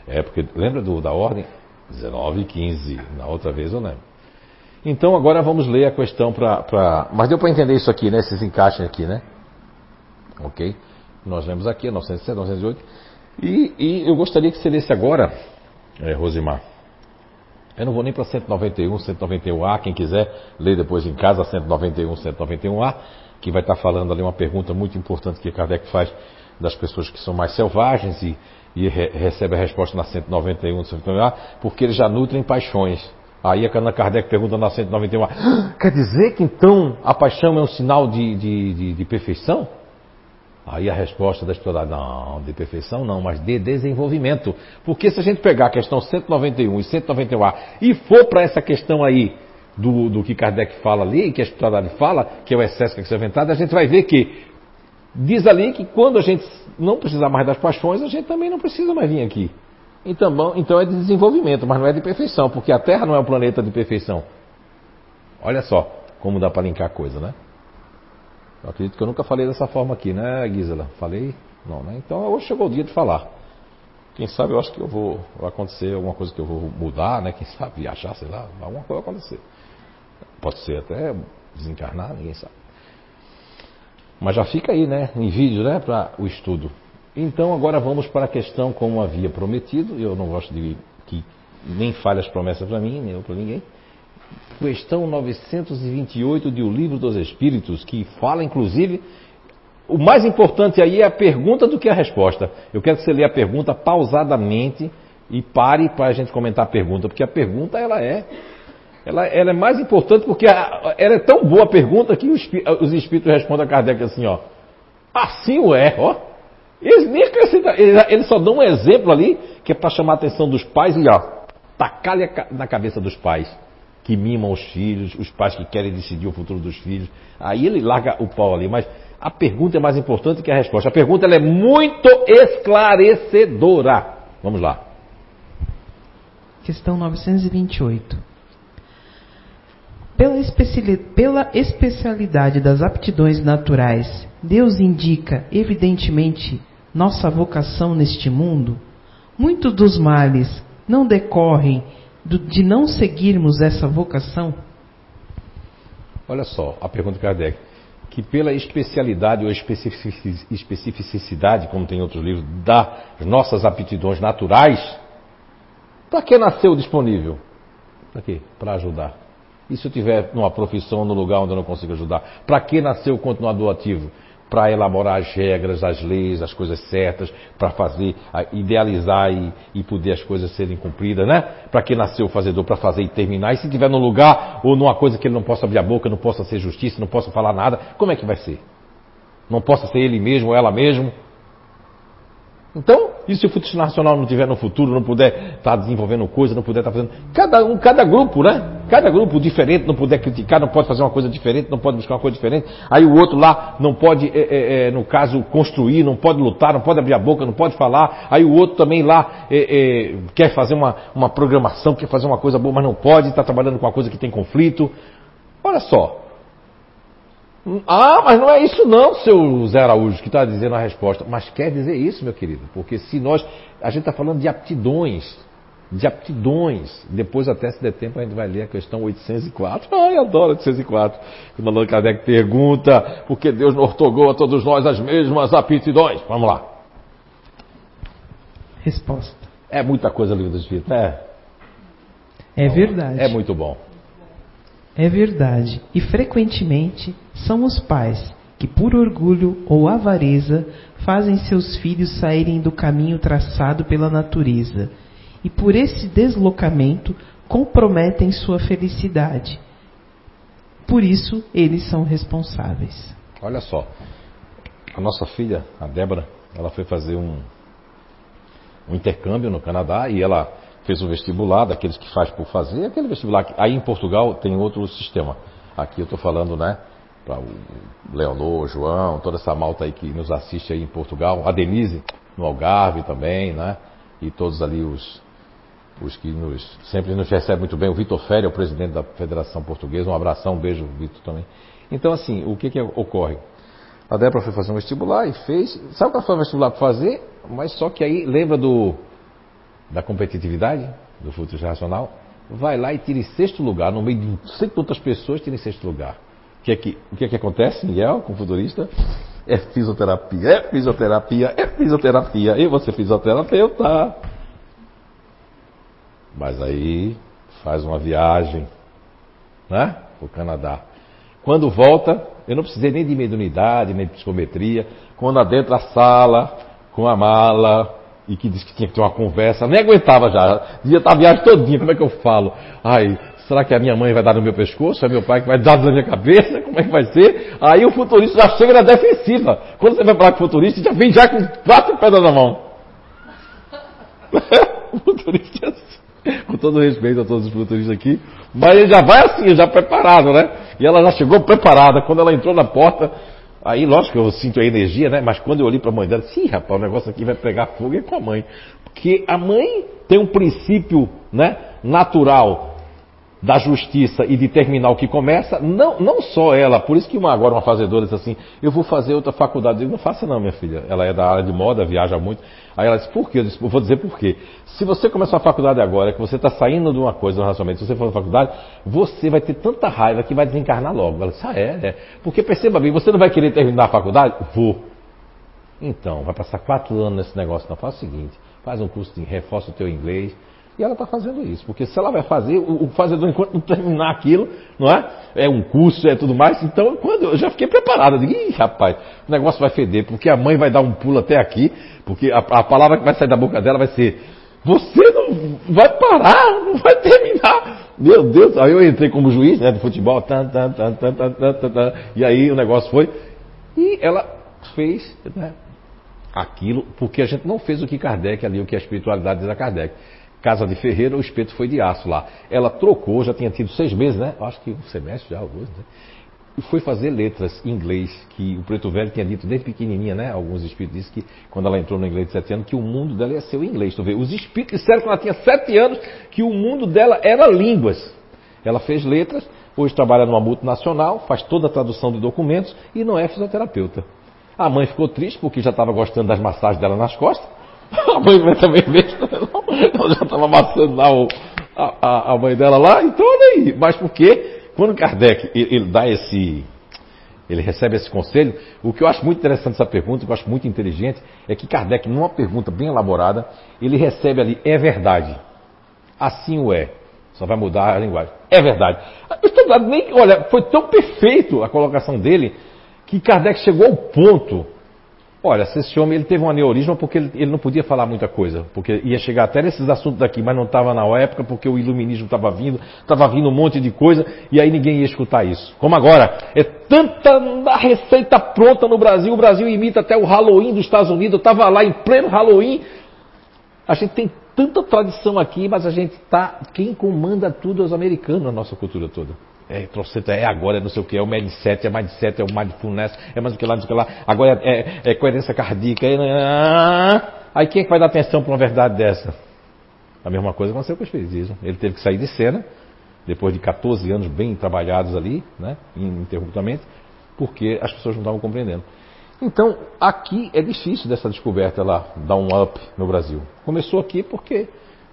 É, porque lembra do, da ordem? 19 e 15. Na outra vez eu lembro. Então agora vamos ler a questão para. Pra... Mas deu para entender isso aqui, né? Esses encaixes aqui, né? Ok? Nós lemos aqui, 907, 908. E, e eu gostaria que você lesse agora, é, Rosimar. Eu não vou nem para 191, 191A, quem quiser ler depois em casa, 191, 191A, que vai estar falando ali uma pergunta muito importante que Kardec faz das pessoas que são mais selvagens e, e re, recebe a resposta na 191, 191A, porque eles já nutrem paixões. Aí a Ana Kardec pergunta na 191A, ah, quer dizer que então a paixão é um sinal de, de, de, de perfeição? Aí a resposta da estudada, não, de perfeição não, mas de desenvolvimento. Porque se a gente pegar a questão 191 e 191A e for para essa questão aí do, do que Kardec fala ali, que a estudada fala, que é o excesso que é inventado, a gente vai ver que diz ali que quando a gente não precisar mais das paixões, a gente também não precisa mais vir aqui. Então, então é de desenvolvimento, mas não é de perfeição, porque a Terra não é um planeta de perfeição. Olha só, como dá para linkar a coisa, né? Eu acredito que eu nunca falei dessa forma aqui, né, Gisela? Falei? Não, né? Então hoje chegou o dia de falar. Quem sabe eu acho que eu vou vai acontecer alguma coisa que eu vou mudar, né? Quem sabe viajar, sei lá, alguma coisa vai acontecer. Pode ser até desencarnar, ninguém sabe. Mas já fica aí, né, em vídeo, né, para o estudo. Então agora vamos para a questão como havia prometido. Eu não gosto de que nem falhe as promessas para mim, nem para ninguém. Questão 928 de O Livro dos Espíritos, que fala inclusive o mais importante aí é a pergunta do que a resposta. Eu quero que você leia a pergunta pausadamente e pare para a gente comentar a pergunta, porque a pergunta ela é ela, ela é mais importante porque a, ela é tão boa a pergunta que os, os espíritos respondem a Kardec assim, ó. Assim o é, ó. Eles nem acrescentam, eles, eles só dão um exemplo ali que é para chamar a atenção dos pais e ó, tacar na cabeça dos pais que mimam os filhos, os pais que querem decidir o futuro dos filhos. Aí ele larga o pau ali, mas a pergunta é mais importante que a resposta. A pergunta é muito esclarecedora. Vamos lá.
Questão 928. Pela, pela especialidade das aptidões naturais, Deus indica, evidentemente, nossa vocação neste mundo? Muitos dos males não decorrem de não seguirmos essa vocação?
Olha só, a pergunta de Kardec que pela especialidade ou especificidade, como tem outros livros, das nossas aptidões naturais, para que nasceu disponível? Para quê? Para ajudar. E se eu tiver numa profissão, no lugar onde eu não consigo ajudar? Para que nasceu o continuador ativo? Para elaborar as regras, as leis, as coisas certas, para fazer, idealizar e, e, poder as coisas serem cumpridas, né? Para que nasceu o fazedor? Para fazer e terminar. E se tiver num lugar ou numa coisa que ele não possa abrir a boca, não possa ser justiça, não possa falar nada, como é que vai ser? Não possa ser ele mesmo ou ela mesmo? Então, e se o futebol nacional não tiver no futuro, não puder estar tá desenvolvendo coisa, não puder estar tá fazendo. Cada um, cada grupo, né? Cada grupo diferente não puder criticar, não pode fazer uma coisa diferente, não pode buscar uma coisa diferente. Aí o outro lá não pode, é, é, é, no caso, construir, não pode lutar, não pode abrir a boca, não pode falar. Aí o outro também lá é, é, quer fazer uma, uma programação, quer fazer uma coisa boa, mas não pode, está trabalhando com uma coisa que tem conflito. Olha só, ah, mas não é isso não, seu Zé Araújo, que está dizendo a resposta. Mas quer dizer isso, meu querido, porque se nós. A gente está falando de aptidões. De aptidões. Depois, até se der tempo, a gente vai ler a questão 804. Ai, adoro 804. Quando Allan Kardec pergunta por que Deus não ortogou a todos nós as mesmas aptidões. Vamos lá.
Resposta.
É muita coisa livre do Espírito,
é? É verdade.
É muito bom.
É verdade, e frequentemente são os pais que, por orgulho ou avareza, fazem seus filhos saírem do caminho traçado pela natureza, e por esse deslocamento comprometem sua felicidade. Por isso, eles são responsáveis.
Olha só, a nossa filha, a Débora, ela foi fazer um, um intercâmbio no Canadá e ela fez o vestibular, daqueles que faz por fazer, aquele vestibular. Aí em Portugal tem outro sistema. Aqui eu estou falando, né, para o Leonor, João, toda essa malta aí que nos assiste aí em Portugal, a Denise no Algarve também, né, e todos ali os, os que nos, sempre nos recebem muito bem. O Vitor é o presidente da Federação Portuguesa, um abração, um beijo, Vitor também. Então, assim, o que, que ocorre? A Débora foi fazer um vestibular e fez. Sabe o que ela foi um vestibular para fazer? Mas só que aí, lembra do da competitividade do futuro racional, vai lá e tire sexto lugar, no meio de sei quantas pessoas, tire sexto lugar. O que é que, o que, é que acontece, Miguel, com futurista? É fisioterapia, é fisioterapia, é fisioterapia. E você fisioterapeuta. Mas aí faz uma viagem, né? Para o Canadá. Quando volta, eu não precisei nem de mediunidade, nem de psicometria. Quando adentra a sala, com a mala, e que disse que tinha que ter uma conversa, nem aguentava já, devia estar a viagem todinha, como é que eu falo? Ai, será que a minha mãe vai dar no meu pescoço? É meu pai que vai dar na minha cabeça? Como é que vai ser? Aí o futurista já chega na defensiva. Quando você vai falar com o futurista, já vem já com quatro pedras na mão. o futurista é assim, com todo respeito a todos os futuristas aqui, mas ele já vai assim, já preparado, né? E ela já chegou preparada. Quando ela entrou na porta, Aí, lógico que eu sinto a energia, né? Mas quando eu olhei para a mãe dela, sim, rapaz, o negócio aqui vai pegar fogo é com a mãe. Porque a mãe tem um princípio né, natural da justiça e de terminar o que começa, não, não só ela, por isso que uma, agora uma fazedora disse assim, eu vou fazer outra faculdade. Eu digo, não faça não, minha filha. Ela é da área de moda, viaja muito. Aí ela disse, por quê? Eu disse, vou dizer por quê. Se você começar a faculdade agora, que você está saindo de uma coisa, um relacionamento, se você for na faculdade, você vai ter tanta raiva que vai desencarnar logo. Ela disse, ah, é, é. Porque perceba bem, você não vai querer terminar a faculdade? Vou. Então, vai passar quatro anos nesse negócio. Não, faz o seguinte, faz um curso de reforça o teu inglês, e ela está fazendo isso, porque se ela vai fazer, o, o fazedor, enquanto não terminar aquilo, não é? É um curso, é tudo mais. Então, quando eu já fiquei preparado, eu digo, ih, rapaz, o negócio vai feder, porque a mãe vai dar um pulo até aqui, porque a, a palavra que vai sair da boca dela vai ser: Você não vai parar, não vai terminar. Meu Deus, aí eu entrei como juiz né, de futebol, tan, tan, tan, tan, tan, tan, tan, e aí o negócio foi. E ela fez né, aquilo, porque a gente não fez o que Kardec ali, o que a espiritualidade diz a Kardec. Casa de Ferreira, o espeto foi de aço lá. Ela trocou, já tinha tido seis meses, né? Acho que um semestre já, alguns, né? E foi fazer letras em inglês, que o Preto Velho tinha dito desde pequenininha, né? Alguns espíritos disseram que, quando ela entrou no inglês de sete anos, que o mundo dela ia ser o inglês. Tu vê, os espíritos disseram que ela tinha sete anos, que o mundo dela era línguas. Ela fez letras, hoje trabalha numa multinacional, faz toda a tradução de documentos e não é fisioterapeuta. A mãe ficou triste porque já estava gostando das massagens dela nas costas. A mãe também veio, ela já estava amassando lá o, a, a, mãe dela lá, então olha aí. Mas por quê? Quando Kardec ele, ele dá esse, ele recebe esse conselho, o que eu acho muito interessante essa pergunta, que eu acho muito inteligente, é que Kardec, numa pergunta bem elaborada, ele recebe ali, é verdade. Assim o é. Só vai mudar a linguagem. É verdade. Nem, olha, foi tão perfeito a colocação dele que Kardec chegou ao ponto Olha, se esse homem ele teve um aneurisma porque ele, ele, não podia falar muita coisa, porque ia chegar até nesses assuntos daqui, mas não estava na época porque o iluminismo estava vindo, estava vindo um monte de coisa e aí ninguém ia escutar isso. Como agora, é tanta receita pronta no Brasil, o Brasil imita até o Halloween dos Estados Unidos, eu estava lá em pleno Halloween. A gente tem tanta tradição aqui, mas a gente está. Quem comanda tudo é os americanos, a nossa cultura toda. É, troceta, é agora, é não sei o que, é o mindset, é mindset, é o mindfulness, é mais do que lá, não sei o que lá, agora é, é, é coerência cardíaca. É, aí quem é que vai dar atenção para uma verdade dessa? A mesma coisa aconteceu com o Espiritismo. Ele teve que sair de cena, depois de 14 anos bem trabalhados ali, né, ininterruptamente, porque as pessoas não estavam compreendendo. Então, aqui é difícil dessa descoberta lá, dar um up no Brasil. Começou aqui porque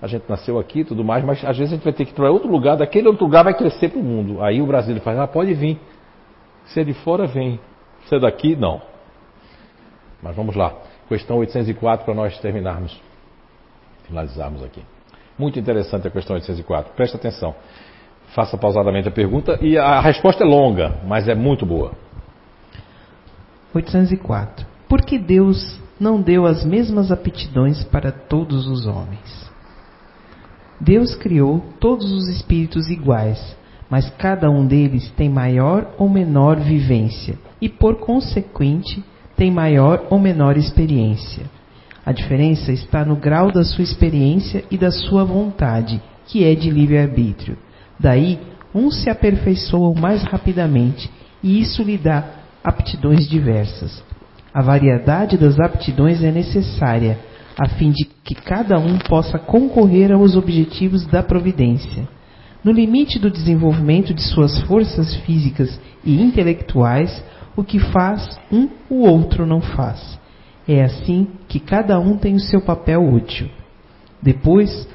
a gente nasceu aqui e tudo mais, mas às vezes a gente vai ter que ir para outro lugar, daquele outro lugar vai crescer para o mundo. Aí o Brasil faz, ah, pode vir. Se é de fora, vem. Se é daqui, não. Mas vamos lá. Questão 804 para nós terminarmos, finalizarmos aqui. Muito interessante a questão 804. Presta atenção. Faça pausadamente a pergunta e a resposta é longa, mas é muito boa.
804. Por que Deus não deu as mesmas aptidões para todos os homens? Deus criou todos os espíritos iguais, mas cada um deles tem maior ou menor vivência e, por consequente, tem maior ou menor experiência. A diferença está no grau da sua experiência e da sua vontade, que é de livre-arbítrio. Daí, uns se aperfeiçoam mais rapidamente e isso lhe dá aptidões diversas. A variedade das aptidões é necessária a fim de que cada um possa concorrer aos objetivos da providência. No limite do desenvolvimento de suas forças físicas e intelectuais, o que faz um, o outro não faz. É assim que cada um tem o seu papel útil. Depois,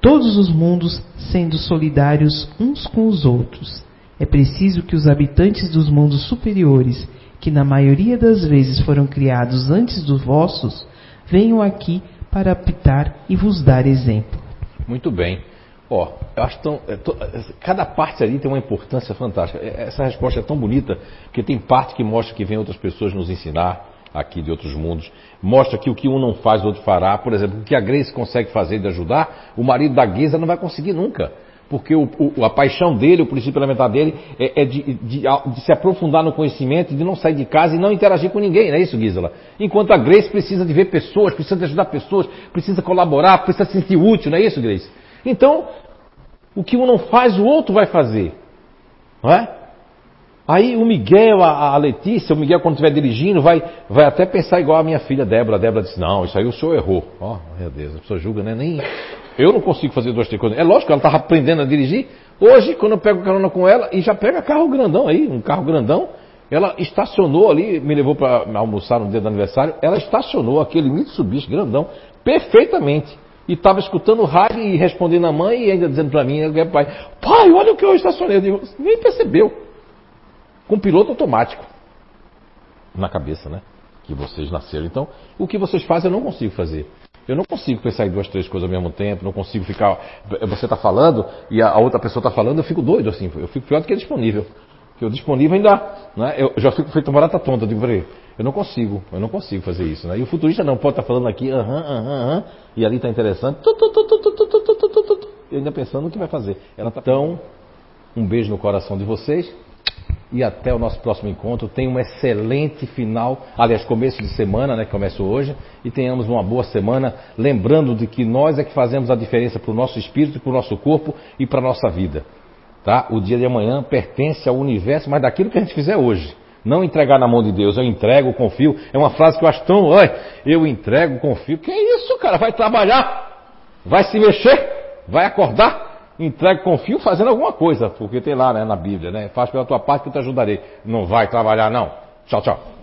todos os mundos sendo solidários uns com os outros. É preciso que os habitantes dos mundos superiores, que na maioria das vezes foram criados antes dos vossos, venho aqui para apitar e vos dar exemplo.
Muito bem. Ó, eu acho tão, é, to, cada parte ali tem uma importância fantástica. É, essa resposta é tão bonita, porque tem parte que mostra que vem outras pessoas nos ensinar aqui de outros mundos, mostra que o que um não faz, o outro fará. Por exemplo, o que a Grace consegue fazer de ajudar, o marido da Guisa não vai conseguir nunca porque o, o, a paixão dele, o princípio elementar dele, é, é de, de, de, se aprofundar no conhecimento, de não sair de casa e não interagir com ninguém, não é isso, Gisela? Enquanto a Grace precisa de ver pessoas, precisa de ajudar pessoas, precisa colaborar, precisa se sentir útil, não é isso, Grace? Então, o que um não faz, o outro vai fazer, não é? Aí o Miguel, a, a Letícia, o Miguel quando estiver dirigindo, vai, vai até pensar igual a minha filha Débora. A Débora disse, não, isso aí o senhor errou. Ó, oh, meu Deus, a pessoa julga, né? Nem Eu não consigo fazer duas, três coisas. É lógico, ela estava aprendendo a dirigir. Hoje, quando eu pego carona com ela, e já pega carro grandão aí, um carro grandão, ela estacionou ali, me levou para almoçar no dia do aniversário, ela estacionou aquele Mitsubishi grandão perfeitamente. E estava escutando o rádio e respondendo a mãe e ainda dizendo para mim, pai, pai, olha o que eu estacionei. Eu digo, nem percebeu. Com piloto automático. Na cabeça, né? Que vocês nasceram. Então, o que vocês fazem eu não consigo fazer. Eu não consigo pensar em duas, três coisas ao mesmo tempo, não consigo ficar. Você está falando e a outra pessoa está falando, eu fico doido assim, eu fico pior do que disponível. Porque o disponível ainda. Né, eu já fico feito uma barata tonta, eu digo, peraí, eu não consigo, eu não consigo fazer isso. Né? E o futurista não pode estar tá falando aqui, aham, aham, aham, e ali está interessante, tu, tu, tu, e ainda pensando no que vai fazer. Ela tá... Então, um beijo no coração de vocês e até o nosso próximo encontro. Tenha um excelente final, aliás, começo de semana, né, que começa hoje, e tenhamos uma boa semana, lembrando de que nós é que fazemos a diferença para o nosso espírito, para o nosso corpo e para a nossa vida. Tá? O dia de amanhã pertence ao universo, mas daquilo que a gente fizer hoje. Não entregar na mão de Deus, eu entrego, confio. É uma frase que eu acho tão. Oi, eu entrego, confio. Que isso, cara? Vai trabalhar, vai se mexer, vai acordar entregue, confio fazendo alguma coisa, porque tem lá né, na Bíblia, né? Faz pela tua parte que eu te ajudarei. Não vai trabalhar, não. Tchau, tchau.